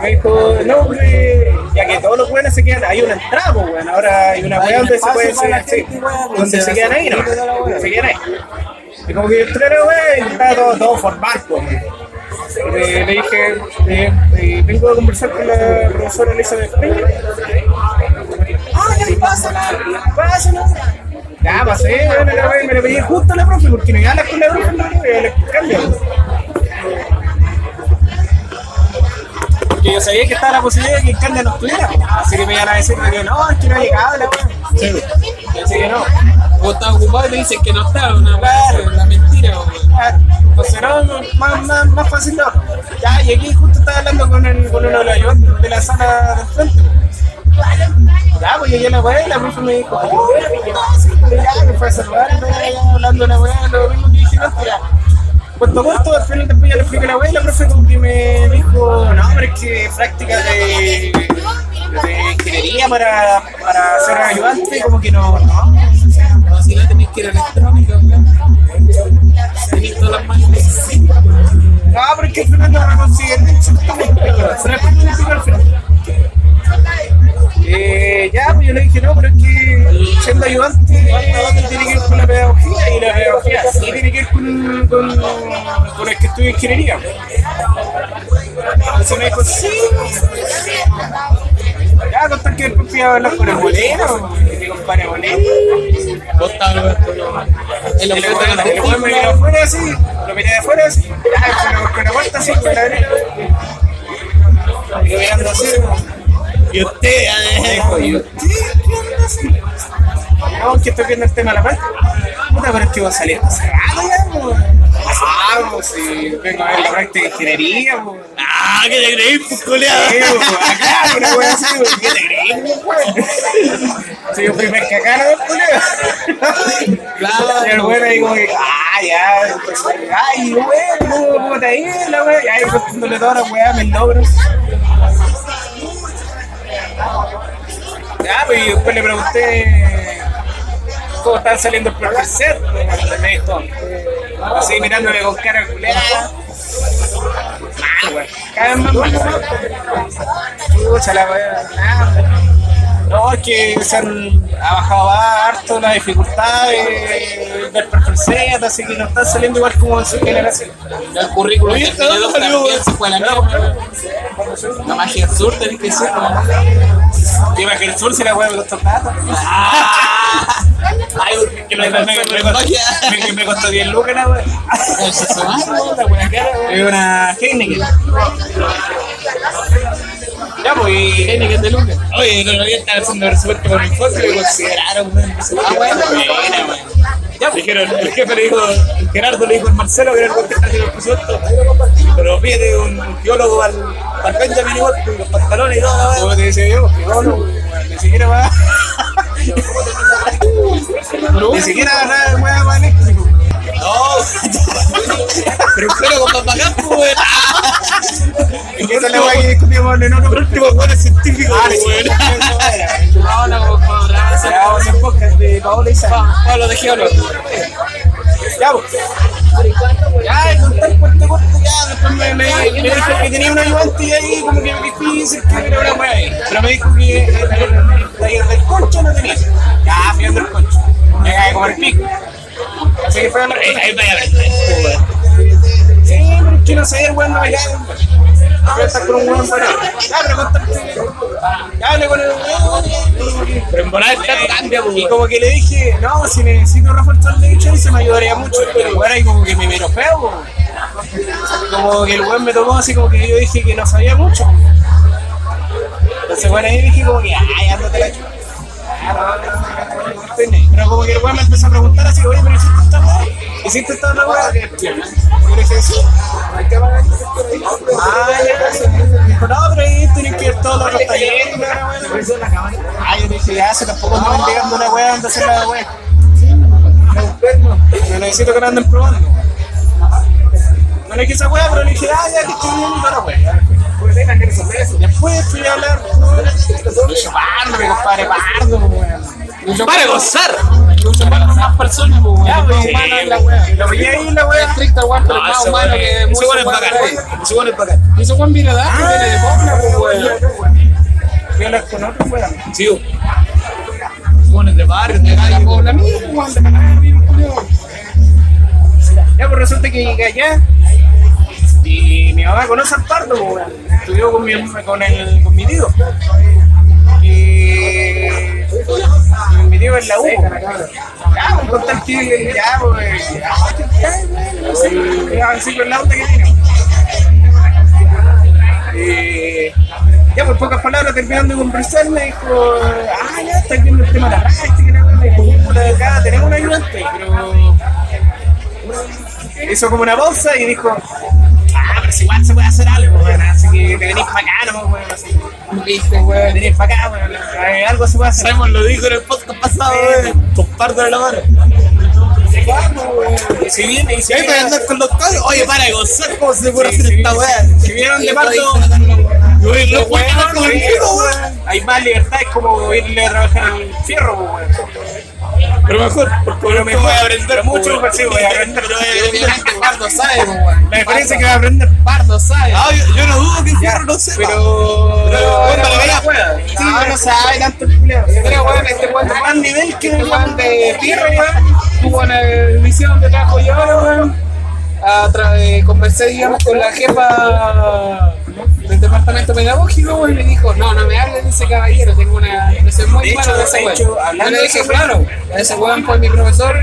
B: Me dijo, no, ya que todos los buenos se quedan, hay una entrada, pues, weón. Ahora hay una weá donde se puede
A: espacio para la
B: sí,
A: weón,
B: donde se quedan ahí, ¿no? Se quedan ahí. Y como que yo entré la weá y estaba todo, todo formal, pues. Le, le dije, eh, eh, vengo a conversar con la profesora Elizabeth Peña. Ah, ya, pásala, pásala. Ya pasé, me la, me la pedí justo a la profe, porque no iba a la escuela de profe, no, iba a la. Porque yo sabía que estaba la posibilidad de que Candia no estuviera, así que me iban a decir que no, es que no ha llegado la weá. Y así que no.
A: Vos estás ocupado y te dicen que no está, una
B: Claro.
A: la mentira, weón.
B: Ah, Entonces no, más, más, más fácil no. Ya, y aquí justo estaba hablando con, el, con uno de los ayudantes de la sala del frente. Ya, pues llegué a la weá y la profe me dijo, pero ya, me fue a saludar, y hablando de la weá, lo mismo que dije antes, ya. Cuento corto, al final después ya le expliqué la weá y la profe como que me dijo, no, pero es que práctica de, de ingeniería para, para ser ayudante, como que no, no.
A: No, si no tenés que ir a electrónica. Tenés todas las manos necesarias.
B: No, pero es que al final no me consiguen al final. Eh, ya, pues yo le dije, no, pero es que siendo ayudante eh, tiene que ver con la pedagogía y la pedagogía sí tiene que ver con, con, con el que estudia ingeniería. Entonces me dijo, sí. Ya, contar que después fui a hablar con el bolero, mi compadre bolero.
A: Vos weón. En los
B: El me miró afuera así, lo miré de afuera así, ya, con la puerta así, con la derecha. Y mirando así,
C: Y usted,
B: dijo, ¿y usted? No, que estoy viendo el tema de la práctica. Puta, pero es que va a salir hace rato ya, po. Ah, pues si vengo a ver la práctica de ingeniería, pues.
C: Ah, que te creí, pues, coleado.
B: Sí, pues, acá, una wea así, pues, ¿qué te crees, pues? Si yo fui pescacano, colega. Y el güey ahí como que, ah, ya, pues, ay, güey, ¿cómo, cómo te ha ido la wea? Y ahí contándole toda la weá, mis logros. Pues, y después le pregunté cómo están saliendo el. Y me dijo, así mirándole con cara culeada. Mal, güey. Cada vez más mal. Pucha la weá. No, es que se han ha bajado harto la dificultad de, del perfil así que no están saliendo igual como en su generación.
A: El currículum
C: Oye,
A: de
C: ¿de dónde
A: dos
C: salió,
A: también
C: weón?
A: se fue a la mierda. La magia del sur tenés que ser,
B: Dime que el sur se la weá me costó plata.
A: Ah. Ay, que
B: Me, me, costó- me- me costó 10 lucas la weá. Es una Heineken. Ya, pues.
A: Heineken de Lucas.
C: Oye, el otro día estaba haciendo resuelto con mi foto y me consideraron, weón.
A: Ah, bueno,
C: weón. Ya, pues, dijeron, el jefe le dijo, el Gerardo le dijo al Marcelo que era el está haciendo el presupuesto. Pero pide un geólogo al, al Benjamin con los pantalones y todo.
B: ¿Cómo te decía yo? Ni siquiera va. Ni siquiera nada de weá para eléctrico.
C: No, pero pero con pues, weón. [laughs]
B: Es que esa es la weá que discutimos en otro
C: último, weón, es científico,
B: Ah, sí,
C: weón.
A: No, no, por favor, gracias.
B: Ya vamos a hacer podcast de Paola y Sara.
A: Pablo de Geólogo.
B: Ya, pues. Ya, y con tal corto, ya, después me, me, me dijo que tenía un ayudante y ahí como que difícil que era una weá ahí. Pero me dijo que el taller, el taller del concho no tenía. Ya, fui a ver el concho. Me de comer pico. Así que fue a
C: pues.
B: Sí, pero es que no sé, el weón no me cae. Voy a estar con un weón para. Ya, pero con el weón.
C: Pero en volar trato cambia, pues,
B: Y
C: weón.
B: como que le dije, no, si necesito reforzar de hecho, se me ayudaría mucho. Pero el weón ahí como que me miró feo. po. Como que el weón me tomó así como que yo dije que no sabía mucho. Entonces bueno ahí dije como que, ay, ándate la chupa. Pero como que el weón me empezó a preguntar así, oye, pero hiciste esta weá, hiciste esta otra weá. Yo le dije, sí. Ah, ya. Me dijo, no, pero ahí tienen que ir todos los talleres. la weá. Ah, yo dije, ya, se tampoco me van llegando una weá donde hacer la weá. No necesito que me anden probando. No le dije esa weá, pero le dije, ah, ya que estoy bien la weá. Después fui a hablar con Lucho Pardo, mi compadre Pardo, weón.
A: Para gozar. Lucho para más personas, pues, weón. Más
B: weón.
A: humano la.
B: Lo veía ahí la
A: Es
B: weá.
A: estricto, weón, pero más humano
C: weón
A: que
C: es- ese weón es
A: weones
C: bacán.
A: de ahí.
C: Ese weón es bacán.
A: Y ese weón viene de África, viene de pues, weón.
B: Fui a hablar con otro weón.
C: Sí, weón. Weón de barrio, de calle,
A: la Pobla mismo, weón, de.
B: Ya, pues resulta que allá y mi mamá conoce al pardo. Estudió con mi, con, el, con mi tío. Y Mi tío en la U. Ya, pues, con tal que ya, pues. No sé, así con la onda que tiene. Ya por pocas palabras terminando de conversar me dijo, ah ya estás viendo el tema de la práctica, la weá". me dijo, puta, acá tenemos un ayudante, pero hizo como una pausa y dijo, si igual se puede hacer algo, weón, así que te venís para acá, no, weón, así,
E: Viste, weón.
B: venís para acá, weón, eh, algo se puede hacer.
C: Simon lo dijo en el podcast pasado, weón. Compártelo la mano.
B: Y si viene, y si
C: ahí para
B: viene,
C: andar con los cabros. Oye, para de gozar, ¿cómo se puede hacer esta weá?
B: si vieron de parto. Hay más libertad, es como irle a trabajar al fierro, weón.
C: Pero mejor, porque
B: Pero mejor,
C: voy a aprender
B: mucho sí, voy a aprender.
C: Pero,
E: Y obviamente Pardo sabe, weón.
B: La diferencia es que va a aprender
E: Pardo sabe.
C: Ah, yo, no dudo que Fierro no sepa.
B: Pero.
C: Pero.
B: Sí,
E: no, sabe tanto el culiao. Pero, weón, este weón
B: Más nivel que
E: Este
B: el
E: weón de Fierro, weón, tuvo una misión donde trabajo yo ahora, weón. Eh, conversé, digamos, con la jefa del departamento pedagógico, y me dijo, no, no me hables de ese caballero, tengo una impresión muy mala de ese weón. Yo le dije, claro, ese weón fue mi profesor,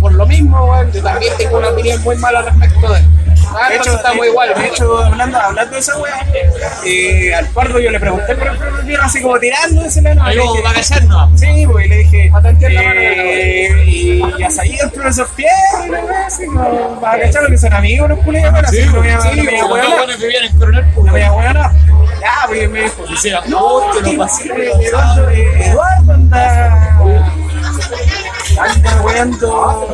E: por lo mismo, weón, yo también tengo una opinión muy mala respecto de él. Ah,
B: De hecho,
E: estamos
B: de-
E: igual,
B: de hecho hablando, hablando de esa weá, eh, al pardo yo le pregunté por el Fierro, así como tirando ese lano.
C: Ahí como para callarnos.
B: Sí, pues, y le dije,
E: A
B: eh, y ya sabía el profesor Fierro, y la weá, así como, para cachar que son amigos, los culiados, bueno, así, no
C: Sí,
B: no me iba a hueonar.
C: que pues,
B: No me
C: weón.
B: iba a hueonar. Ya, pues, me dijo,
C: Y
B: no,
C: te
B: que
C: lo pasé.
B: Eduardo, eh, Eduardo anda, anda weando,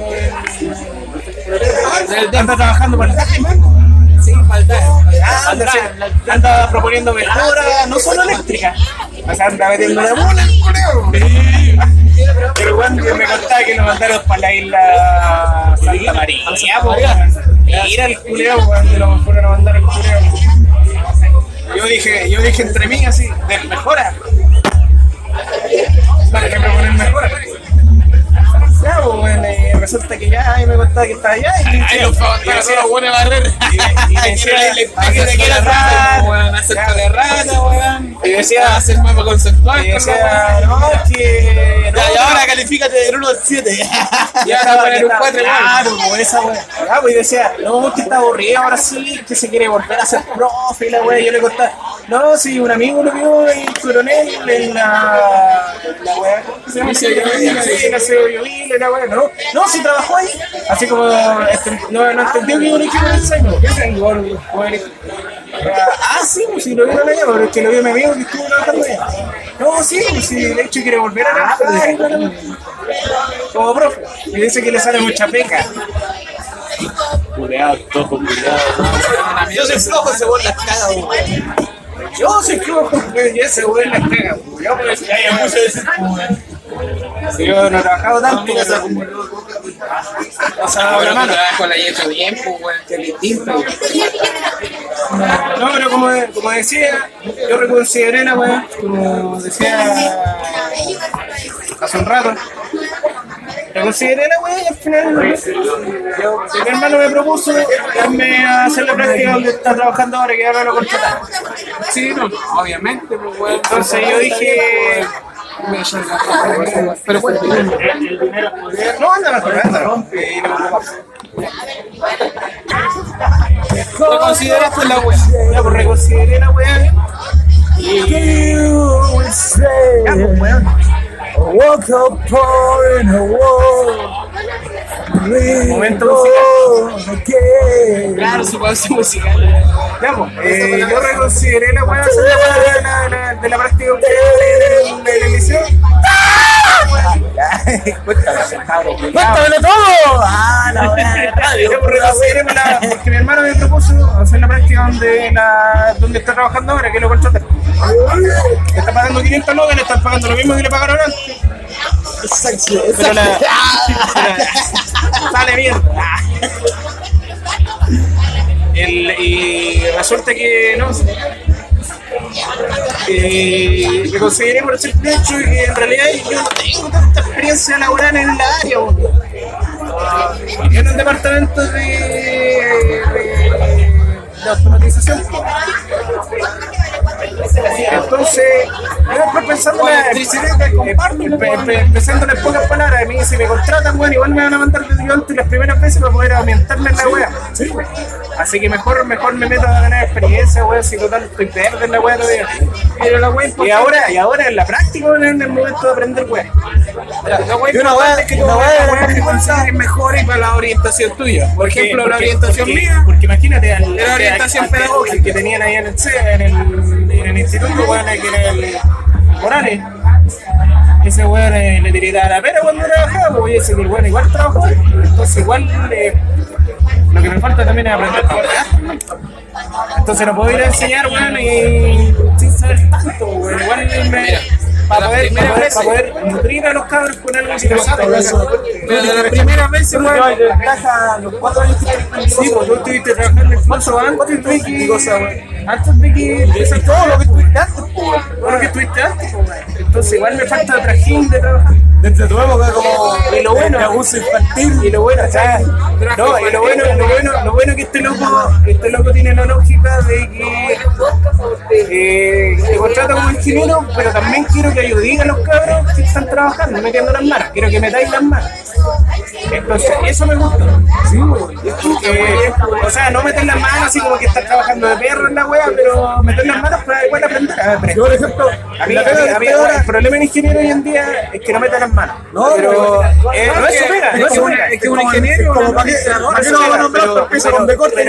B: anda trabajando para el DAE, man.
E: Sí.
B: Ah, anda, proponiendo mejoras, no solo eléctricas. O sea, anda metiendo la bola, el culeo. Pero cuando me contaba que lo mandaron para la isla Santa María. Mira el culeo, de lo mejor lo mandaron el culeo. Yo dije, yo dije entre mí así, de mejora. Para que proponer mejora. Pues, resulta que ya me contaba que estaba allá y me
C: Ahí
B: decía-
C: los
B: y
C: fabanderos
B: decía-
C: son los buenos de barrer.
B: y me- [laughs] me decía,
E: rata, weón, weón.
B: y decía,
E: hacer mapa conceptual.
B: y decía, no, que... no,
C: y ahora califícate del 1 al 7. [laughs]
B: Y
E: Ya,
B: ahora
E: poner un
B: está-
E: cuatro igual.
B: Claro, como esa pues y decía, no, que está aburrido ahora sí, que se quiere volver a ser profe y la wea. Yo le contaba, no, si un amigo lo vio en coronel en la. la ¿cómo se llama? En la la wea, no. No, si trabajó ahí. Así como, este, no, no entendió que un equipo de ensayo. ¿Qué ensayo? Ah, sí, pues si lo vieron allá, pero es que lo vio mi amigo que estuvo trabajando allá. No, sí, pues si de hecho quiere volver a trabajar. la wea como profe. Y dice que le sale mucha peca.
C: Culeado, tojo, culeado. Yo soy flojo, se vuelve las cagas, weón.
B: Yo soy flojo, y ese güey la caga. pues. Yo, pues,
C: Ya, ya, mucho de ese, weón.
B: Yo no he trabajado tanto, o sea, la mano.
E: trabajo la hecho bien, pues, weón, que distinto.
B: No, pero como, como decía, yo reconsideré la weá, como decía hace un rato. Reconsideré la weá y al final mi hermano me propuso darme a hacer la práctica donde está trabajando ahora que ahora lo contrataron.
E: Sí, no, obviamente, pues, weón.
B: Entonces yo dije,
E: Pero bueno,
B: no, anda mejor, anda, rompe y no me preocupa.
E: lo consideraste la weón.
B: Ya, pues reconsideré la weá. Ya, pues weón.
C: Woke up pouring a wall.
B: Momento musical.
E: Claro, su pausa musical.
B: Ya, pues, eh, yo reconsideré la weá de la, la- de la práctica de, la emisión.
C: ¡Cuéntamelo todo! ¡Ah, la [laughs] radio!
B: Pues, la- porque mi hermano me propuso hacer la práctica donde, la, donde está trabajando ahora, que lo contraté. Le está pagando 500 lucas, le están pagando lo mismo que le pagaron antes. Pero la, pero- [laughs] sale bien. El, y resulta que no. Eh, que conseguiré por el simple hecho de que en realidad yo no tengo tanta experiencia laboral en la área. Yo en un departamento de, de, de automatización. Entonces, yo después pensando pensando en pocas palabras, a mí si me contratan, bueno, igual me van a mandar de ayudante las primeras veces para poder aumentarme en la wea. Así que mejor, mejor me meto a ganar experiencia, wea, si total estoy verde en la wea todavía.
A: Pero la wea
B: Y ahora, y ahora en la práctica, en el momento de aprender wea.
A: La wea
C: Y una wea-
A: es que
C: una
A: tú
C: wea-
A: la consideres mejor y para la orientación tuya. Por ejemplo, la orientación mía.
B: Porque imagínate,
A: Era orientación pedagógica.
B: que tenían ahí en el, C- en el, instituto, bueno, que era el Morales. Ese weón eh, le tiraba la pera cuando trabajaba, pues ese que el weón igual trabajó. Entonces igual eh, lo que me falta también es aprender. Entonces no puedo ir a enseñar, weón, y sin saber tanto, weón. Igual me, para, poder, para, poder, para poder nutrir a los cabros con algo les
A: Pero de las primeras veces,
C: Yo
A: weón.
C: llevo ventaja los cuatro años que estoy
B: Sí, pues tú estuviste trabajando en Foxo antes de que. Antes de que.
C: Y todo lo que estuviste antes, pues,
B: Todo lo que estuviste antes, pues. Entonces, igual me falta trajín de trabajo.
C: Desde tu época como
B: Y lo bueno-
C: de abuso infantil.
B: Y lo bueno, ¿sabes? No, y lo bueno, lo bueno, lo bueno que este loco, este loco tiene la lógica de que eh, te contrata como ingeniero, pero también quiero que ayudéis a los cabros que están trabajando, metiendo las manos. Quiero que metáis las manos. Entonces, eso me gusta. Sí, que, o sea, no meter las manos así como que estás trabajando de perro en la wea, pero meter las manos para igual aprender. A ver,
C: Yo, por ejemplo,
B: a mí,
C: la
B: a
C: pega
B: mí-
C: de
B: a mí,
C: ahora-
B: el problema en ingeniero hoy en día es que no meten las manos.
C: No,
B: pero eh, no es su pega, no es su pega.
A: Es que un ingeniero.
C: como para que- para no van a nombrar, con en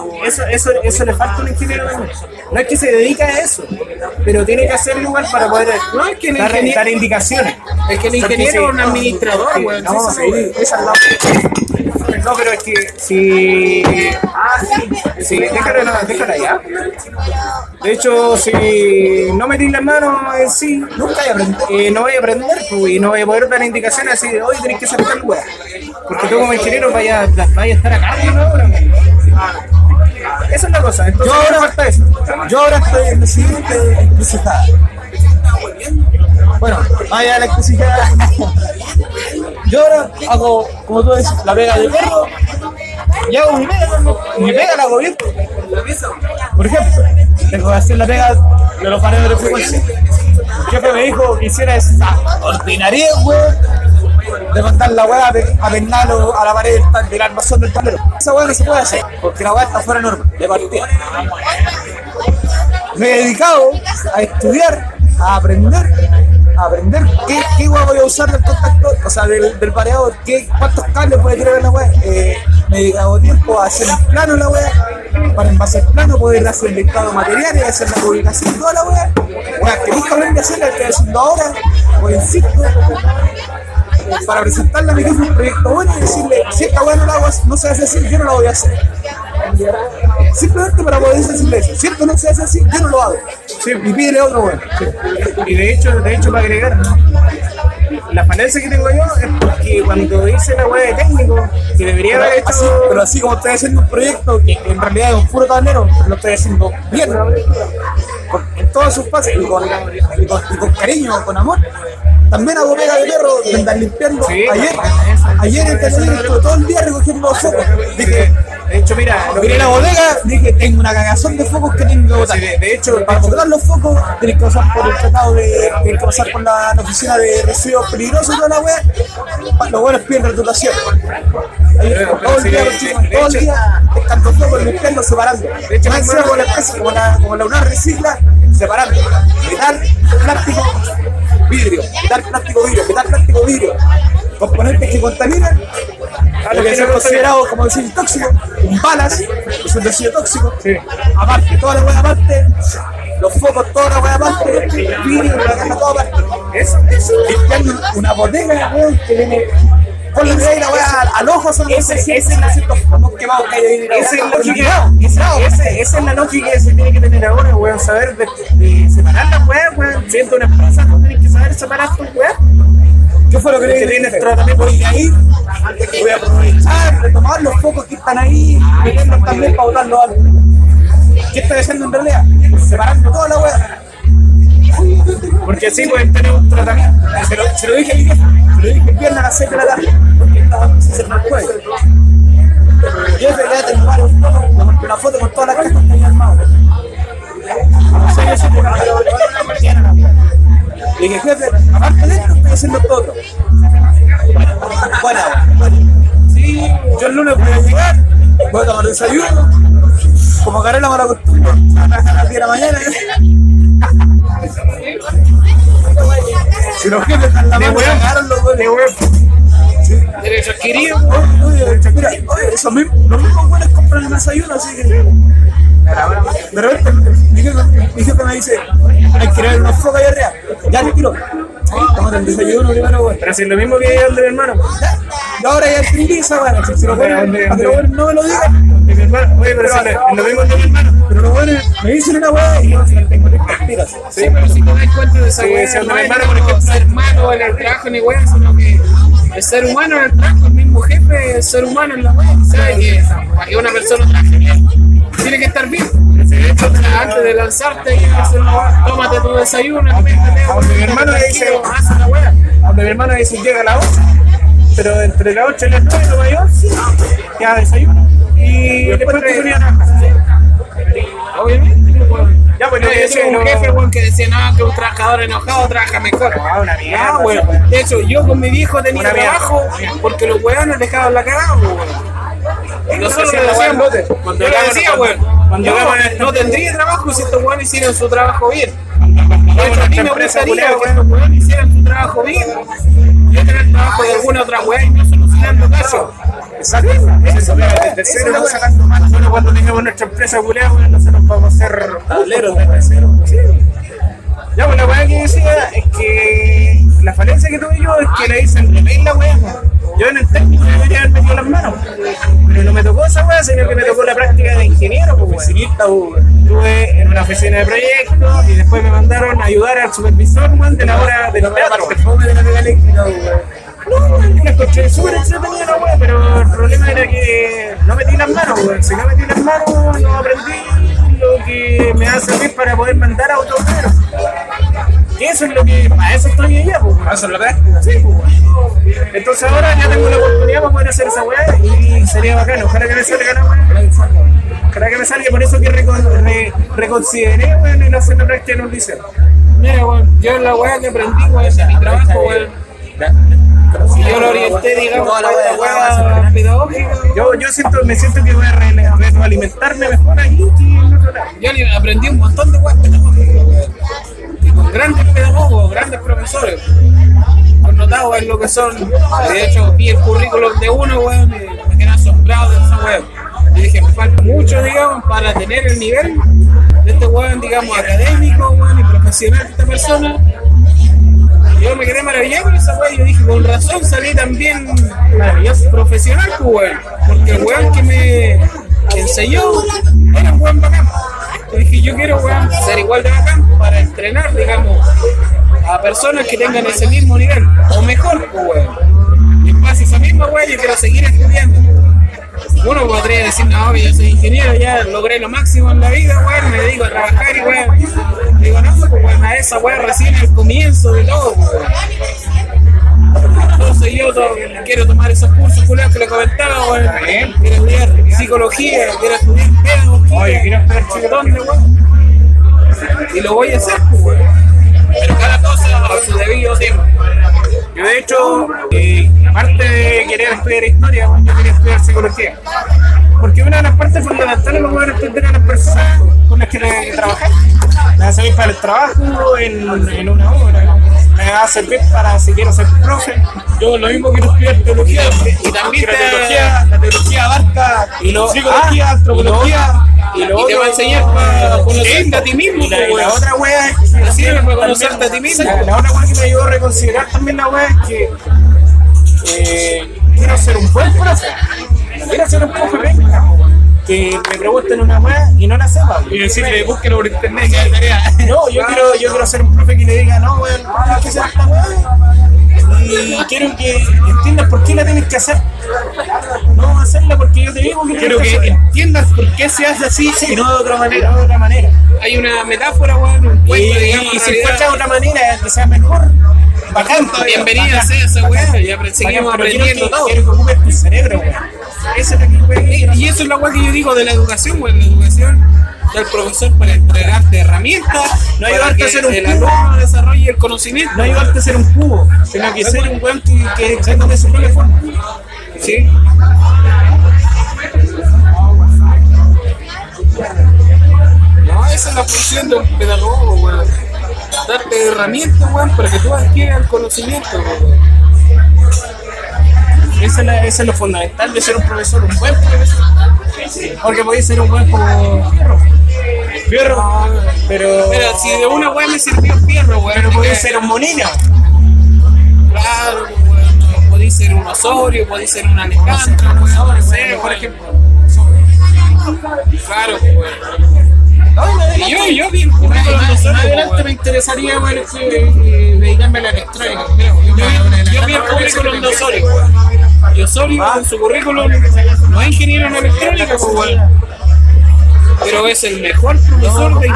C: güey.
B: Eso, eso, eso le falta a un ingeniero también. No es que se dedica a eso, pero tiene que hacer lugar para poder
A: No, es que el
B: dar,
A: ingeniero-
B: dar indicaciones.
A: Es que el ingeniero es un administrador, weón.
C: Vamos a seguir. Esa es la.
B: No, pero es que si. Ah, sí. sí déjalo allá. De hecho, si no metís las manos en sí, nunca voy a aprender. Eh, no voy a aprender pues, y no voy a poder dar indicaciones así de hoy tenés que hacer tal lugar. Porque tú como ingeniero vaya, vaya a estar acá de una hora. güey. Esa es la cosa. Entonces,
C: Yo ahora-
B: falta eso.
C: Yo ahora estoy en la siguiente encrucijada. Bueno, vaya a la encrucijada. Yo ahora hago, como tú dices, la pega de perro y hago mi pega. Mi pega la hago bien. Por ejemplo, tengo que hacer la pega de los paneles de frecuencia. El jefe me dijo que hiciera esa ordinaria, weón, de mandar la weá a pe- a peinarlo a la pared del, armazón del tablero. Esa weá no se puede hacer, porque la weá está fuera de norma, de partida. Me he dedicado a estudiar, a aprender, aprender qué, qué voy a usar del contactor, o sea, del, del variador, qué, cuántos cables a tirar en la weá. Eh, me he dedicado tiempo a hacer el plano la weá, para en base al plano poder hacer el listado de materiales, hacer la publicación, toda la weá. Weá, que nunca aprendí a hacer, la estoy haciendo ahora, por insisto, para presentarle a mi jefe un proyecto bueno y decirle, si esta weá no la hago, no se hace así, yo no la voy a hacer. Simplemente para poder decirle eso. Si esto no se hace así, yo no lo hago. Y pídele a otro weón.
B: Y de hecho, de hecho, para agregar, la falencia que tengo yo es porque cuando hice la weá de técnico, que debería
C: Pero
B: haber hecho.
C: así, pero así como estoy haciendo un proyecto que en realidad es un puro tablero, lo estoy haciendo bien, con- en todas sus fases y con, y con, y con cariño, con amor. También hago pega de perro, de andar limpiando.
B: Sí,
C: ayer, ayer en estuve todo el día recogiendo focos. Dije,
B: De hecho, mira, lo
C: miré
B: que
C: la bodega, dije, tengo una cagazón de focos que tengo que botar.
B: Sí, de- de hecho-
C: para botar los focos, tienes que pasar por el tratado de, tienes que pasar por la, la oficina de residuos peligrosos y toda la wea. Los buenos piden
B: Pero-
C: todo el día, chicos, todo el día, pescando focos, limpiando, separando. De
B: hecho,
C: más como la empresa, como la, como la UNAR recicla, separando. Metal, plástico, vidrio. Metal, plástico, vidrio. Metal, plástico, vidrio. Componentes que contaminan a lo que ser considerado como decir tóxico, un balas, es un residuo tóxico, aparte, toda la hueá aparte, los focos, toda la hueá aparte, el vidrio, la caja, todo aparte. Eso, eso, limpiando una bodega, weón, que viene. Ponle ahí la hueá al, al ojo, son
B: Ese-
C: ese,
B: ese-
C: ese, focos quemados que hay.
B: Esa es la lógica, esa, es la lógica que se tiene que tener ahora, weón, saber de, de separar las weas, weón. Siendo una empresa, tienes separar tus weas.
C: ¿Qué fue lo que le dije?
B: tiene tratamiento
C: Voy a ir, voy a aprovechar, retomar los focos que están ahí, meterlos también para botarlos al. ¿Qué estoy haciendo en realidad? Separando toda la hueá.
B: Porque así pueden tener un tratamiento.
C: Se lo, se lo dije a mi jefe, se lo dije el viernes a las 6 de la tarde, porque estaba sin ser el jueves. Tengo varios fotos, me mandé una foto con todas las cajas que había armado. No sé, yo sé que- Le dije, jefe, aparte de esto, estoy haciendo todo otro. Bueno, sí, yo el lunes voy a llegar, voy a tomar desayuno, como agarré la mala costumbre, a las 10 de la mañana. Si los jefes están la mano, cagaron los dos.
A: Derecho adquirido.
C: Oye, oye, Shakira, oye, esos mismos, los mismos buenos compran el desayuno, así que. De repente, mi jefe, mi jefe me dice, hay que ir una foca allá arriba. Ya le tiro. Tómate el desayuno primero, güey.
B: Pero si es lo mismo que donde mi hermano.
C: Y ahora ya escribí esa weá, si lo bueno,
B: ¿Dónde,
C: para que
B: dónde?
C: los buenos no me lo digan.
B: De mi hermano. Oye, pero si es lo- es lo mismo que mi hermano.
C: Pero los buenos me dicen una weá y yo se la tengo que así.
A: Sí, pero si te das cuenta de esa
B: Sí,
A: weá,
B: si anda
A: no es
B: hermano,
A: como
B: por ejemplo.
A: ser malo en el trabajo ni weá, sino que el ser humano en el trabajo, el mismo jefe, el ser humano en la weá, sabe que una persona bien, tiene que estar bien. Antes de lanzarte tómate tu desayuno, métete,
B: Donde mi hermano le dice,
A: la
B: donde mi hermano dice llega a las 8, pero entre las 8 y las 9 toma yo, queda desayuno. Y después te ponía a trabajar.
A: Obviamente, pues, weón.
B: Ya, pues
A: No, yo tuve un
B: no-
A: jefe, weón, que decía, no, que un trabajador enojado trabaja mejor.
B: Ah, una mierda.
A: Ah, bueno. De hecho, yo con mi viejo tenía
B: Una mierda.
A: trabajo porque los weones dejaban la cagada, weón. Nosotros
B: weá
A: decíamos, yo
B: Cuando
A: le
B: llegamos-
A: decía, weón, yo no tendría trabajo si estos weones hicieran su trabajo bien. De hecho, a mí
B: nuestra
A: me gustaría que estos weones hicieran su trabajo bien. Yo tener trabajo de alguna otra weá y no solucionando casos.
B: Exacto. Eso, mira, desde cero vamos sacando más. Solo cuando tengamos nuestra empresa bueno, nosotros vamos a ser tableros cero. Ya, pues la weá que decía es que la falencia que tuve yo es que le dicen repetir la weá. Yo en el técnico debería haber metido las manos, pero no me tocó esa weá, sino que me tocó la práctica de ingeniero, pues. Estuve en una oficina de proyectos y después me mandaron a ayudar al supervisor, weón, de la hora del teatro. No, la encontré súper entretenida la weá, pero el problema era que no metí las manos, weón. Si no metí las manos, no aprendí lo que me va a servir para poder mandar a obreros. Que eso es lo que, para eso estoy allá, pues, weón.
C: Eso es práctica.
B: Sí, pues. Entonces ahora ya tengo la oportunidad para poder hacer esa weá y sería bacano. Ojalá que me salga la weá. Ojalá que me salga, por eso que recon- re- reconsideré, weón, el hacer la práctica en un liceo.
A: Mira, weón, yo la weá que aprendí, weón, de mi trabajo, weón. Y yo lo orienté, digamos, a la weá pedagógica.
B: Yo, yo siento, me siento que voy a re- retroalimentarme mejor aquí que en otro lado.
A: Yo aprendí un montón de weas pedagógicas. Y con grandes pedagogos, grandes profesores. Connotados en lo que son. De hecho, vi el currículum de uno, weón, me quedé asombrado de esa weón. Y dije, me falta mucho, digamos, para tener el nivel de este weón, digamos, académico, weón, y profesional de esta persona. Yo me quedé maravillado con esa y Yo dije, con razón salí también maravilloso profesional, pues, weón. Porque el weón que me enseñó era un weón bacán. Y dije, yo quiero, weón, ser igual de bacán para entrenar, digamos, a personas que tengan ese mismo nivel, o mejor, pues, weón. Y en base a esa misma weón, yo quiero seguir estudiando. Uno podría decir, no, yo soy ingeniero, ya logré lo máximo en la vida, weón, me dedico a trabajar y weón. Digo, no, pues weón, a esa weón recién el comienzo de todo, weón. Entonces yo to- quiero tomar esos cursos culiados que le comentaba, weón. Quiero estudiar psicología, quiero estudiar pedagogía.
B: Oye, quiero estudiar
A: un montón de weón. Y lo voy a hacer, pues, weón. Pero cada cosa a su debido tiempo.
B: Yo de hecho, eh, aparte de querer estudiar historia, yo quería estudiar psicología. Porque una de las partes fundamentales para poder entender a las personas con las que trabajar, a servir para el trabajo en, en una obra, me va a servir para si quiero ser profe. Yo lo mismo quiero estudiar teología,
A: Y también
B: la
A: te-
B: teología, la teología abarca
A: Y lo-
B: psicología,
A: ah,
B: antropología.
A: Y lo te va a enseñar para conocerte a ti mismo,
B: Y la, y otra wea es que
A: para conocerte a ti mismo.
B: La, la otra wea que me ayudó a reconsiderar también la wea es que eh, quiero ser un buen profe. Quiero ser un profe venga, que me pregunten una wea y no la sepa.
A: Y decirle, búsquelo por internet, que hay tarea.
B: No, yo quiero, yo quiero ser un profe que le diga, no, weón, tienes que hacer esta weá. Y quiero que entiendas por qué la tienes que hacer. No hacerla porque yo te digo que
A: Quiero que
B: hacerla.
A: entiendas por qué se hace así y no de otra manera.
B: de otra manera.
A: Hay una metáfora, weón, un
B: Y,
A: digamos,
B: y si encuentras otra manera que sea mejor, bacán.
A: Bienvenida
B: bacán.
A: sea esa weá, y apre-
B: Bacán,
A: seguimos aprendiendo todo.
B: Quiero que ocupes tu cerebro, es weón, quiero
A: Y eso es la weá que yo digo de la educación, weón. La educación está el profesor para entregarte herramientas,
B: No ayudarte a hacer un
A: el
B: cubo.
A: alumno desarrolle el conocimiento.
B: No ayudarte a ser un cubo, sino que ser un weón que, que, que tome su propia forma.
A: ¿Sí? No, esa es la función de un pedagogo, weón. Darte herramientas, weón, para que tú adquieras el conocimiento, weón.
B: Eso es, la- eso es lo fundamental de ser un profesor, un buen profesor. Porque podéis ser un buen como fierro. Fierro, pero.
A: Pero si de una weón me sirvió fierro, weón.
B: pero podéis ser un monino.
A: Claro, weón. Podéis ser un Osorio, podéis ser un Alejandro. No sé,
B: por ejemplo.
A: Claro, weón. Yo, yo vi el currículum de
B: Más adelante me interesaría que, eh, dedicarme a la electrónica. Yo
A: vi- el currículum de Osorio. Y Osorio en su currículum no es ingeniero en electrónica, pues, weón. Pero es el mejor profesor de,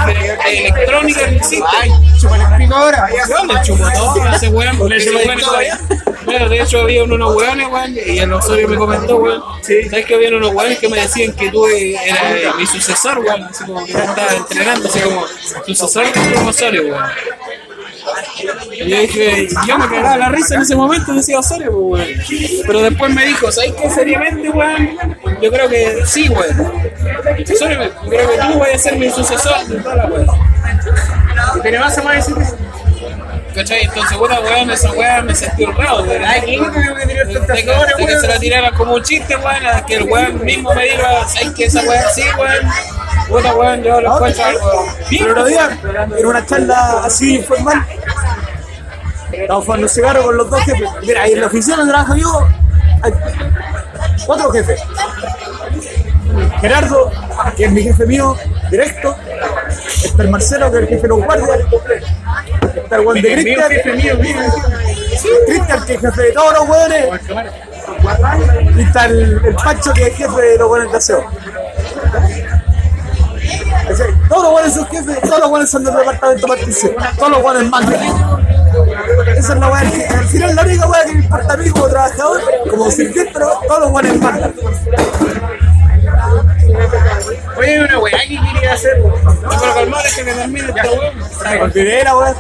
A: electrónica que existe.
B: Ay, chúpale el pico ahora.
A: Yo le chupo todo ese weón, Bueno, de hecho había unos weones, weón, y el Osorio me comentó, weón. ¿Sabes que había unos weones que me decían que tú eras mi sucesor, weón? Así como que estaba entrenando, así como sucesor de Osorio, weón. Y yo dije, yo me cagaba la risa en ese momento, decía Osorio, pues, weón. Pero después me dijo, ¿sabes qué? Seriamente, weón, yo creo que sí, weón. Osorio, yo creo que tú vas a ser mi sucesor de toda la weón.
B: ¿Y te vas a más decir eso?
A: ¿Cachai? Entonces, puta weón, esa weá me sentí honrado, verdad.
B: Ay, ¿quién creo que weón?
A: se la tiraran como un chiste, weón, que el weón mismo me diga, ¿sabes que esa weá sí, weón? Puta weón, yo lo encuentro algo bien.
C: El otro día, en una charla así informal, estamos fumando un cigarro con los dos jefes. Mira, ahí en la oficina donde trabajo yo, hay cuatro jefes. Gerardo, que es mi jefe mío, directo. Está el Marcelo, que es el jefe de los guardias. Está el buen de Cristian. Cristian, que es jefe de todos los hueones. Y está el, el Pancho, que es jefe de los hueones de aseo. ¿Cachai? Todos los guanes son jefes, todos los guanes son del departamento Martice, todos los guanes mandan. Esa es la weá que al final la única weá que me importa a mí como trabajador, como sirviente, todos los guanes mandan.
B: Oye, una weá que quería hacer.
A: Pero calmar, es que me termine esta weón.
C: Me olvidé la weá.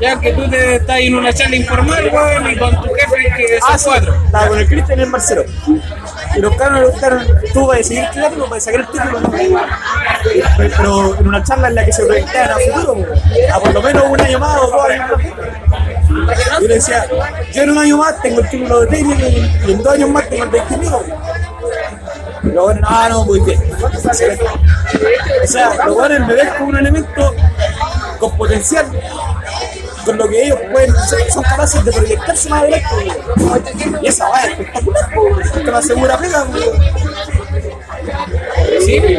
A: Ya que tú te estás en una charla informal, weón, y con tu jefe que son
C: Ah,
A: cuatro.
C: Estaba con el Cristian y el Marcelo. Y los cabros me buscaron, tú vas a seguir estudiando, vas a sacar el título. Pero en una charla en la que se proyectaban a futuro, a por lo menos un año más o dos años. Yo le decía, yo en un año más tengo el título de técnico y en dos años más tengo el de ingeniero. Y los buenos, no, no, muy bien. O sea, los buenos me ven como un elemento con potencial, con lo que ellos pueden son capaces de proyectarse más adelante. Y esa va es espectacular, porque me asegura pega.
A: Sí.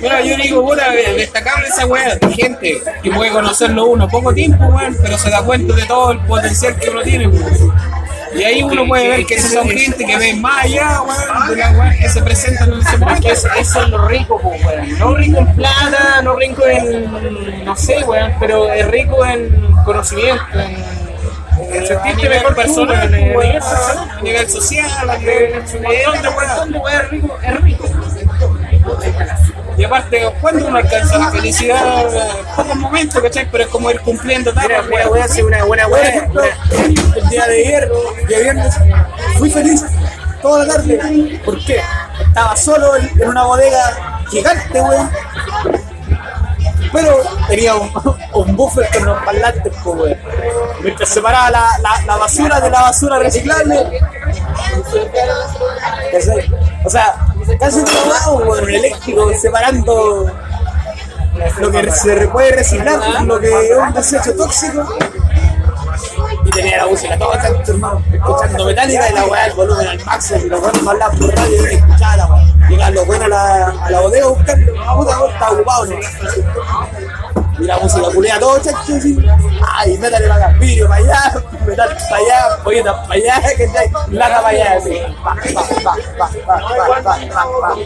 A: Mira, yo digo, puta, destacable esa weá, gente que puede conocerlo uno poco tiempo, weón, pero se da cuenta de todo el potencial que uno tiene, weón. Y ahí uno puede ver que son gente que ve más allá, weón, de que se presentan en ese momento.
B: Eso, eso es lo rico, weón. No rico en plata, no rico en. no sé, weón, pero es rico en conocimiento, en. sentirte mejor
A: weón,
B: personal.
A: a nivel social, a nivel un montón de weas
B: es rico, es rico.
A: Y aparte, cuando uno alcanza la felicidad, pocos momentos, ¿cachai? Pero es como ir cumpliendo etapas,
B: mira,
A: weón.
B: voy a hacer una buena
C: Por ejemplo, el día de ayer, día viernes, fui feliz toda la tarde. ¿Por qué? Estaba solo en, en una bodega gigante, weón. Pero tenía un, [laughs] un buffer con unos parlantes, pues, weón. Mientras separaba la, la, la basura de la basura reciclable. ¿Cachai? O sea, casi todo weón, un eléctrico separando lo que se puede reciclar lo que es un desecho tóxico. Y tenía la música todo tanto, hermano, escuchando metálica y la weá, el volumen al máximo, y los buenos hablaban por radio y yo escuchaba la weá. Llegaban los buenos a la, a la bodega a buscarlo, puta, estaba ocupado, ¿no? y la música culea todo chacho así. Ay, métale la gaspirio para allá, para allá, polleta para allá, que está lata para allá, así. Pa, pa, pa, pa, pa, pa, pa, pa,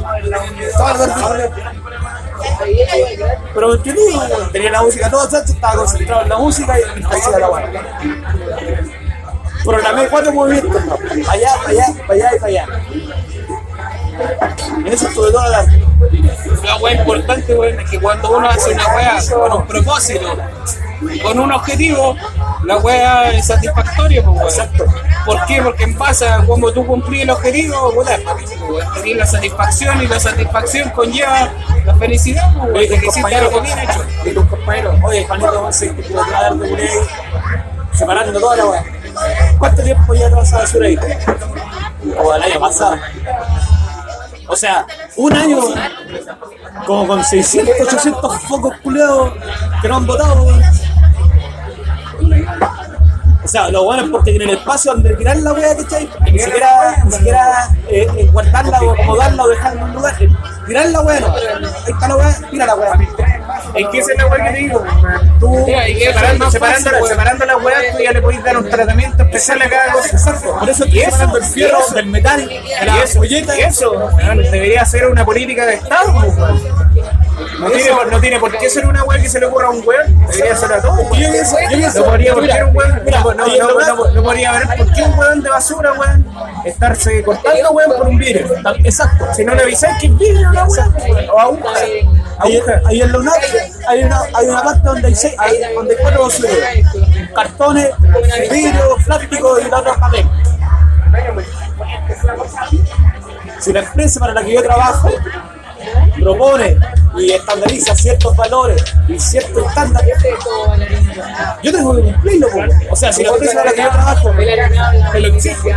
C: Pero tenía la música todo chacho, estaba concentrado en la música y en la la guarda. Programé cuatro movimientos, para allá, para allá, para allá y para allá. Eso estuve toda la.
A: La weá importante, weón, es que cuando uno hace una weá con un propósito, con un objetivo, la weá es satisfactoria, pues, weón.
C: Exacto.
A: ¿Por qué? Porque en base a cómo tú cumplís el objetivo, puta, tenés la satisfacción y la satisfacción conlleva la felicidad, pues, que hiciste bien hecho. [laughs]
C: y un compañero, oye, Juanito, vamos a voy a dar de ahí, separando toda la weá. ¿Cuánto tiempo ya te vas a hacer ahí? O el año pasado. O sea, un año como con 600, 800 focos culeados que no han votado, weón. O sea, lo bueno es porque tienen espacio donde tirar la wea, ¿cachai? Ni siquiera, ni siquiera eh, eh, guardarla o acomodarla o dejarla en un lugar. Tirar la wea, no. Ahí está la wea, tira la wea.
B: Es que esa es la weá que te digo, tú separando, separando, la- separando las weas, tú ya le podés dar un tratamiento especial a cada cosa.
C: Por eso
B: Y
C: estoy separando el fierro del metal, la
B: eso,
C: polleta.
B: y eso, debería ser una política de Estado, No tiene, por- no tiene por qué ser una weá que se le ocurra a un weón, debería ser a todos,
C: Yo
B: weón.
C: pienso, yo pienso,
B: No podría por
C: mira,
B: qué un weón,
C: mira,
B: no, podría haber por qué un weón de basura, weón, estarse cortando, weón, por un vidrio.
C: Exacto.
B: Si no le avisáis que es vidrio, la weón, o.
C: Ahí,
B: Aguja.
C: ahí en los hay una, hay una parte donde hay, seis, hay- donde hay cuatro basureros. Cartones, vidrio, plástico y la otra papel. Si la empresa para la que yo trabajo propone y estandariza ciertos valores y ciertos estándares, yo tengo que cumplirlo. O sea, si la empresa para la que yo trabajo me lo exige,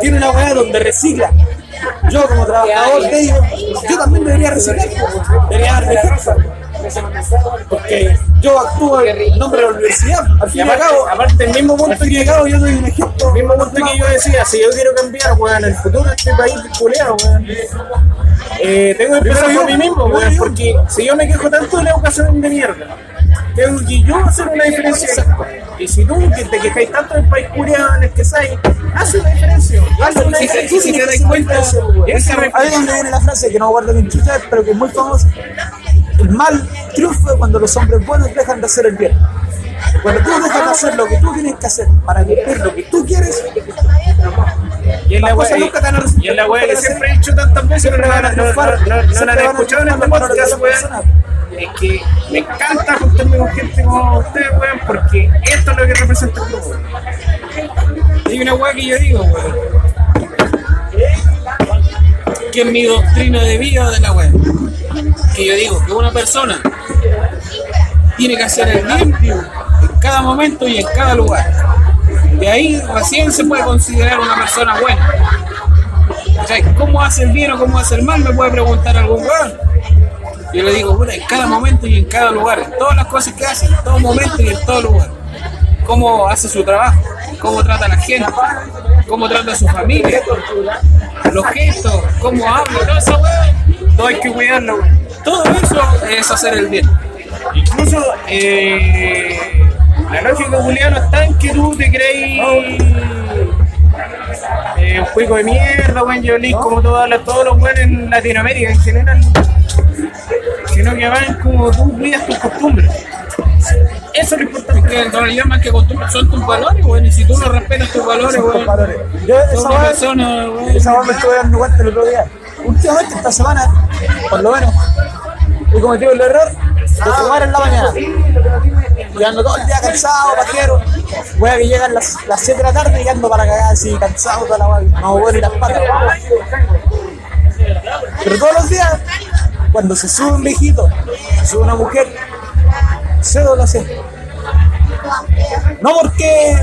C: tiene una weá donde recicla. Yo como trabajador de ellos, yo también debería reciclar, debería dar ejemplo. Porque yo actúo en nombre de la universidad. Al
B: Y
C: fin y al
B: aparte,
C: cabo,
B: aparte el mismo
C: al
B: punto
C: al cabo yo doy un ejemplo.
B: El mismo punto que yo decía, si yo quiero cambiar, weón, el futuro de este país culeado, weón, eh, tengo que empezar por mí mismo, weón, porque si yo me quejo tanto de la educación de mierda, tengo que yo hacer una diferencia. Y si tú que te quejáis tanto del país culeado en el que estáis, haz una diferencia. Haz una diferencia.
A: si te das
C: que
A: cuenta.
C: Ahí es donde viene la frase que no guardo bien chucha, pero que es muy famosa. El mal triunfa cuando los hombres buenos dejan de hacer el bien. Cuando tú dejas de hacer lo que tú tienes que hacer para cumplir lo que tú quieres,
B: Y es la
C: resultar.
B: y es la wea que siempre he dicho tantas veces, pero no, no, la han escuchado en este podcast, weón. Es que me encanta juntarme con gente como ustedes, weón, porque esto es lo que representa el grupo.
A: Hay una weá que yo digo, weón. Que es mi doctrina de vida de la weá. Que yo digo que una persona tiene que hacer el bien en cada momento y en cada lugar. De ahí recién se puede considerar una persona buena. O sea, ¿cómo hace el bien o cómo hace el mal? Me puede preguntar algún weón. Yo le digo, puta, en cada momento y en cada lugar, en todas las cosas que hace, en todo momento y en todo lugar. Cómo hace su trabajo, cómo trata a la gente, cómo trata a su familia, los gestos, cómo habla, todo eso, weón.
B: Todo hay que cuidarlo.
A: Todo eso es hacer el bien.
B: Incluso eh, la lógica Juliano está en que tú te crees eh, un juego de mierda, weón, yo leí como todas todos los weones en Latinoamérica en general, sino que van como tú cuidas tus costumbres. Eso es lo importante.
A: Que en realidad más que costumbres son tus valores, weón. Y si tú no respetas tus valores, weón,
C: valores. Yo esa weá-
A: persona, weón.
C: Esa weá me estuve dando cuenta el otro día. Últimamente, esta semana, por lo menos, he cometido el error de fumar en la mañana. Y ando todo el día cansado, paquero. Wea que llegan las, las 7 de la tarde y ando para cagar así, cansado, toda la wea. No me ni las patas. Pero todos los días, cuando se sube un viejito, se sube una mujer, cedo lo sé. No porque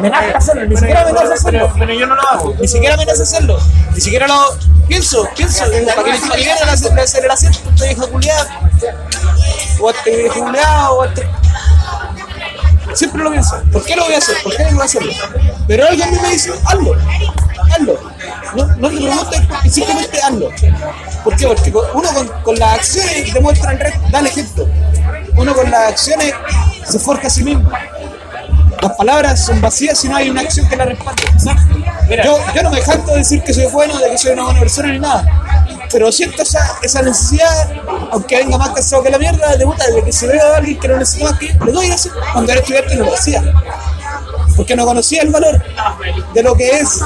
C: me nazca hacerlo, ni siquiera me nazca hacerlo.
B: Pero, pero yo no lo hago.
C: Ni siquiera me nace hacerlo. Ni siquiera lo pienso, pienso. Para que ni siquiera la, la aceleración, esta vieja culiada. O viejo culiado, o. Siempre lo pienso. ¿Por qué lo voy a hacer? ¿Por qué no voy a hacerlo? Pero alguien a mí me dice, hazlo. Hazlo. No, no te preguntes simplemente hazlo. ¿Por qué? Porque uno con, con las acciones demuestra el resto, da el ejemplo. Uno con las acciones se forja a sí mismo. Las palabras son vacías si no hay una acción que la respalde. Yo, yo no me jacto de decir que soy bueno, de que soy una buena persona ni nada. Pero siento esa, esa necesidad, aunque venga más cansado que la mierda, de puta, de que si veo a alguien que no necesita más que yo, le doy gracias. Cuando era estudiante no lo hacía. Porque no conocía el valor de lo que es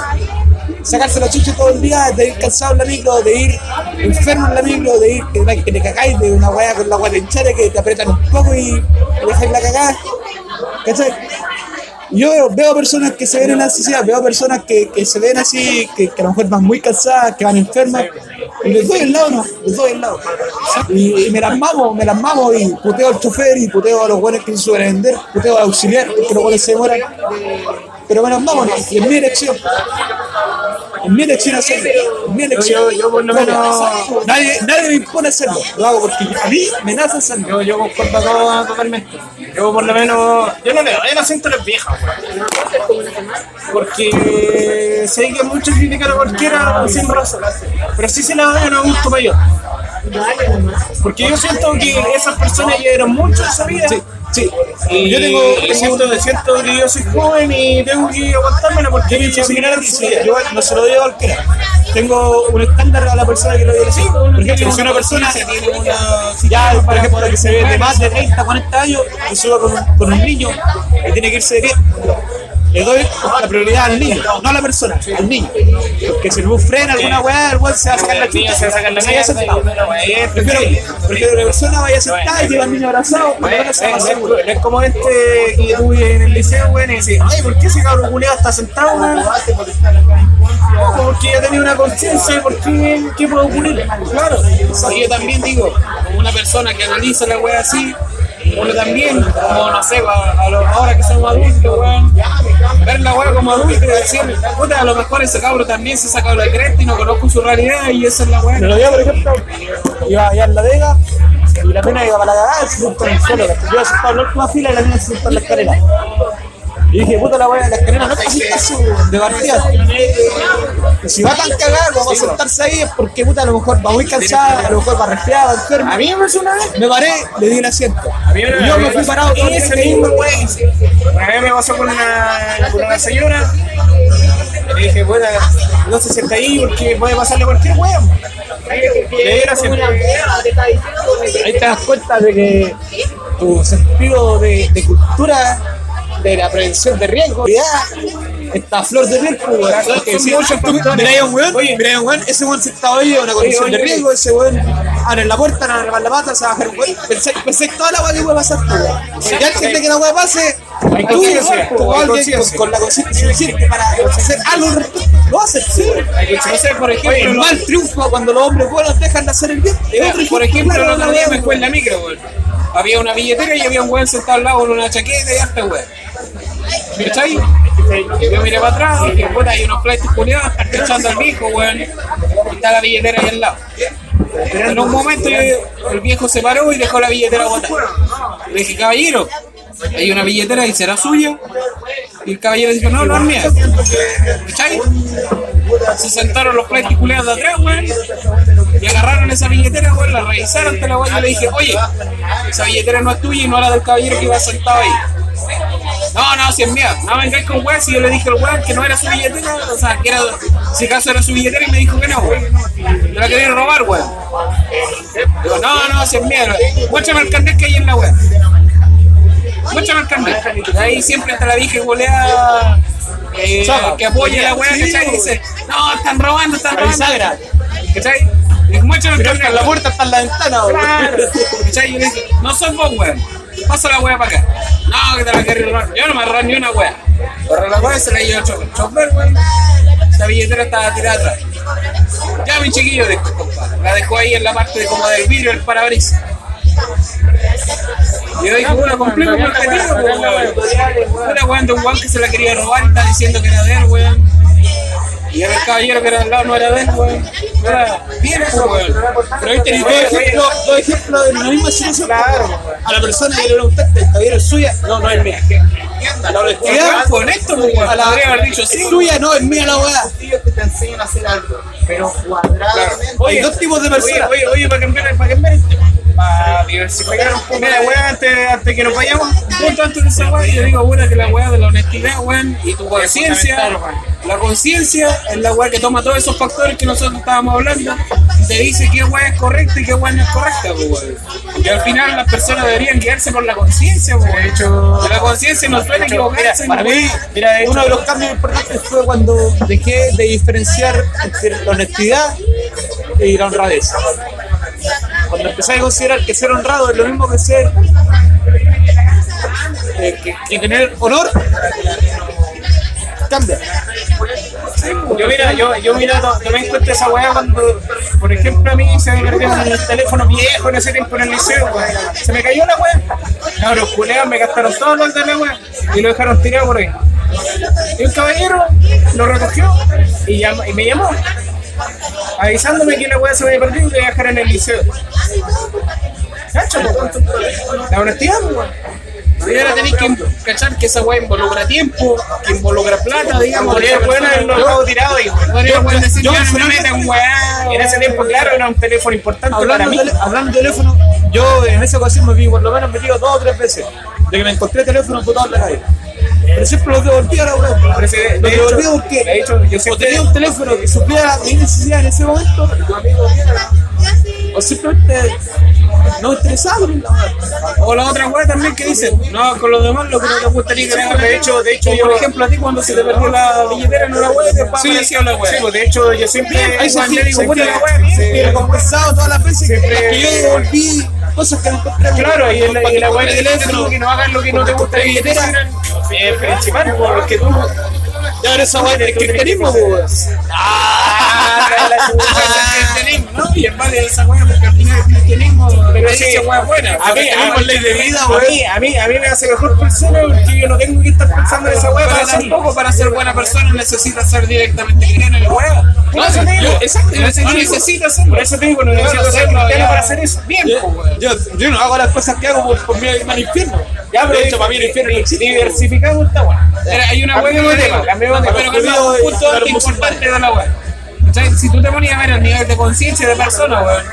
C: sacarse la chucha todo el día, de ir cansado en la micro, de ir enfermo en la micro, de ir, que, que te cagáis de una weá con la hinchada que te apretan un poco y, dejáis la cagada. ¿Cachai? Yo veo, personas que se ven en la necesidad, veo personas que, que se ven así, que, que a lo mejor van muy cansadas, que van enfermas, y les doy el lado, no, les doy el lado. Y, y me las mamo, me las mamo y puteo al chofer y puteo a los buenos que se suelen vender, puteo al auxiliar, que los buenos se demoran. Pero me las mamo, no, y es mi elección. Es mi elección hacerlo, es mi elección.
B: Yo- yo por lo menos-
C: Nadie, nadie me impone hacerlo, lo hago porque a mí me nace hacerlo.
B: Yo, yo concuerdo todo- totalmente. Yo por lo menos, yo no le doy el asiento a las viejas, weón. Porque sé que muchos critican a cualquiera sin razón. Pero sí se la doy a un adulto mayor. Porque yo siento que esas personas ya eran mucho en su vida.
C: Sí, sí.
B: Y
C: Yo tengo,
B: y siento, siento que yo soy joven y tengo que aguantármela porque
C: Yo pienso
B: yo
C: similar a ti, sí, yo no se lo digo a cualquiera. Tengo un estándar a la persona que lo dice así. Por ejemplo, si una persona ya, por ejemplo, que se ve de más de 30, 40 años, y suba con con un niño que tiene que irse de pie, le doy la prioridad al niño, no a la persona, al niño. Porque si el bus frena alguna weá, el weón se va a sacar la chucha,
B: se va a sacar la mierda,
C: sentado.
B: y-
C: Prefiero, prefiero que la persona vaya sentada y lleva al niño abrazado, porque
B: Bueno,
C: ahora se va
B: es,
C: a seguro.
B: es- es como este que tuve en el liceo, weón, y decía, ay, ¿por qué ese cabrón culiado está sentado, weón? No, Porque ya tenía una conciencia, ¿por qué, qué puede ocurrir? Claro.
A: Y yo también digo, como una persona que analiza la wea así, uno también, como no sé, a, lo- ahora que somos adultos, weón, ver la wea como adulto y decir, puta, a lo mejor ese cabro también se sacó la cresta y no conozco su realidad y esa es la wea.
C: Me lo dio, por ejemplo, iba allá en la Vega y la pena iba para la cagada se sentó en el. Yo sentado en la última fila y la pena se sentó en la escalera. Y dije, puta la wea, la escalera no para sentarse de partida. Si va tan cagada como a sentarse ahí es porque puta a lo mejor va muy cansada, a lo mejor va resfriada, enferma.
B: A mí me pasó una vez.
C: Me paré, le di el asiento. Y yo me fui parado todo
B: Ese mismo güey. Una vez me pasó con una, con una señora. Le dije, bueno, no se sienta ahí porque puede pasarle cualquier weón. Le di el asiento.
C: Ahí te das cuenta de que tu sentido de, de cultura, de la prevención de riesgo, ya está a flor de piel, pues, weón.
B: Son
C: Que si
B: muchos
C: tú
B: factores.
C: miráis a un weón, miráis a un weón, ese weón sentado ahí es una condición
B: oye,
C: de riesgo, ese weón abre la puerta, no abre la pata, se va a bajar un weón. Pensé, pensé en toda la weá que puede pasar, weón. Si ya antes que la weá pase,
B: Hay
C: tú, o alguien con, con la conciencia suficiente para hacer algo lo hace, sí.
A: No sé, por ejemplo,
C: Oye, el mal triunfa cuando los hombres buenos dejan de hacer el bien.
A: Mira, por ejemplo, el otro día me fue en la micro, weón. Había una billetera y había un weón sentado al lado con una chaqueta y harta weón. ¿Cachai? Yo miré para atrás y puta, hay unos pleitos culiados, están echando al viejo, weón. Y está la billetera ahí al lado. En un momento el viejo se paró y dejó la billetera botada. Le dije, caballero, hay una billetera y será suya. Y el caballero dijo, no, no es mía. ¿Cachai? Se sentaron los pleitos culiados de atrás, weón. Y agarraron esa billetera, weón, la revisaron, te la weón, y le dije, oye, esa billetera no es tuya y no era del caballero que iba sentado ahí. No, no, si es mía. No vengáis con weón, si yo le dije al weón que no era su billetera, o sea, que era, si acaso era su billetera y me dijo que no, weón. Yo la quería robar, weón. Digo, no, no, si es mía. Muéstrame el carnet que hay en la weón. Muéstrame el carnet. Ahí siempre está la vieja golea eh, que apoya la weá, ¿cachai? Y dice, no, están robando, están robando. ¿Cachai? Y Muéstrame el carnet.
C: La puerta está en la ventana, weón.
A: Claro. ¿Cachai? Yo le dije, no sos vos, weón. Pasa la weá para acá. No, que te la querés robar. Yo no me robar ni una weá. Pero la weá se la llevó el chofer. Chofer, weón. La billetera estaba tirada atrás. Ya, mi chiquillo, dijo, compadre. La dejó ahí en la parte de como del vidrio del parabrisas. Y yo dije, bueno, cumplimos mi objetivo, pues, weón. Una weón de un weón que se la quería robar y está diciendo que era de él, weón. Y el caballero que era al lado no era de él, weón. Era bien, pues, weón. Pero ahí tenés
C: Dos ejemplos, dos ejemplos de la misma situación. A la persona que le preguntaste, ¿el caballero es suya? No, no es mía. La honestidad,
A: con esto, weón.
C: a la
A: haber dicho sí.
C: suya, no, es mía la weá.
D: que te enseñan a hacer algo, pero cuadradamente.
C: Hay dos tipos de
B: Oye,
C: personas.
B: oye, oye, para cambiar, para cambiar el tema, para diversificar un poco la weá antes, antes que nos vayamos.
A: Un punto antes de esa weá, yo digo, weón, que la weá de la honestidad, weón, y tu conciencia, la conciencia es la weá que toma todos esos factores que nosotros estábamos hablando y te dice qué weá es correcta y qué weá no es correcta, weón. Y al final las personas deberían guiarse por la conciencia, weón.
B: hecho-
A: Que la conciencia no suele equivocarse.
C: Para
A: weón.
C: mí,
B: Mira, de hecho-
C: uno de los cambios importantes fue cuando dejé de diferenciar entre la honestidad y la honradez. Cuando empecé a considerar que ser honrado es lo mismo que ser que, tener honor, cambia.
B: Yo mira, yo, yo mira, to- tomé en cuenta esa weá cuando, por ejemplo, a mí se me perdió un teléfono viejo en ese tiempo en el liceo, weón. Se me cayó la weá. No, los culeados me gastaron todos los de la weá y lo dejaron tirado por ahí. Y un caballero lo recogió y, llamó- y me llamó avisándome que la weá se había perdido y iba a dejar en el liceo. Cacho. La honestidad, weón.
A: Y ahora tenéis que cachar que esa weá involucra tiempo, que involucra plata, digamos.
B: Podría bueno haberlo dejado tirado y
A: Podría weón decir,
C: yo-
A: no metan weá.
B: en ese tiempo, claro, era un teléfono importante para
C: Hablando,
B: mí.
C: tele- hablando de teléfono, yo en esa ocasión me vi por lo menos metido dos o tres veces de que me encontré teléfono botado en la calle. Pero siempre los devolví a la
B: de-
C: Los
B: de hecho-
C: devolví porque
B: de hecho, yo siempre-
C: tenía un teléfono que supliera mi necesidad en ese momento, o simplemente no web.
A: O la otra weá también que dice, no, con los demás lo que no te gustaría que
B: de hecho, de hecho, yo,
A: por ejemplo a ti cuando se te perdió la billetera en una weá después
B: sí,
A: apareció la weá.
B: sí, pues, de hecho, yo siempre,
C: Ahí se
B: digo, la weá,
C: recompensado todas las veces
B: Siempre-
C: que yo devolví cosas que encontré.
B: Claro, y, el, y la teléfono, que no hagas lo que no te gusta billetera, eh, principal, porque tú.
C: Ya ahora esa web es cristianismo, pues.
B: Ah, la chucha.
A: cristianismo, ¿no? Y es de esa weá porque al final el cristianismo
B: Pero
A: dice weá buena.
B: a mí, a mí,
C: ley de vida,
B: mí, a mí, a mí me hace mejor persona porque yo no tengo que estar pensando en esa weá para
A: Pero tampoco para ser buena persona necesitas ser directamente cristiano en la weá.
B: Por eso te digo,
A: Exacto, no necesitas serlo.
B: Por eso te digo, no necesito
A: Claro,
B: ser cristiano para hacer eso. Bien, pues, weón.
C: yo, no hago las cosas que hago por, irme al infierno.
B: Ya, pero
C: de hecho, para mí el infierno no existe.
B: esta weá.
A: Era- hay una weá que me
B: tema,
A: pero cambiamos un punto
C: Claro,
A: importante de la. ¿Cachai? Si tú te ponías a ver el nivel de conciencia de persona, weón,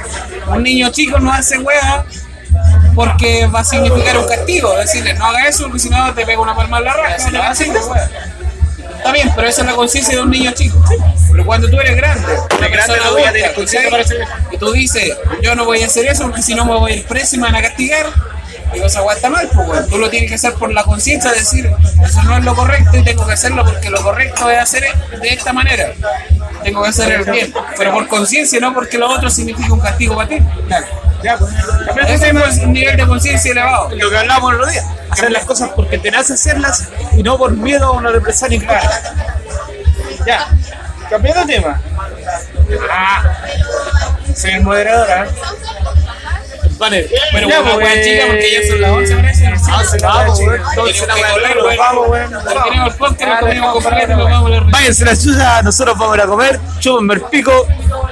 A: un niño chico no hace weá porque va a significar un castigo. Decirle, no haga eso porque si no te pega una palma en la raja. weá. Está bien, pero esa es la conciencia de un niño chico. Pero cuando tú eres grande,
B: grande no voy a tener conciencia
A: y tú dices, yo no voy a hacer eso porque si no me voy a ir preso y me van a castigar, digo, esa weá está mal, pues weón. Tú lo tienes que hacer por la conciencia, decir, eso no es lo correcto y tengo que hacerlo porque lo correcto es hacer de esta manera. Tengo que hacer el bien, pero por conciencia, no porque lo otro significa un castigo para ti.
B: Ya, pues.
A: Ese es un nivel de conciencia elevado.
C: Lo que hablábamos el otro día. Hacer las cosas porque te nace hacerlas y no por miedo a una represalia clara.
B: Ya, cambiando de tema. Ah, soy el moderador, ¿ah?
C: Banner.
A: Pero
B: Ya,
A: una
B: pues,
A: chica porque ya son las 11 parece.
B: Ah,
C: vamos.
A: Entonces,
B: Vamos, Vamos,
A: comimos nos a
C: Váyanse la chucha, nosotros vamos a ir a comer, chúpenme el pico,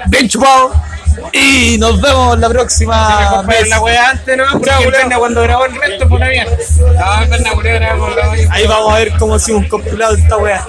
C: bien chupado. Y nos vemos la próxima vez.
B: la weá antes, ¿no? Porque el Berna cuando grabó el resto fue una mierda.
C: Ahí vamos a ver cómo hacemos un compilado de esta weá.